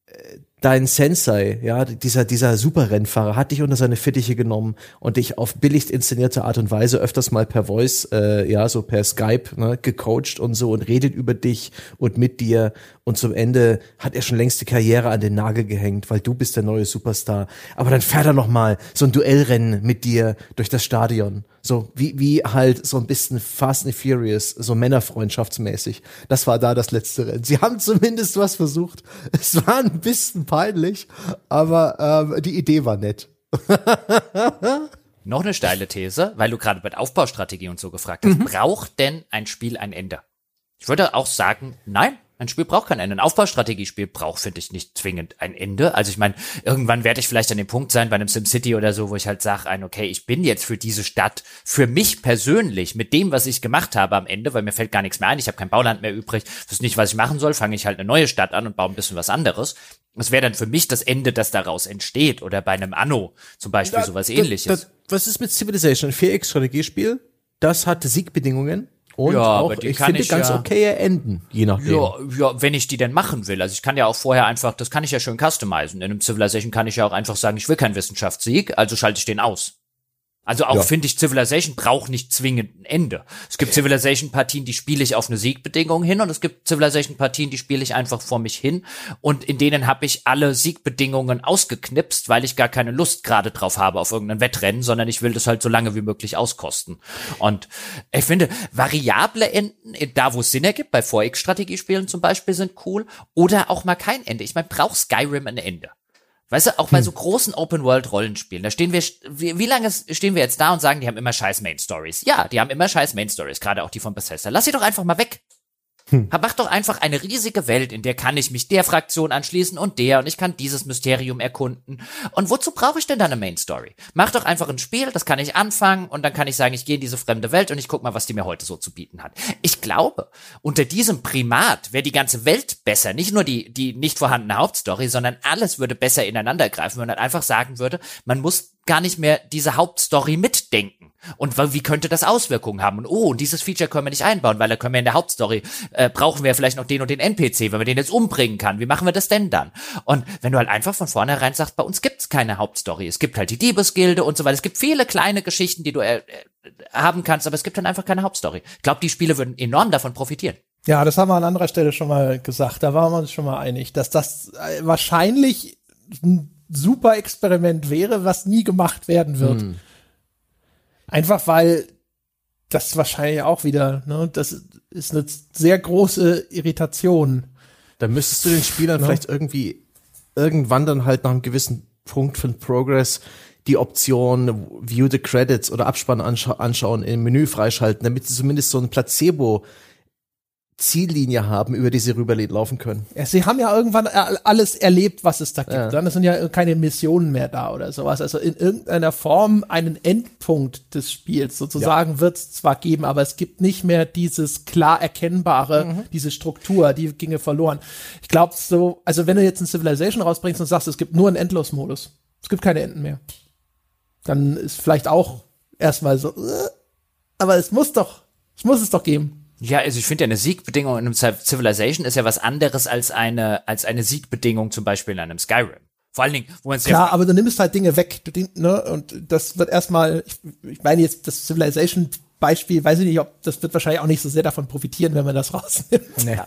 äh, dein Sensei, ja, dieser, dieser Superrennfahrer hat dich unter seine Fittiche genommen und dich auf billigst inszenierte Art und Weise öfters mal per Voice, äh, ja, so per Skype, ne, gecoacht und so und redet über dich und mit dir und zum Ende hat er schon längst die Karriere an den Nagel gehängt, weil du bist der neue Superstar. Aber dann fährt er noch mal so ein Duellrennen mit dir durch das Stadion. So wie, wie halt so ein bisschen Fast and Furious, so Männerfreundschaftsmäßig. Das war da das letzte Rennen. Sie haben zumindest was versucht. Es war ein bisschen peinlich, aber ähm, die Idee war nett. Noch eine steile These, weil du gerade bei Aufbaustrategie und so gefragt hast. Mhm. Braucht denn ein Spiel ein Ende? Ich würde auch sagen, nein, ein Spiel braucht kein Ende. Ein Aufbaustrategiespiel braucht, finde ich, nicht zwingend ein Ende. Also ich meine, irgendwann werde ich vielleicht an dem Punkt sein bei einem SimCity oder so, wo ich halt sage, ein, okay, ich bin jetzt für diese Stadt, für mich persönlich, mit dem, was ich gemacht habe am Ende, weil mir fällt gar nichts mehr ein, ich habe kein Bauland mehr übrig, wüsste nicht, was ich machen soll, fange ich halt eine neue Stadt an und baue ein bisschen was anderes. Das wäre dann für mich das Ende, das daraus entsteht. Oder bei einem Anno zum Beispiel, da, sowas ähnliches. Da, da, was ist mit Civilization? Ein 4X-Strategiespiel? Das hat Siegbedingungen und ja, auch, ich finde, ich ganz ja, okay enden, je nachdem. Ja, ja, wenn ich die denn machen will. Also ich kann ja auch vorher einfach, das kann ich ja schön customizen. In einem Civilization kann ich ja auch einfach sagen, ich will keinen Wissenschaftssieg, also schalte ich den aus. Also auch Ja. finde ich, Civilization braucht nicht zwingend ein Ende. Es gibt Civilization-Partien, die spiele ich auf eine Siegbedingung hin und es gibt Civilization-Partien, die spiele ich einfach vor mich hin und in denen habe ich alle Siegbedingungen ausgeknipst, weil ich gar keine Lust gerade drauf habe auf irgendein Wettrennen, sondern ich will das halt so lange wie möglich auskosten. Und ich finde, variable Enden, da wo es Sinn ergibt, bei 4X-Strategiespielen zum Beispiel, sind cool oder auch mal kein Ende. Ich meine, braucht Skyrim ein Ende? Weißt du, auch bei so großen Open-World-Rollenspielen, da stehen wir, wie, wie lange stehen wir jetzt da und sagen, die haben immer scheiß Main-Stories? Ja, die haben immer scheiß Main-Stories, gerade auch die von Bethesda. Lass sie doch einfach mal weg. Mach doch einfach eine riesige Welt, in der kann ich mich der Fraktion anschließen und der und ich kann dieses Mysterium erkunden. Und wozu brauche ich denn dann eine Main Story? Mach doch einfach ein Spiel, das kann ich anfangen und dann kann ich sagen, ich gehe in diese fremde Welt und ich guck mal, was die mir heute so zu bieten hat. Ich glaube, unter diesem Primat wäre die ganze Welt besser, nicht nur die die nicht vorhandene Hauptstory, sondern alles würde besser ineinander greifen, wenn man einfach sagen würde, man muss gar nicht mehr diese Hauptstory mitdenken. Und wie könnte das Auswirkungen haben? Und oh, dieses Feature können wir nicht einbauen, weil da können wir in der Hauptstory, äh, brauchen wir vielleicht noch den und den NPC, wenn man den jetzt umbringen kann. Wie machen wir das denn dann? Und wenn du halt einfach von vornherein sagst, bei uns gibt's keine Hauptstory. Es gibt halt die Diebesgilde und so weiter. Es gibt viele kleine Geschichten, die du äh, äh, haben kannst, aber es gibt dann einfach keine Hauptstory. Ich glaube, die Spiele würden enorm davon profitieren. Ja, das haben wir an anderer Stelle schon mal gesagt. Da waren wir uns schon mal einig, dass das äh, wahrscheinlich ein super Experiment wäre, was nie gemacht werden wird. Einfach weil das wahrscheinlich auch wieder, ne, das ist eine sehr große Irritation. Da müsstest du den Spielern vielleicht irgendwie irgendwann dann halt nach einem gewissen Punkt von Progress die Option View the Credits oder Abspann anscha anschauen im Menü freischalten, damit sie zumindest so ein Placebo Ziellinie haben, über die sie rüberlaufen können. Ja, sie haben ja irgendwann a- alles erlebt, was es da gibt. Ja. Dann sind ja keine Missionen mehr da oder sowas. Also in irgendeiner Form einen Endpunkt des Spiels sozusagen wird es zwar geben, aber es gibt nicht mehr dieses klar erkennbare, Mhm. diese Struktur, die ginge verloren. Ich glaube so, also wenn du jetzt ein Civilization rausbringst und sagst, es gibt nur einen Endlosmodus, es gibt keine Enden mehr, dann ist vielleicht auch erstmal so, äh, aber es muss doch, es muss es doch geben. Ja, also ich finde ja eine Siegbedingung in einem Civ- Civilization ist ja was anderes als eine, als eine Siegbedingung zum Beispiel in einem Skyrim. Vor allen Dingen, wo man es Klar, ja, aber du nimmst halt Dinge weg, du, ne, und das wird erstmal, ich, ich meine jetzt das Civilization-Beispiel, weiß ich nicht, ob das wird wahrscheinlich auch nicht so sehr davon profitieren, wenn man das rausnimmt. Nee.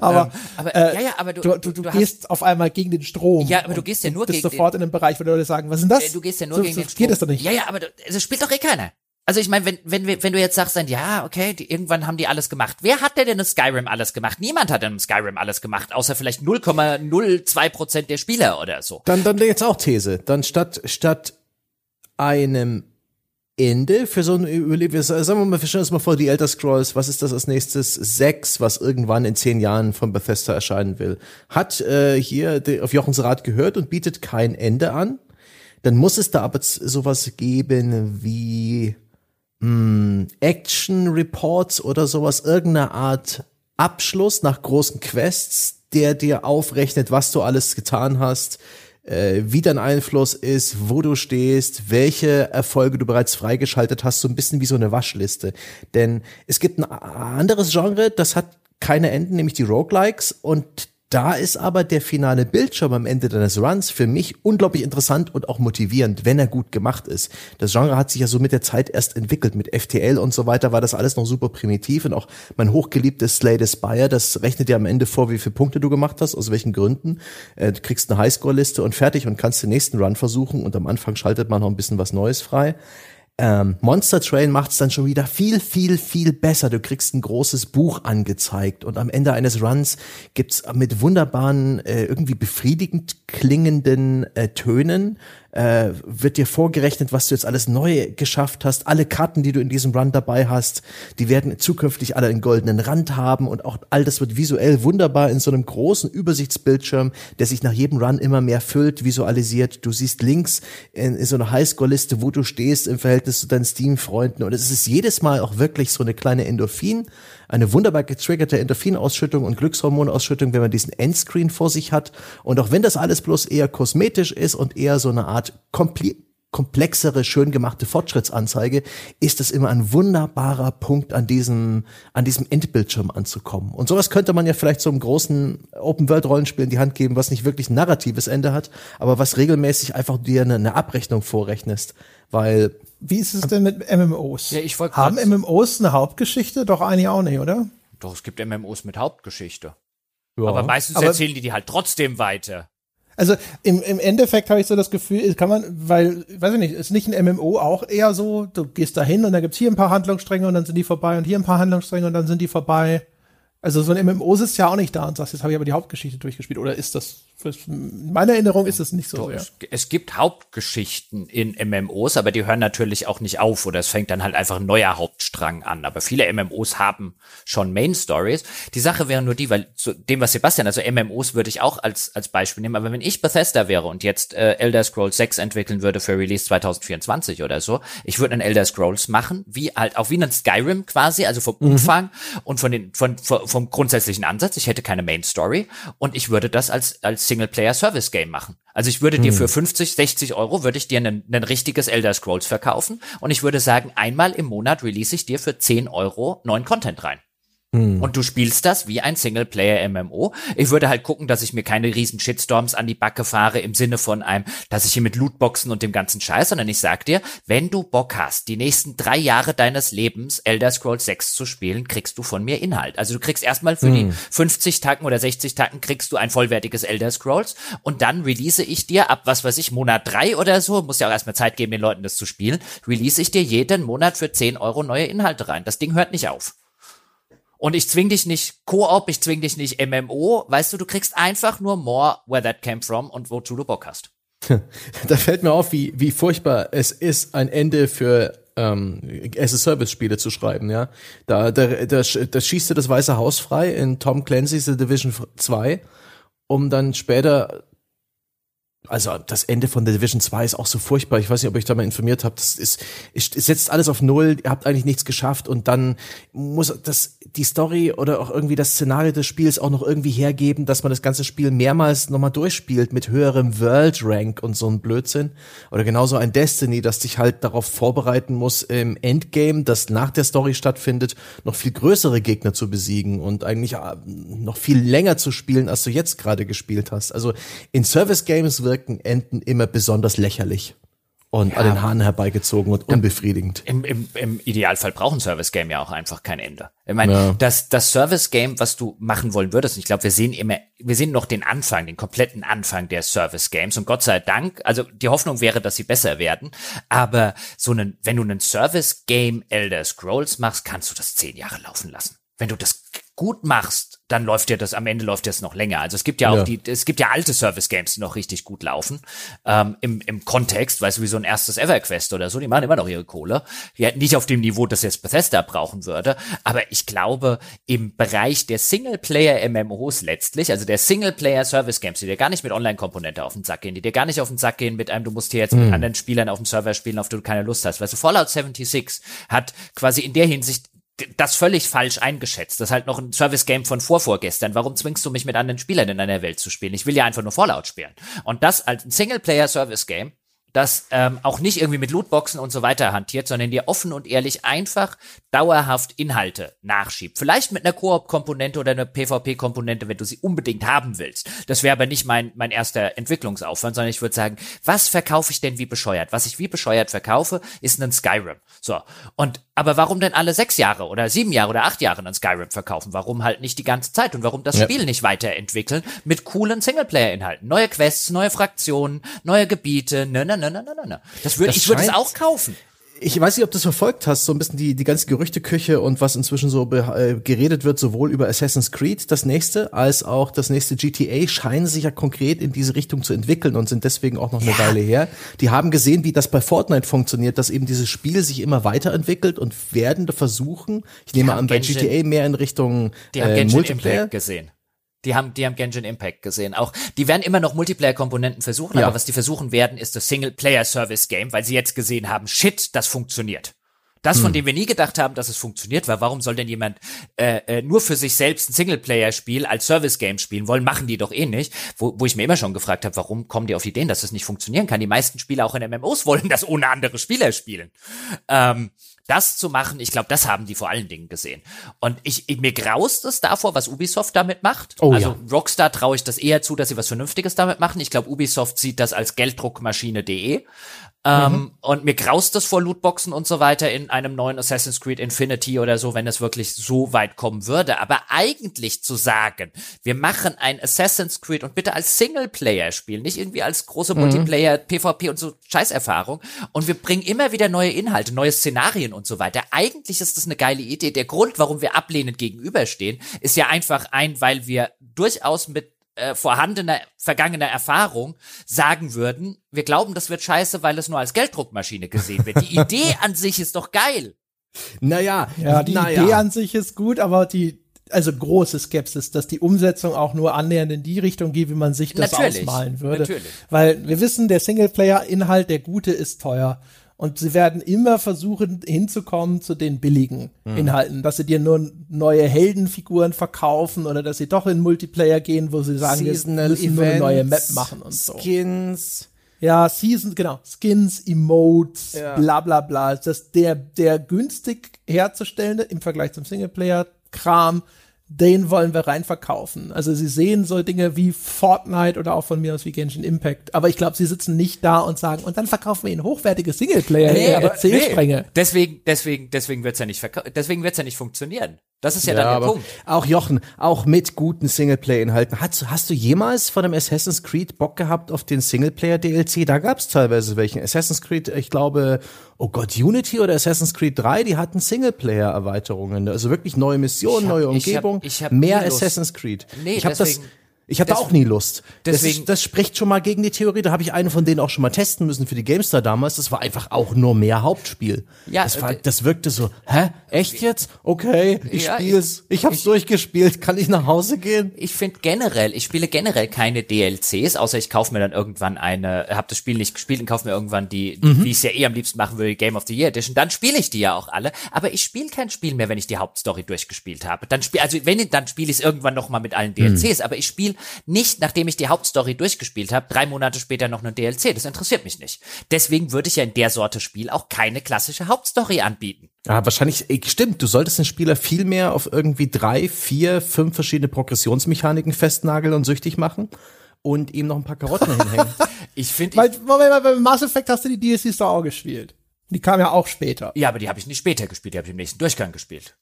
Aber, aber- äh, ja, ja, aber du- du, du- du, gehst auf einmal gegen den Strom. Ja, aber du gehst ja nur bist gegen sofort in einem Bereich, wo die Leute sagen, was ist denn das? Äh, du gehst ja nur so, gegen so den geht das doch nicht. Ja, ja, aber du, also spielt doch eh keiner. Also ich meine, wenn, wenn, wenn du jetzt sagst, dann, ja, okay, die, irgendwann haben die alles gemacht. Wer hat denn in Skyrim alles gemacht? Niemand hat in Skyrim alles gemacht, außer vielleicht 0,02 Prozent der Spieler oder so. Dann, dann jetzt auch These. Dann statt, statt einem Ende für so ein Überleben, sagen wir mal, wir stellen uns mal vor, die Elder Scrolls, was ist das als nächstes? Sechs, was irgendwann in zehn Jahren von Bethesda erscheinen will. Hat äh, hier die, auf Jochens Rat gehört und bietet kein Ende an. Dann muss es da aber sowas geben wie mh, Action Reports oder sowas, irgendeine Art Abschluss nach großen Quests, der dir aufrechnet, was du alles getan hast, äh, wie dein Einfluss ist, wo du stehst, welche Erfolge du bereits freigeschaltet hast, so ein bisschen wie so eine Waschliste. Denn es gibt ein anderes Genre, das hat keine Enden, nämlich die Roguelikes und da ist aber der finale Bildschirm am Ende deines Runs für mich unglaublich interessant und auch motivierend, wenn er gut gemacht ist. Das Genre hat sich ja so mit der Zeit erst entwickelt. Mit FTL und so weiter war das alles noch super primitiv und auch mein hochgeliebtes Slay the Spire, das rechnet dir am Ende vor, wie viele Punkte du gemacht hast, aus welchen Gründen. Äh, Du kriegst eine Highscore-Liste und fertig und kannst den nächsten Run versuchen und am Anfang schaltet man noch ein bisschen was Neues frei. Ähm, Monster Train macht es dann schon wieder viel, viel, viel besser. Du kriegst ein großes Buch angezeigt und am Ende eines Runs gibt's mit wunderbaren, äh, irgendwie befriedigend klingenden äh, Tönen äh, wird dir vorgerechnet, was du jetzt alles neu geschafft hast. Alle Karten, die du in diesem Run dabei hast, die werden zukünftig alle einen goldenen Rand haben und auch all das wird visuell wunderbar in so einem großen Übersichtsbildschirm, der sich nach jedem Run immer mehr füllt, visualisiert. Du siehst links in, in so einer Highscore-Liste, wo du stehst im Verhältnis zu deinen Steam-Freunden und es ist jedes Mal auch wirklich so eine kleine Endorphin, eine wunderbar getriggerte Endorphinausschüttung und Glückshormonausschüttung, wenn man diesen Endscreen vor sich hat. Und auch wenn das alles bloß eher kosmetisch ist und eher so eine Art Kompli komplexere, schön gemachte Fortschrittsanzeige, ist es immer ein wunderbarer Punkt, an diesem, an diesem Endbildschirm anzukommen. Und sowas könnte man ja vielleicht so einem großen Open-World-Rollenspiel in die Hand geben, was nicht wirklich ein narratives Ende hat, aber was regelmäßig einfach dir eine, eine Abrechnung vorrechnest. Weil. Wie ist es denn mit MMOs? Ja, ich Haben MMOs eine Hauptgeschichte? Doch eigentlich auch nicht, oder? Doch, es gibt MMOs mit Hauptgeschichte. Ja. Aber meistens aber erzählen die die halt trotzdem weiter. Also im, im Endeffekt habe ich so das Gefühl, kann man, weil, weiß ich nicht, ist nicht ein MMO auch eher so, du gehst da hin und dann gibt's hier ein paar Handlungsstränge und dann sind die vorbei und hier ein paar Handlungsstränge und dann sind die vorbei. Also so ein MMO ist ja auch nicht da und sagst, jetzt habe ich aber die Hauptgeschichte durchgespielt. Oder ist das in meiner Erinnerung ist es nicht so. Doch, ja. es, gibt Hauptgeschichten in MMOs, aber die hören natürlich auch nicht auf oder es fängt dann halt einfach ein neuer Hauptstrang an. Aber viele MMOs haben schon Main Stories. Die Sache wäre nur die, weil zu dem, was Sebastian, also MMOs würde ich auch als, als Beispiel nehmen, aber wenn ich Bethesda wäre und jetzt äh, Elder Scrolls 6 entwickeln würde für Release 2024 oder so, ich würde einen Elder Scrolls machen, wie halt auch wie einen Skyrim quasi, also vom mhm. Umfang und von den, von, von, vom grundsätzlichen Ansatz. Ich hätte keine Main Story und ich würde das als, als Singleplayer-Service-Game machen. Also ich würde dir hm. für 50, 60 Euro würde ich dir ein richtiges Elder Scrolls verkaufen und ich würde sagen, einmal im Monat release ich dir für 10 Euro neuen Content rein. Hm. Und du spielst das wie ein Singleplayer-MMO. Ich würde halt gucken, dass ich mir keine riesen Shitstorms an die Backe fahre im Sinne von einem, dass ich hier mit Lootboxen und dem ganzen Scheiß, sondern ich sag dir, wenn du Bock hast, die nächsten drei Jahre deines Lebens Elder Scrolls 6 zu spielen, kriegst du von mir Inhalt. Also du kriegst erstmal für hm. die 50 Tagen oder 60 Tagen kriegst du ein vollwertiges Elder Scrolls und dann release ich dir ab, was weiß ich, Monat drei oder so, muss ja auch erstmal Zeit geben, den Leuten das zu spielen, release ich dir jeden Monat für 10 Euro neue Inhalte rein. Das Ding hört nicht auf. Und ich zwing dich nicht Koop, ich zwing dich nicht MMO. Weißt du, du kriegst einfach nur more where that came from und wozu du Bock hast. Da fällt mir auf, wie, wie furchtbar es ist, ein Ende für ähm, as-a-Service-Spiele zu schreiben, ja. Da, da, da, da schießt du das Weiße Haus frei in Tom Clancy's The Division 2, um dann später also das Ende von The Division 2 ist auch so furchtbar. Ich weiß nicht, ob ich da mal informiert habt. Das ist, es setzt alles auf Null. Ihr habt eigentlich nichts geschafft und dann muss das die Story oder auch irgendwie das Szenario des Spiels auch noch irgendwie hergeben, dass man das ganze Spiel mehrmals nochmal durchspielt mit höherem World Rank und so ein Blödsinn. Oder genauso ein Destiny, das dich halt darauf vorbereiten muss, im Endgame, das nach der Story stattfindet, noch viel größere Gegner zu besiegen und eigentlich äh, noch viel länger zu spielen, als du jetzt gerade gespielt hast. Also in Service Games wirkt wirken Enden immer besonders lächerlich und ja. an den Haaren herbeigezogen und unbefriedigend. Im, im, Im Idealfall braucht ein Service-Game ja auch einfach kein Ende. Ich meine, ja. das, das Service-Game, was du machen wollen würdest, ich glaube, wir sehen immer, wir sehen noch den Anfang, den kompletten Anfang der Service-Games und Gott sei Dank, also die Hoffnung wäre, dass sie besser werden, aber so einen, wenn du einen Service-Game Elder Scrolls machst, kannst du das zehn Jahre laufen lassen. Wenn du das gut machst, dann läuft ja das, am Ende läuft das noch länger. Also es gibt ja auch ja. die, es gibt ja alte Service-Games, die noch richtig gut laufen. Ähm, im, Im Kontext, weißt du, wie so ein erstes EverQuest oder so, die machen immer noch ihre Kohle. Ja, nicht auf dem Niveau, das jetzt Bethesda brauchen würde, aber ich glaube, im Bereich der Singleplayer-MMOs letztlich, also der Singleplayer-Service-Games, die dir gar nicht mit Online-Komponente auf den Sack gehen, die dir gar nicht auf den Sack gehen mit einem, du musst hier jetzt mhm. mit anderen Spielern auf dem Server spielen, auf die du keine Lust hast. Weißt du, Fallout 76 hat quasi in der Hinsicht das völlig falsch eingeschätzt. Das ist halt noch ein Service-Game von vorvorgestern. Warum zwingst du mich mit anderen Spielern in einer Welt zu spielen? Ich will ja einfach nur Fallout spielen. Und das als ein Singleplayer-Service-Game das ähm, auch nicht irgendwie mit Lootboxen und so weiter hantiert, sondern dir offen und ehrlich einfach dauerhaft Inhalte nachschiebt. Vielleicht mit einer Koop-Komponente oder einer PvP-Komponente, wenn du sie unbedingt haben willst. Das wäre aber nicht mein, mein erster Entwicklungsaufwand, sondern ich würde sagen, was verkaufe ich denn wie bescheuert? Was ich wie bescheuert verkaufe, ist ein Skyrim. So. Und, aber warum denn alle sechs Jahre oder sieben Jahre oder acht Jahre ein Skyrim verkaufen? Warum halt nicht die ganze Zeit? Und warum das ja. Spiel nicht weiterentwickeln mit coolen Singleplayer-Inhalten? Neue Quests, neue Fraktionen, neue Gebiete, ne, ne, ne, ne, ne, ne. Das würde, ich würde es auch kaufen ich weiß nicht, ob du es verfolgt hast, so ein bisschen die, die ganze Gerüchteküche und was inzwischen so äh, geredet wird, sowohl über Assassin's Creed, das nächste, als auch das nächste GTA, scheinen sich ja konkret in diese Richtung zu entwickeln und sind deswegen auch noch eine ja. Weile her. Die haben gesehen, wie das bei Fortnite funktioniert, dass eben dieses Spiel sich immer weiterentwickelt und werden versuchen, ich nehme an, bei Genshin, GTA mehr in Richtung die haben äh, Multiplayer. Impact gesehen. Die haben, die haben Genshin Impact gesehen. Auch, die werden immer noch Multiplayer-Komponenten versuchen, ja. aber was die versuchen werden, ist das Single-Player-Service-Game, weil sie jetzt gesehen haben, shit, das funktioniert. Das, von dem wir nie gedacht haben, dass es funktioniert, weil warum soll denn jemand äh, äh, nur für sich selbst ein Singleplayer-Spiel als Service-Game spielen wollen? Machen die doch eh nicht. Wo, wo ich mir immer schon gefragt habe, warum kommen die auf Ideen, dass das nicht funktionieren kann? Die meisten Spieler auch in MMOs wollen das ohne andere Spieler spielen. Ähm, das zu machen, ich glaube, das haben die vor allen Dingen gesehen. Und ich, ich mir graust es davor, was Ubisoft damit macht. Oh, also ja. Rockstar traue ich das eher zu, dass sie was Vernünftiges damit machen. Ich glaube, Ubisoft sieht das als Gelddruckmaschine.de. Ähm, Und mir graust es vor Lootboxen und so weiter in einem neuen Assassin's Creed Infinity oder so, wenn es wirklich so weit kommen würde. Aber eigentlich zu sagen, wir machen ein Assassin's Creed und bitte als Singleplayer-Spiel, nicht irgendwie als große Multiplayer, PvP und so Scheißerfahrung. Und wir bringen immer wieder neue Inhalte, neue Szenarien und so weiter. Eigentlich ist das eine geile Idee. Der Grund, warum wir ablehnend gegenüberstehen, ist ja einfach ein, weil wir durchaus mit äh, vorhandener vergangener Erfahrung sagen würden, wir glauben, das wird scheiße, weil es nur als Gelddruckmaschine gesehen wird. Die Idee an sich ist doch geil. Naja, Ja, die naja. Idee an sich ist gut, aber die, also große Skepsis, dass die Umsetzung auch nur annähernd in die Richtung geht, wie man sich das Natürlich, ausmalen würde. natürlich. Weil wir wissen, der Singleplayer-Inhalt, der gute, ist teuer. Und sie werden immer versuchen, hinzukommen zu den billigen Hm. Inhalten, dass sie dir nur neue Heldenfiguren verkaufen oder dass sie doch in Multiplayer gehen, wo sie sagen, wir Seasonal müssen nur eine neue Map Events, machen und so. Skins. Ja, Season, genau. Skins, Emotes, Ja. bla bla bla. Das der, der günstig herzustellende im Vergleich zum Singleplayer-Kram, den wollen wir rein verkaufen. Also sie sehen so Dinge wie Fortnite oder auch von mir aus wie Genshin Impact. Aber ich glaube, sie sitzen nicht da und sagen, und dann verkaufen wir ihnen hochwertige Singleplayer, nee, aber C-Stränge. Deswegen, deswegen, deswegen wird's ja nicht deswegen wird's ja nicht funktionieren. Das ist ja, Ja, dann der Punkt. auch Jochen, auch mit guten Singleplayer-Inhalten. Hast, hast du jemals von einem Assassin's Creed Bock gehabt auf den Singleplayer-DLC? Da gab's teilweise welchen. Assassin's Creed, ich glaube, oh Gott, Unity oder Assassin's Creed 3, die hatten Singleplayer-Erweiterungen. Also wirklich neue Missionen, Ich hab- neue ich hab- Umgebung, ich hab mehr. Assassin's Creed. Nee, ich hab das, ich hatte auch nie Lust. das, deswegen- ist, das spricht schon mal gegen die Theorie. Da habe ich eine von denen auch schon mal testen müssen für die GameStar damals. Das war einfach auch nur mehr Hauptspiel. Ja, das, war, äh, das wirkte so, hä? Echt jetzt? Okay, ich Ja, spiel's. Ich hab's durchgespielt. Kann ich nach Hause gehen? Ich finde generell, ich spiele generell keine DLCs, außer ich kaufe mir dann irgendwann eine, habe das Spiel nicht gespielt und kaufe mir irgendwann die, Mhm. wie ich es ja eh am liebsten machen würde, die Game of the Year Edition. Dann spiele ich die ja auch alle. Aber ich spiele kein Spiel mehr, wenn ich die Hauptstory durchgespielt habe. Dann spiel, also wenn dann spiele ich es irgendwann noch mal mit allen Mhm. DLCs. Aber ich spiele nicht, nachdem ich die Hauptstory durchgespielt habe, drei Monate später noch eine DLC. Das interessiert mich nicht. Deswegen würde ich ja in der Sorte Spiel auch keine klassische Hauptstory anbieten. Ja, wahrscheinlich, ey, stimmt, du solltest den Spieler viel mehr auf irgendwie drei, vier, fünf verschiedene Progressionsmechaniken festnageln und süchtig machen und ihm noch ein paar Karotten hinhängen. Ich finde, Weil, Moment mal, bei Mass Effect hast du die DLCs doch auch gespielt. Die kamen ja auch später. ja, aber die habe ich nicht später gespielt, die habe ich im nächsten Durchgang gespielt.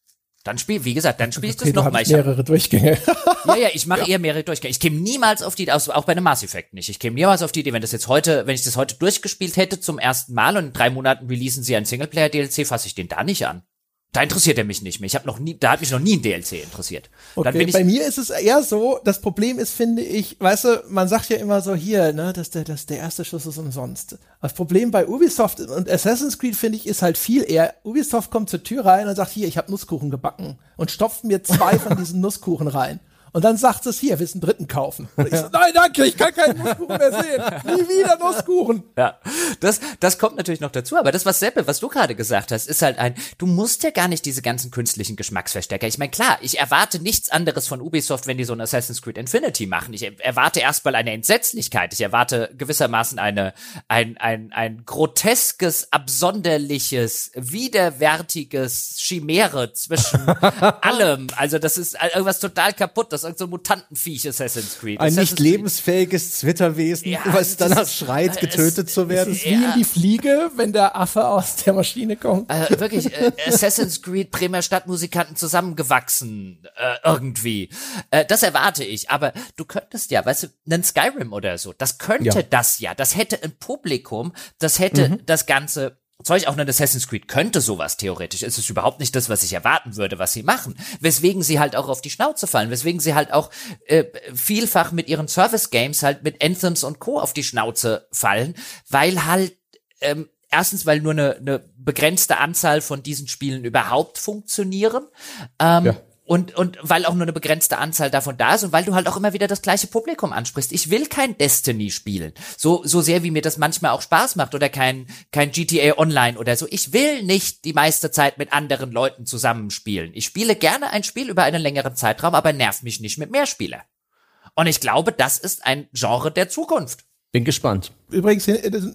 Dann spiel, wie gesagt, dann spiele ich Okay, du nochmal. hattest mehrere Durchgänge. Ja, ja, ich mache eher mehrere Durchgänge. Ich käme niemals auf die, auch bei einem Mass Effect nicht. Ich käme niemals auf die Idee, wenn das jetzt heute, wenn ich das heute durchgespielt hätte zum ersten Mal und in drei Monaten releasen sie einen Singleplayer-DLC, fasse ich den da nicht an. Da interessiert er mich nicht mehr. Ich habe noch nie, da hat mich noch nie ein DLC interessiert. Okay, bin ich, bei mir ist es eher so, das Problem ist, finde ich, weißt du, man sagt ja immer so hier, ne, dass der, dass der erste Schuss ist umsonst. Das Problem bei Ubisoft und Assassin's Creed, finde ich, ist halt viel eher, Ubisoft kommt zur Tür rein und sagt, hier, ich habe Nusskuchen gebacken und stopft mir zwei von diesen Nusskuchen rein. Und dann sagt es hier, willst du einen dritten kaufen? Und ich so, nein, danke, ich kann keinen Nusskuchen mehr sehen. Nie wieder Nusskuchen. Ja, das, das kommt natürlich noch dazu. Aber das, was Seppe, was du gerade gesagt hast, ist halt ein, du musst ja gar nicht diese ganzen künstlichen Geschmacksverstärker. Ich meine, klar, ich erwarte nichts anderes von Ubisoft, wenn die so ein Assassin's Creed Infinity machen. Ich erwarte erstmal eine Entsetzlichkeit. Ich erwarte gewissermaßen eine, ein, ein, ein groteskes, absonderliches, widerwärtiges Chimäre zwischen allem. Also das ist irgendwas total kaputt. Das ist so ein Mutantenviech Assassin's Creed. Ein Assassin's nicht lebensfähiges Zwitterwesen, Ja, was das danach ist- schreit, es- getötet zu werden. Das ist wie in die Fliege, wenn der Affe aus der Maschine kommt. äh, wirklich äh, Assassin's Creed Bremer Stadtmusikanten zusammengewachsen äh, irgendwie. Äh, das erwarte ich, aber du könntest ja, weißt du, einen Skyrim oder so, das könnte Ja. das ja, das hätte ein Publikum, das hätte das ganze Zeug, auch ein Assassin's Creed könnte sowas theoretisch. Es ist überhaupt nicht das, was ich erwarten würde, was sie machen. Weswegen sie halt auch auf die Schnauze fallen. Weswegen sie halt auch äh, vielfach mit ihren Service-Games halt mit Anthems und Co. auf die Schnauze fallen, weil halt ähm, erstens, weil nur eine, eine begrenzte Anzahl von diesen Spielen überhaupt funktionieren. Ähm, Ja. Und, und weil auch nur eine begrenzte Anzahl davon da ist und weil du halt auch immer wieder das gleiche Publikum ansprichst. Ich will kein Destiny spielen. So, so sehr wie mir das manchmal auch Spaß macht oder kein, kein GTA Online oder so. Ich will nicht die meiste Zeit mit anderen Leuten zusammenspielen. Ich spiele gerne ein Spiel über einen längeren Zeitraum, aber nerv mich nicht mit mehr Spieler. Und ich glaube, das ist ein Genre der Zukunft. Bin gespannt. Übrigens,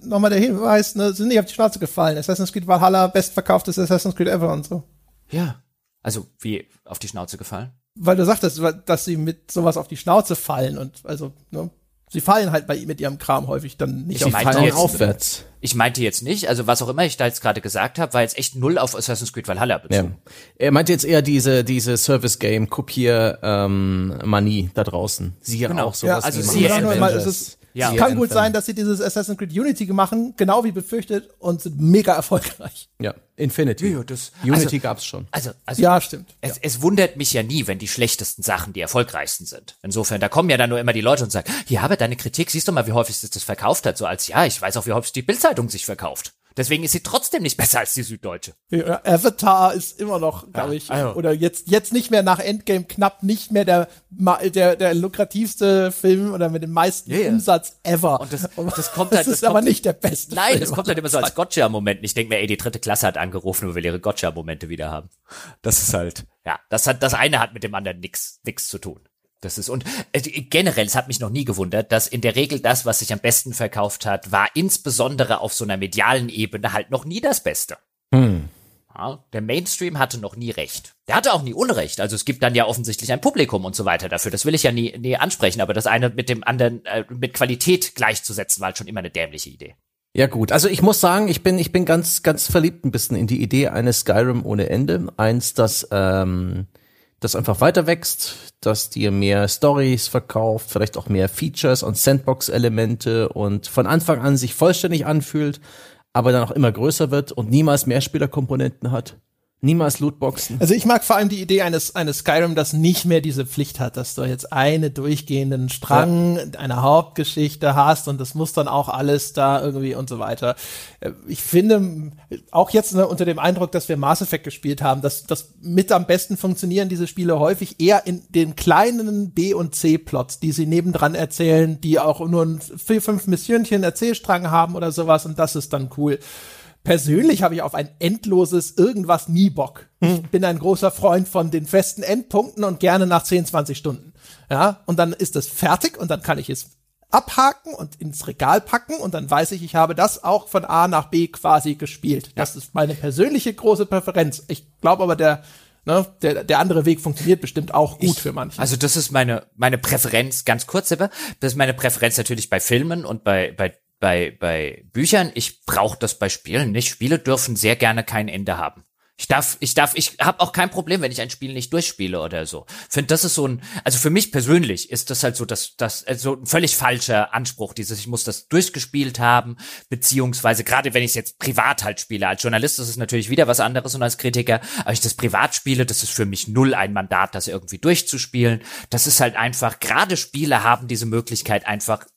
nochmal der Hinweis, ne, sind nicht auf die Schnauze gefallen. Assassin's Creed Valhalla, bestverkauftes Assassin's Creed ever und so. Ja. Also wie auf die Schnauze gefallen? Weil du sagtest, dass sie mit sowas auf die Schnauze fallen und also, ne, sie fallen halt bei mit ihrem Kram häufig dann nicht ich auf meinte jetzt, aufwärts. Ich meinte jetzt nicht, also was auch immer ich da jetzt gerade gesagt habe, war jetzt echt null auf Assassin's Creed Valhalla bezogen. Ja. Er meinte jetzt eher diese diese Service Game Kopier ähm, Manie da draußen. Sie Genau. auch sowas ja, also sie Avengers. nur mal, es ist, Ja. es kann gut sein, dass sie dieses Assassin's Creed Unity machen, genau wie befürchtet und sind mega erfolgreich. Ja, Infinity. Ja, ja, das- Unity also- gab's schon. Also, also Ja, stimmt. Es, es wundert mich ja nie, wenn die schlechtesten Sachen die erfolgreichsten sind. Insofern, da kommen ja dann nur immer die Leute und sagen, hier habe deine Kritik, siehst du mal, wie häufig sich das verkauft hat. So als, ja, ich weiß auch, wie häufig die Bildzeitung sich verkauft. Deswegen ist sie trotzdem nicht besser als die Süddeutsche. Ja, Avatar ist immer noch, glaube ich, also- oder jetzt jetzt nicht mehr nach Endgame knapp nicht mehr der der der lukrativste Film oder mit dem meisten Ja, ja. Umsatz ever. Und das- das kommt das halt- das ist aber kommt- nicht der beste. Nein, Film. das kommt halt immer so als Gotcha-Moment. Ich denke mir, ey, die dritte Klasse hat angerufen und will ihre Gotcha-Momente wieder haben. Das ist halt, ja, das hat, das eine hat mit dem anderen nix, nix zu tun. Das ist, und äh, generell, es hat mich noch nie gewundert, dass in der Regel das, was sich am besten verkauft hat, war insbesondere auf so einer medialen Ebene halt noch nie das Beste. Ja, der Mainstream hatte noch nie recht. Der hatte auch nie Unrecht. Also es gibt dann ja offensichtlich ein Publikum und so weiter dafür. Das will ich ja nie, nie ansprechen, aber das eine mit dem anderen, äh, mit Qualität gleichzusetzen, war halt schon immer eine dämliche Idee. Ja gut, also ich muss sagen, ich bin ich bin ganz ganz verliebt ein bisschen in die Idee eines Skyrim ohne Ende, eins das ähm, das einfach weiter wächst, dass dir mehr Stories verkauft, vielleicht auch mehr Features und Sandbox Elemente und von Anfang an sich vollständig anfühlt, aber dann auch immer größer wird und niemals mehr Spielerkomponenten hat, niemals Lootboxen. Also ich mag vor allem die Idee eines, eines Skyrim, das nicht mehr diese Pflicht hat, dass du jetzt einen durchgehenden Strang einer Hauptgeschichte hast und das muss dann auch alles da irgendwie und so weiter. Äh, Ich finde, auch jetzt ne, unter dem Eindruck, dass wir Mass Effect gespielt haben, dass das mit am besten funktionieren diese Spiele häufig eher in den kleinen B- und C-Plots, die sie nebendran erzählen, die auch nur ein vier, fünf Missionchen Erzählstrang haben oder sowas und das ist dann cool. Persönlich habe ich auf ein endloses irgendwas nie Bock. Ich bin ein großer Freund von den festen Endpunkten und gerne nach 10, 20 Stunden. Ja, und dann ist es fertig und dann kann ich es abhaken und ins Regal packen und dann weiß ich, ich habe das auch von A nach B quasi gespielt. Das ist meine persönliche große Präferenz. Ich glaube aber, der, ne, der, der andere Weg funktioniert bestimmt auch gut für manche. Also das ist meine meine Präferenz, ganz kurz aber, das ist meine Präferenz natürlich bei Filmen und bei bei bei bei Büchern. Ich brauche das bei Spielen nicht. Spiele dürfen sehr gerne kein Ende haben. Ich darf, ich darf, ich habe auch kein Problem, wenn ich ein Spiel nicht durchspiele oder so. Finde, das ist so ein, also für mich persönlich ist das halt so, das, das, also ein völlig falscher Anspruch. Dieses, ich muss das durchgespielt haben, beziehungsweise gerade wenn ich es jetzt privat halt spiele. Als Journalist ist es natürlich wieder was anderes und als Kritiker, aber ich das privat spiele, das ist für mich null ein Mandat, das irgendwie durchzuspielen. Das ist halt einfach, gerade Spiele haben diese Möglichkeit einfach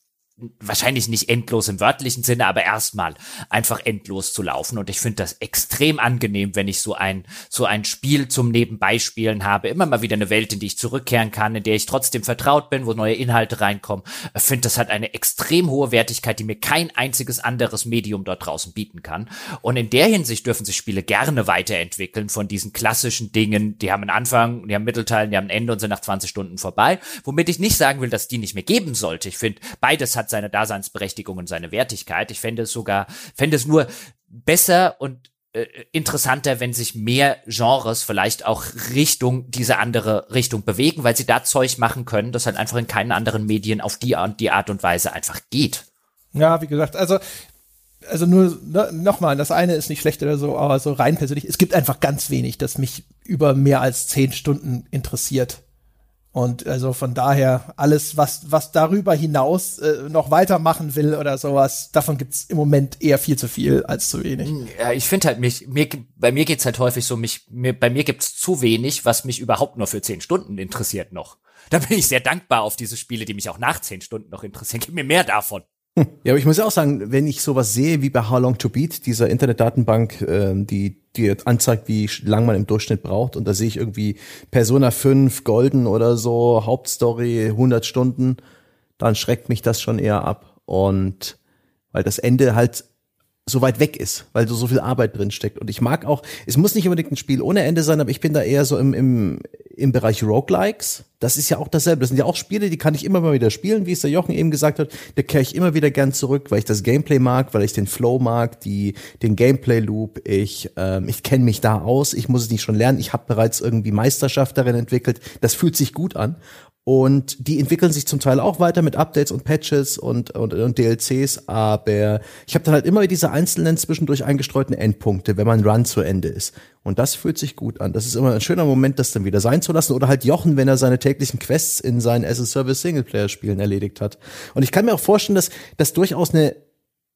wahrscheinlich nicht endlos im wörtlichen Sinne, aber erstmal einfach endlos zu laufen. Und ich finde das extrem angenehm, wenn ich so ein, so ein Spiel zum Nebenbeispielen habe. Immer mal wieder eine Welt, in die ich zurückkehren kann, in der ich trotzdem vertraut bin, wo neue Inhalte reinkommen. Ich finde, das hat eine extrem hohe Wertigkeit, die mir kein einziges anderes Medium dort draußen bieten kann. Und in der Hinsicht dürfen sich Spiele gerne weiterentwickeln von diesen klassischen Dingen. Die haben einen Anfang, die haben Mittelteil, die haben ein Ende und sind nach 20 Stunden vorbei. Womit ich nicht sagen will, dass die nicht mehr geben sollte. Ich finde, beides hat seine Daseinsberechtigung und seine Wertigkeit. Ich fände es sogar, fände es nur besser und äh, interessanter, wenn sich mehr Genres vielleicht auch Richtung diese andere Richtung bewegen, weil sie da Zeug machen können, das halt einfach in keinen anderen Medien auf die, die Art und Weise einfach geht. Ja, wie gesagt, also also nur ne, nochmal, das eine ist nicht schlecht oder so, aber so rein persönlich, es gibt einfach ganz wenig, das mich über mehr als zehn Stunden interessiert. Und also von daher, alles, was, was darüber hinaus äh, noch weitermachen will oder sowas, davon gibt's im Moment eher viel zu viel als zu wenig. Ja, ich finde halt mich, mir, bei mir geht's halt häufig so, mich, mir, bei mir gibt's zu wenig, was mich überhaupt nur für zehn Stunden interessiert noch. Da bin ich sehr dankbar auf diese Spiele, die mich auch nach zehn Stunden noch interessieren. Gib mir mehr davon. Ja, aber ich muss ja auch sagen, wenn ich sowas sehe wie bei How Long to Beat, dieser Internetdatenbank, ähm, die dir anzeigt, wie lang man im Durchschnitt braucht. Und da sehe ich irgendwie Persona 5, Golden oder so, Hauptstory, 100 Stunden. Dann schreckt mich das schon eher ab. Und weil das Ende halt so weit weg ist, weil so, so viel Arbeit drin steckt. Und ich mag auch, es muss nicht unbedingt ein Spiel ohne Ende sein, aber ich bin da eher so im, im, im Bereich Roguelikes. Das ist ja auch dasselbe. Das sind ja auch Spiele, die kann ich immer mal wieder spielen, wie es der Jochen eben gesagt hat. Da kehre ich immer wieder gern zurück, weil ich das Gameplay mag, weil ich den Flow mag, die, den Gameplay-Loop. Ich, ähm, ich kenne mich da aus. Ich muss es nicht schon lernen. Ich habe bereits irgendwie Meisterschaft darin entwickelt. Das fühlt sich gut an. Und die entwickeln sich zum Teil auch weiter mit Updates und Patches und, und, und DLCs, aber ich habe dann halt immer diese einzelnen zwischendurch eingestreuten Endpunkte, wenn mein Run zu Ende ist. Und das fühlt sich gut an. Das ist immer ein schöner Moment, das dann wieder sein zu lassen. Oder halt Jochen, wenn er seine täglichen Quests in seinen as-a-Service Singleplayer-Spielen erledigt hat. Und ich kann mir auch vorstellen, dass das durchaus eine,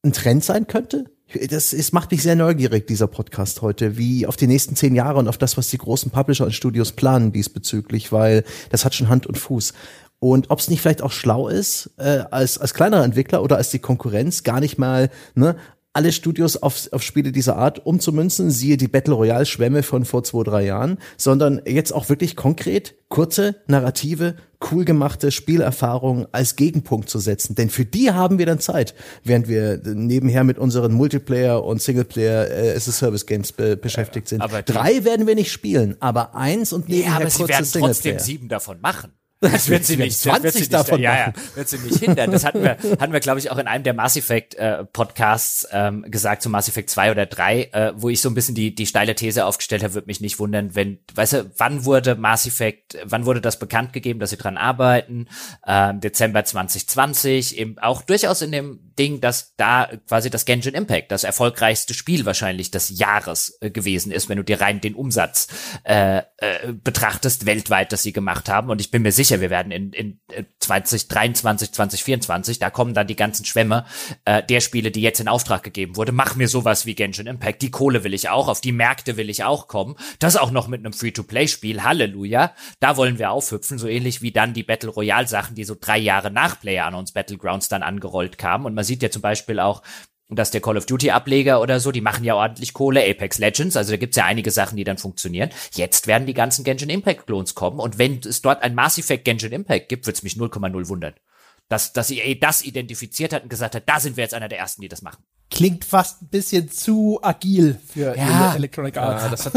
ein Trend sein könnte, das es macht mich sehr neugierig, dieser Podcast heute, wie auf die nächsten zehn Jahre und auf das, was die großen Publisher und Studios planen diesbezüglich, weil das hat schon Hand und Fuß. Und ob es nicht vielleicht auch schlau ist, äh, als, als kleinerer Entwickler oder als die Konkurrenz gar nicht mal ne, alle Studios auf, auf Spiele dieser Art umzumünzen, siehe die Battle Royale Schwämme von vor zwei, drei Jahren, sondern jetzt auch wirklich konkret kurze, narrative, cool gemachte Spielerfahrungen als Gegenpunkt zu setzen. Denn für die haben wir dann Zeit, während wir nebenher mit unseren Multiplayer und Singleplayer äh, as a Service Games be beschäftigt sind. Aber Drei werden wir nicht spielen, aber eins und nebenher ja, aber sie werden trotzdem sieben davon machen. Das wird sie nicht, 20 wird sie nicht, davon ja, ja, wird sie nicht hindern. Das hatten wir, hatten wir, glaube ich, auch in einem der Mass Effect äh, Podcasts ähm, gesagt, zu Mass Effect 2 oder 3, äh, wo ich so ein bisschen die, die steile These aufgestellt habe, würde mich nicht wundern, wenn, weißt du, wann wurde Mass Effect, wann wurde das bekannt gegeben, dass sie dran arbeiten? Ähm, Dezember 2020, eben auch durchaus in dem Ding, dass da quasi das Genshin Impact, das erfolgreichste Spiel wahrscheinlich des Jahres äh, gewesen ist, wenn du dir rein den Umsatz äh, äh, betrachtest, weltweit, das sie gemacht haben. Und ich bin mir sicher, wir werden in, in 2023, äh, 2024, da kommen dann die ganzen Schwämme äh, der Spiele, die jetzt in Auftrag gegeben wurde. Mach mir sowas wie Genshin Impact. Die Kohle will ich auch, auf die Märkte will ich auch kommen. Das auch noch mit einem Free-to-Play-Spiel. Halleluja. Da wollen wir aufhüpfen, so ähnlich wie dann die Battle Royale-Sachen, die so drei Jahre nach Player uns Battlegrounds dann angerollt kamen. Und man sieht ja zum Beispiel auch, dass der Call of Duty Ableger oder so, die machen ja ordentlich Kohle, Apex Legends, also da gibt's ja einige Sachen, die dann funktionieren. Jetzt werden die ganzen Genshin Impact Klons kommen und wenn es dort ein Mass Effect Genshin Impact gibt, wird's mich 0,0 wundern. Dass, dass EA das identifiziert hat und gesagt hat, da sind wir jetzt einer der ersten, die das machen. Klingt fast ein bisschen zu agil für ja. Electronic Arts. Ja, das hat,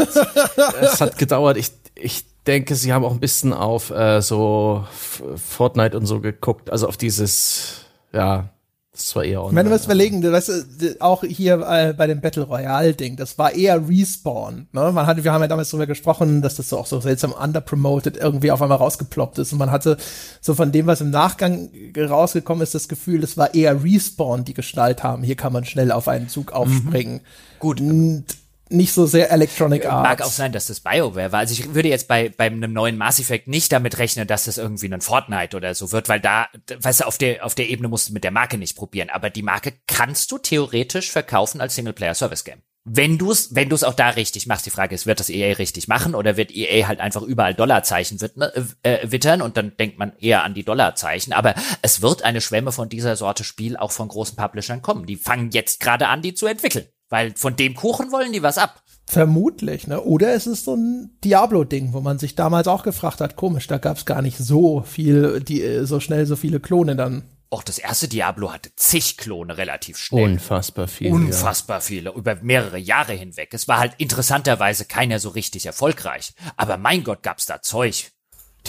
das hat gedauert. Ich, ich denke, sie haben auch ein bisschen auf äh, so Fortnite und so geguckt, also auf dieses, ja, das war eher online. Wenn wir es überlegen, weißt du, auch hier äh, bei dem Battle Royale Ding, das war eher Respawn. Ne? Man hatte, wir haben ja damals darüber gesprochen, dass das so auch so seltsam underpromoted irgendwie auf einmal rausgeploppt ist und man hatte so von dem, was im Nachgang rausgekommen ist, das Gefühl, das war eher Respawn, die Gestalt haben. Hier kann man schnell auf einen Zug aufspringen. Mhm. Gut. Und nicht so sehr Electronic Arts. Mag auch sein, dass das BioWare war. Also ich würde jetzt bei, bei einem neuen Mass Effect nicht damit rechnen, dass das irgendwie ein Fortnite oder so wird, weil da, weißt du, auf der, auf der Ebene musst du mit der Marke nicht probieren. Aber die Marke kannst du theoretisch verkaufen als Singleplayer-Service-Game. Wenn du es wenn du's auch da richtig machst, die Frage ist, wird das EA richtig machen oder wird EA halt einfach überall Dollarzeichen äh, äh, wittern und dann denkt man eher an die Dollarzeichen. Aber es wird eine Schwemme von dieser Sorte Spiel auch von großen Publishern kommen. Die fangen jetzt gerade an, die zu entwickeln. Weil von dem Kuchen wollen die was ab. Vermutlich, ne? Oder es ist so ein Diablo-Ding, wo man sich damals auch gefragt hat, komisch, da gab es gar nicht so viel, die äh, so schnell so viele Klone dann. Auch das erste Diablo hatte zig Klone relativ schnell. Unfassbar viele. Unfassbar ja. viele, über mehrere Jahre hinweg. Es war halt interessanterweise keiner so richtig erfolgreich. Aber mein Gott, gab's da Zeug.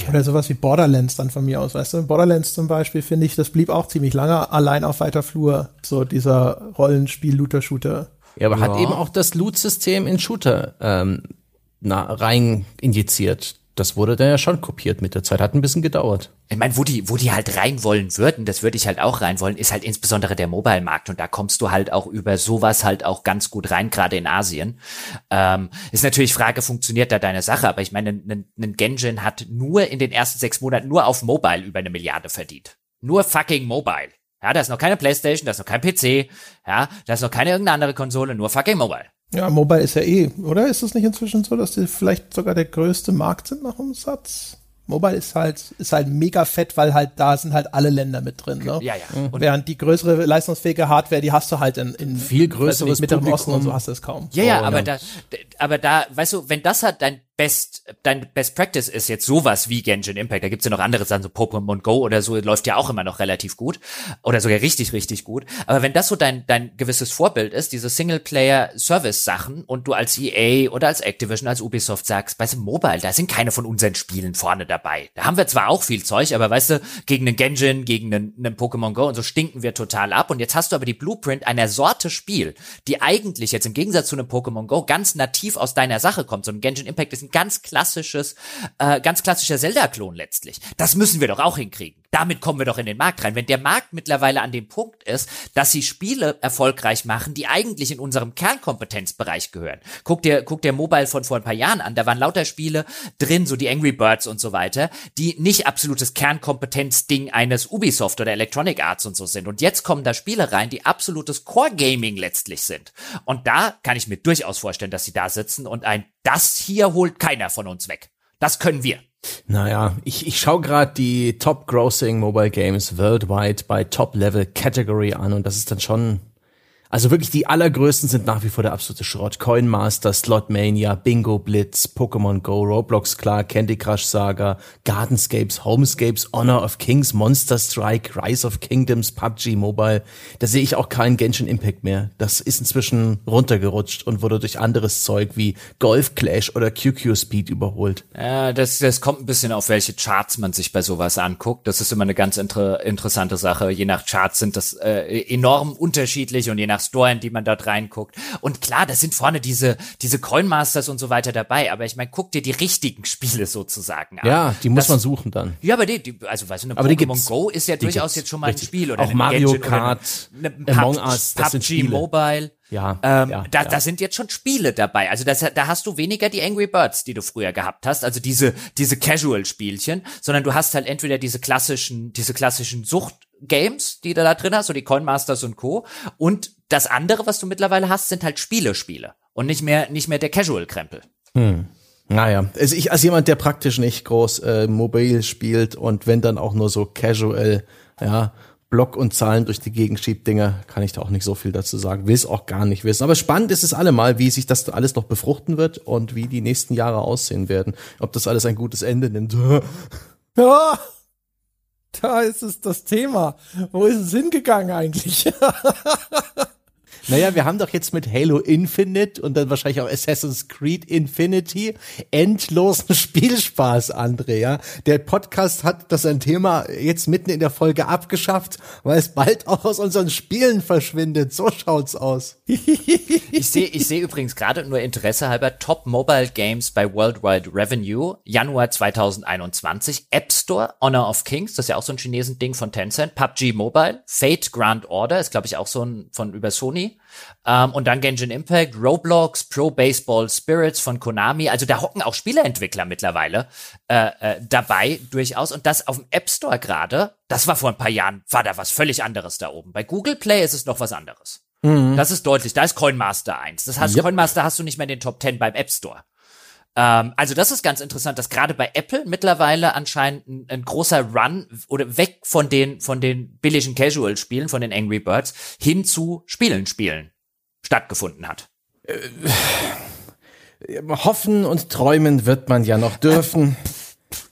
Oder sowas wie Borderlands dann von mir aus, weißt du? Borderlands zum Beispiel, finde ich, das blieb auch ziemlich lange allein auf weiter Flur. So dieser Rollenspiel-Looter-Shooter. Ja, aber ja. hat eben auch das Loot-System in Shooter ähm, na, rein injiziert. Das wurde dann ja schon kopiert mit der Zeit, hat ein bisschen gedauert. Ich meine, wo die, wo die halt rein wollen würden, das würde ich halt auch rein wollen, ist halt insbesondere der Mobile-Markt und da kommst du halt auch über sowas halt auch ganz gut rein, gerade in Asien. Ähm, ist natürlich Frage, funktioniert da deine Sache, aber ich meine, ein, ein Genjin hat nur in den ersten sechs Monaten nur auf Mobile über eine Milliarde verdient. Nur fucking Mobile. Ja, da ist noch keine Playstation, da ist noch kein PC, ja, da ist noch keine irgendeine andere Konsole, nur fucking Mobile. Ja, Mobile ist ja eh, oder? Ist es nicht inzwischen so, dass die vielleicht sogar der größte Markt sind nach Umsatz? Mobile ist halt, ist halt mega fett, weil halt da sind halt alle Länder mit drin. Ne? Ja, ja. Und Während die größere leistungsfähige Hardware, die hast du halt in, in Viel größeres mit dem Publikum. Osten und so hast du es kaum. Ja, ja, Oh, aber ja. da, aber da, weißt du, wenn das halt dein Best, dein Best Practice ist jetzt sowas wie Genshin Impact, da gibt's ja noch andere Sachen, so Pokémon Go oder so, läuft ja auch immer noch relativ gut. Oder sogar richtig, richtig gut. Aber wenn das so dein, dein gewisses Vorbild ist, diese Singleplayer-Service-Sachen und du als EA oder als Activision, als Ubisoft sagst, weißt du, Mobile, da sind keine von unseren Spielen vorne dabei. Da haben wir zwar auch viel Zeug, aber weißt du, gegen einen Genshin, gegen einen, einen Pokémon Go und so stinken wir total ab. Und jetzt hast du aber die Blueprint einer Sorte Spiel, die eigentlich jetzt im Gegensatz zu einem Pokémon Go ganz nativ aus deiner Sache kommt. So ein Genshin Impact ist ein ganz klassisches, äh, ganz klassischer Zelda-Klon letztlich. Das müssen wir doch auch hinkriegen. Damit kommen wir doch in den Markt rein. Wenn der Markt mittlerweile an dem Punkt ist, dass sie Spiele erfolgreich machen, die eigentlich in unserem Kernkompetenzbereich gehören. Guck dir, guck dir Mobile von vor ein paar Jahren an. Da waren lauter Spiele drin, so die Angry Birds und so weiter, die nicht absolutes Kernkompetenzding eines Ubisoft oder Electronic Arts und so sind. Und jetzt kommen da Spiele rein, die absolutes Core-Gaming letztlich sind. Und da kann ich mir durchaus vorstellen, dass sie da sitzen und ein das hier holt keiner von uns weg. Das können wir. Naja, ich, ich schaue gerade die Top Grossing Mobile Games worldwide bei Top Level Category an und das ist dann schon. Also wirklich die allergrößten sind nach wie vor der absolute Schrott. Coin Master, Slotmania, Bingo Blitz, Pokémon Go, Roblox klar, Candy Crush Saga, Gardenscapes, Homescapes, Honor of Kings, Monster Strike, Rise of Kingdoms, PUBG Mobile. Da sehe ich auch keinen Genshin Impact mehr. Das ist inzwischen runtergerutscht und wurde durch anderes Zeug wie Golf Clash oder QQ Speed überholt. Ja, das, das kommt ein bisschen auf welche Charts man sich bei sowas anguckt. Das ist immer eine ganz inter interessante Sache. Je nach Charts sind das äh, enorm unterschiedlich und je nach Store, in die man dort reinguckt. Und klar, da sind vorne diese, diese Coinmasters und so weiter dabei. Aber ich meine, guck dir die richtigen Spiele sozusagen an. Ja, die muss Das- man suchen dann. Ja, aber die, die also weißt du, eine Aber Pokémon. Go ist ja durchaus jetzt schon mal Richtig. ein Spiel oder Auch Mario oder Kart, eine, eine Among PUBG, Us, das sind Spiele. Mobile. Ja, Ähm, ja, da, ja. da sind jetzt schon Spiele dabei. Also das, da hast du weniger die Angry Birds, die du früher gehabt hast, also diese diese Casual-Spielchen, sondern du hast halt entweder diese klassischen diese klassischen Sucht-Games, die du da drin hast, so die Coinmasters und Co. Und das andere, was du mittlerweile hast, sind halt Spiele-Spiele und nicht mehr nicht mehr der Casual-Krempel. Naja, also ich als jemand, der praktisch nicht groß äh, mobil spielt und wenn dann auch nur so casual, ja, Block und Zahlen durch die Gegend schiebt Dinger, kann ich da auch nicht so viel dazu sagen. Will es auch gar nicht wissen. Aber spannend ist es allemal, wie sich das alles noch befruchten wird und wie die nächsten Jahre aussehen werden. Ob das alles ein gutes Ende nimmt. Ja, da ist es das Thema. Wo ist es hingegangen eigentlich? Naja, wir haben doch jetzt mit Halo Infinite und dann wahrscheinlich auch Assassin's Creed Infinity endlosen Spielspaß, Andrea. Der Podcast hat das ein Thema jetzt mitten in der Folge abgeschafft, weil es bald auch aus unseren Spielen verschwindet. So schaut's aus. Ich sehe ich sehe übrigens gerade nur Interesse halber Top Mobile Games bei Worldwide Revenue Januar 2021 App Store Honor of Kings, das ist ja auch so ein Chinesen Ding von Tencent, PUBG Mobile, Fate Grand Order ist glaube ich auch so ein von über Sony ähm, und dann Genshin Impact, Roblox, Pro Baseball Spirits von Konami, also da hocken auch Spieleentwickler mittlerweile äh, äh, dabei durchaus und das auf dem App Store gerade, das war vor ein paar Jahren, war da was völlig anderes da oben. Bei Google Play ist es noch was anderes. Das ist deutlich. Da ist Coinmaster eins. Das heißt, Yep. Coinmaster hast du nicht mehr in den Top 10 beim App Store. Ähm, also das ist ganz interessant, dass gerade bei Apple mittlerweile anscheinend ein, ein großer Run oder weg von den von den billigen Casual-Spielen, von den Angry Birds, hin zu Spielen spielen stattgefunden hat. Hoffen und träumen wird man ja noch dürfen.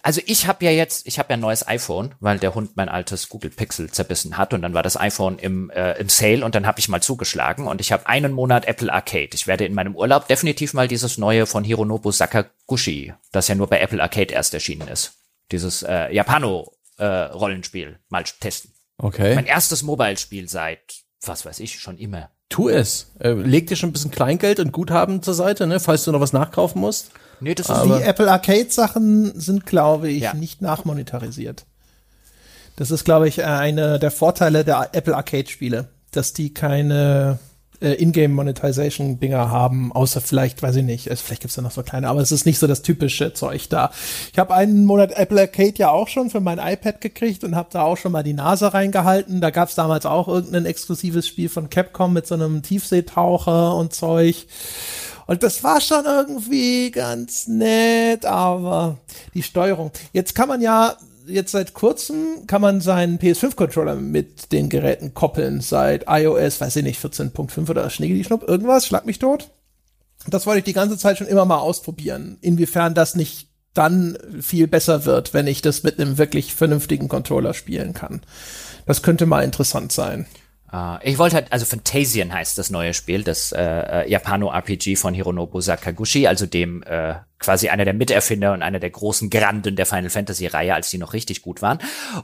Also ich habe ja jetzt, ich habe ja ein neues iPhone, weil der Hund mein altes Google Pixel zerbissen hat und dann war das iPhone im, äh, im Sale und dann habe ich mal zugeschlagen und ich habe einen Monat Apple Arcade. Ich werde in meinem Urlaub definitiv mal dieses neue von Hironobu Sakaguchi, das ja nur bei Apple Arcade erst erschienen ist, dieses äh, Japano äh, Rollenspiel mal testen. Okay. Mein erstes Mobile-Spiel seit, was weiß ich, schon immer. Tu es. Äh, leg dir schon ein bisschen Kleingeld und Guthaben zur Seite, ne, falls du noch was nachkaufen musst. Nee, das ist Die Apple Arcade Sachen sind, glaube ich, Ja. nicht nachmonetarisiert. Das ist, glaube ich, äh, eine der Vorteile der Apple Arcade Spiele, dass die keine äh, Ingame Monetization Dinger haben, außer vielleicht, weiß ich nicht, also vielleicht gibt's da noch so kleine, aber es ist nicht so das typische Zeug da. Ich habe einen Monat Apple Arcade ja auch schon für mein iPad gekriegt und habe da auch schon mal die Nase reingehalten. Da gab's damals auch irgendein exklusives Spiel von Capcom mit so einem Tiefseetaucher und Zeug. Und das war schon irgendwie ganz nett, aber die Steuerung. Jetzt kann man ja, jetzt seit kurzem kann man seinen PS5-Controller mit den Geräten koppeln, seit iOS, weiß ich nicht, 14.5 oder Schneegeli-Schnupp, irgendwas, schlag mich tot. Das wollte ich die ganze Zeit schon immer mal ausprobieren, inwiefern das nicht dann viel besser wird, wenn ich das mit einem wirklich vernünftigen Controller spielen kann. Das könnte mal interessant sein. Uh, ich wollte halt, also Phantasian heißt das neue Spiel, das äh, äh, Japano-RPG von Hironobu Sakaguchi, also dem äh, quasi einer der Miterfinder und einer der großen Granden der Final Fantasy-Reihe, als die noch richtig gut waren.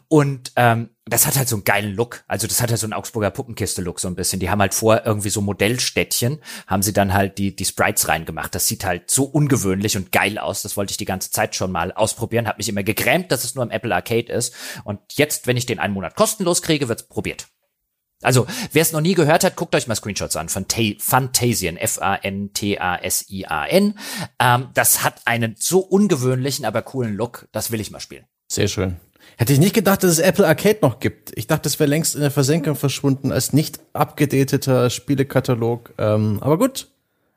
Und ähm, das hat halt so einen geilen Look. Also das hat halt so einen Augsburger Puppenkiste-Look so ein bisschen. Die haben halt vor irgendwie so Modellstädtchen, haben sie dann halt die, die Sprites reingemacht. Das sieht halt so ungewöhnlich und geil aus. Das wollte ich die ganze Zeit schon mal ausprobieren. Hab mich immer gegrämt, dass es nur im Apple Arcade ist. Und jetzt, wenn ich den einen Monat kostenlos kriege, wird's probiert. Also, wer es noch nie gehört hat, guckt euch mal Screenshots an von Phantasian, F-A-N-T-A-S-I-A-N. Ähm, das hat einen so ungewöhnlichen, aber coolen Look. Das will ich mal spielen. Sehr schön. Hätte ich nicht gedacht, dass es Apple Arcade noch gibt. Ich dachte, es wäre längst in der Versenkung verschwunden als nicht abgedateter Spielekatalog. Ähm, aber gut,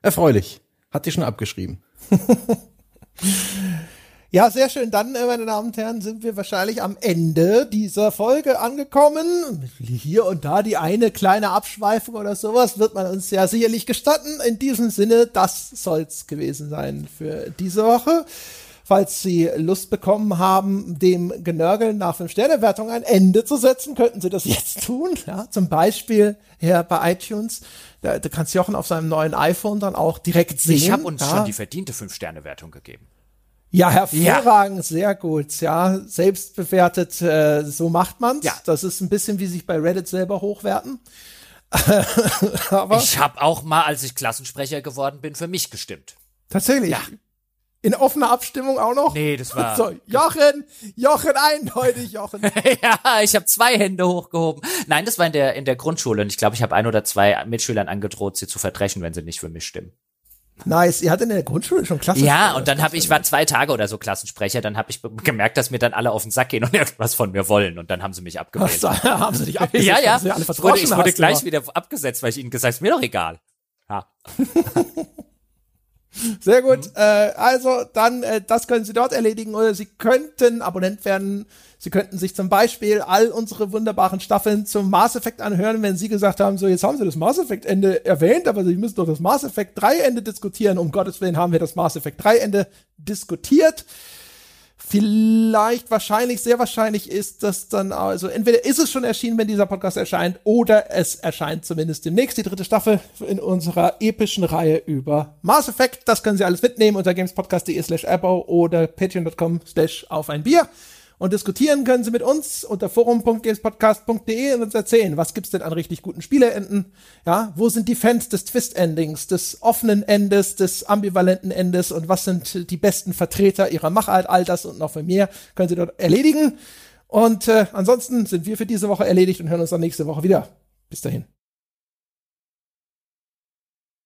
erfreulich. Hat die schon abgeschrieben. Ja, sehr schön. Dann, äh, meine Damen und Herren, sind wir wahrscheinlich am Ende dieser Folge angekommen. Hier und da die eine kleine Abschweifung oder sowas wird man uns ja sicherlich gestatten. In diesem Sinne, das soll's gewesen sein für diese Woche. Falls Sie Lust bekommen haben, dem Genörgeln nach fünf sterne wertung ein Ende zu setzen, könnten Sie das jetzt tun. Ja, zum Beispiel hier bei iTunes. Da, da kannst Jochen auf seinem neuen iPhone dann auch direkt sehen. Ich habe uns ja. schon die verdiente fünf sterne wertung gegeben. Ja, hervorragend, ja. sehr gut. Ja, selbst bewertet, äh, so macht man's. Ja. Das ist ein bisschen wie sich bei Reddit selber hochwerten. Aber ich habe auch mal, als ich Klassensprecher geworden bin, für mich gestimmt. Tatsächlich. Ja. In offener Abstimmung auch noch? Nee, das war. So, Jochen, Jochen eindeutig, Jochen. ja, ich habe zwei Hände hochgehoben. Nein, das war in der in der Grundschule und ich glaube, ich habe ein oder zwei Mitschülern angedroht, sie zu verdreschen, wenn sie nicht für mich stimmen. Nice. Ihr hattet in der Grundschule schon Klassensprecher. Ja, und dann habe ich war zwei Tage oder so Klassensprecher. Dann habe ich gemerkt, dass mir dann alle auf den Sack gehen und irgendwas von mir wollen. Und dann haben sie mich abgewählt. Was, haben sie dich abgesetzt? ja, ja. Ich wurde, ich wurde gleich wieder abgesetzt, weil ich ihnen gesagt, habe, mir doch egal. Ja. Sehr gut. Mhm. Äh, also dann, äh, das können Sie dort erledigen oder Sie könnten Abonnent werden. Sie könnten sich zum Beispiel all unsere wunderbaren Staffeln zum Mass Effect anhören, wenn Sie gesagt haben, so jetzt haben Sie das Mass Effect Ende erwähnt, aber Sie müssen doch das Mass Effect 3 Ende diskutieren. Um Gottes Willen haben wir das Mass Effect 3 Ende diskutiert. Vielleicht, wahrscheinlich, sehr wahrscheinlich ist das dann, also entweder ist es schon erschienen, wenn dieser Podcast erscheint, oder es erscheint zumindest demnächst die dritte Staffel in unserer epischen Reihe über Mass Effect. Das können Sie alles mitnehmen unter gamespodcast.de slash oder patreon.com slash auf ein Bier. Und diskutieren können Sie mit uns unter forum.gamespodcast.de und uns erzählen, was gibt's denn an richtig guten Spieleenden? Ja, wo sind die Fans des Twist-Endings, des offenen Endes, des ambivalenten Endes und was sind die besten Vertreter ihrer Machart? All das und noch viel mehr können Sie dort erledigen. Und äh, ansonsten sind wir für diese Woche erledigt und hören uns dann nächste Woche wieder. Bis dahin.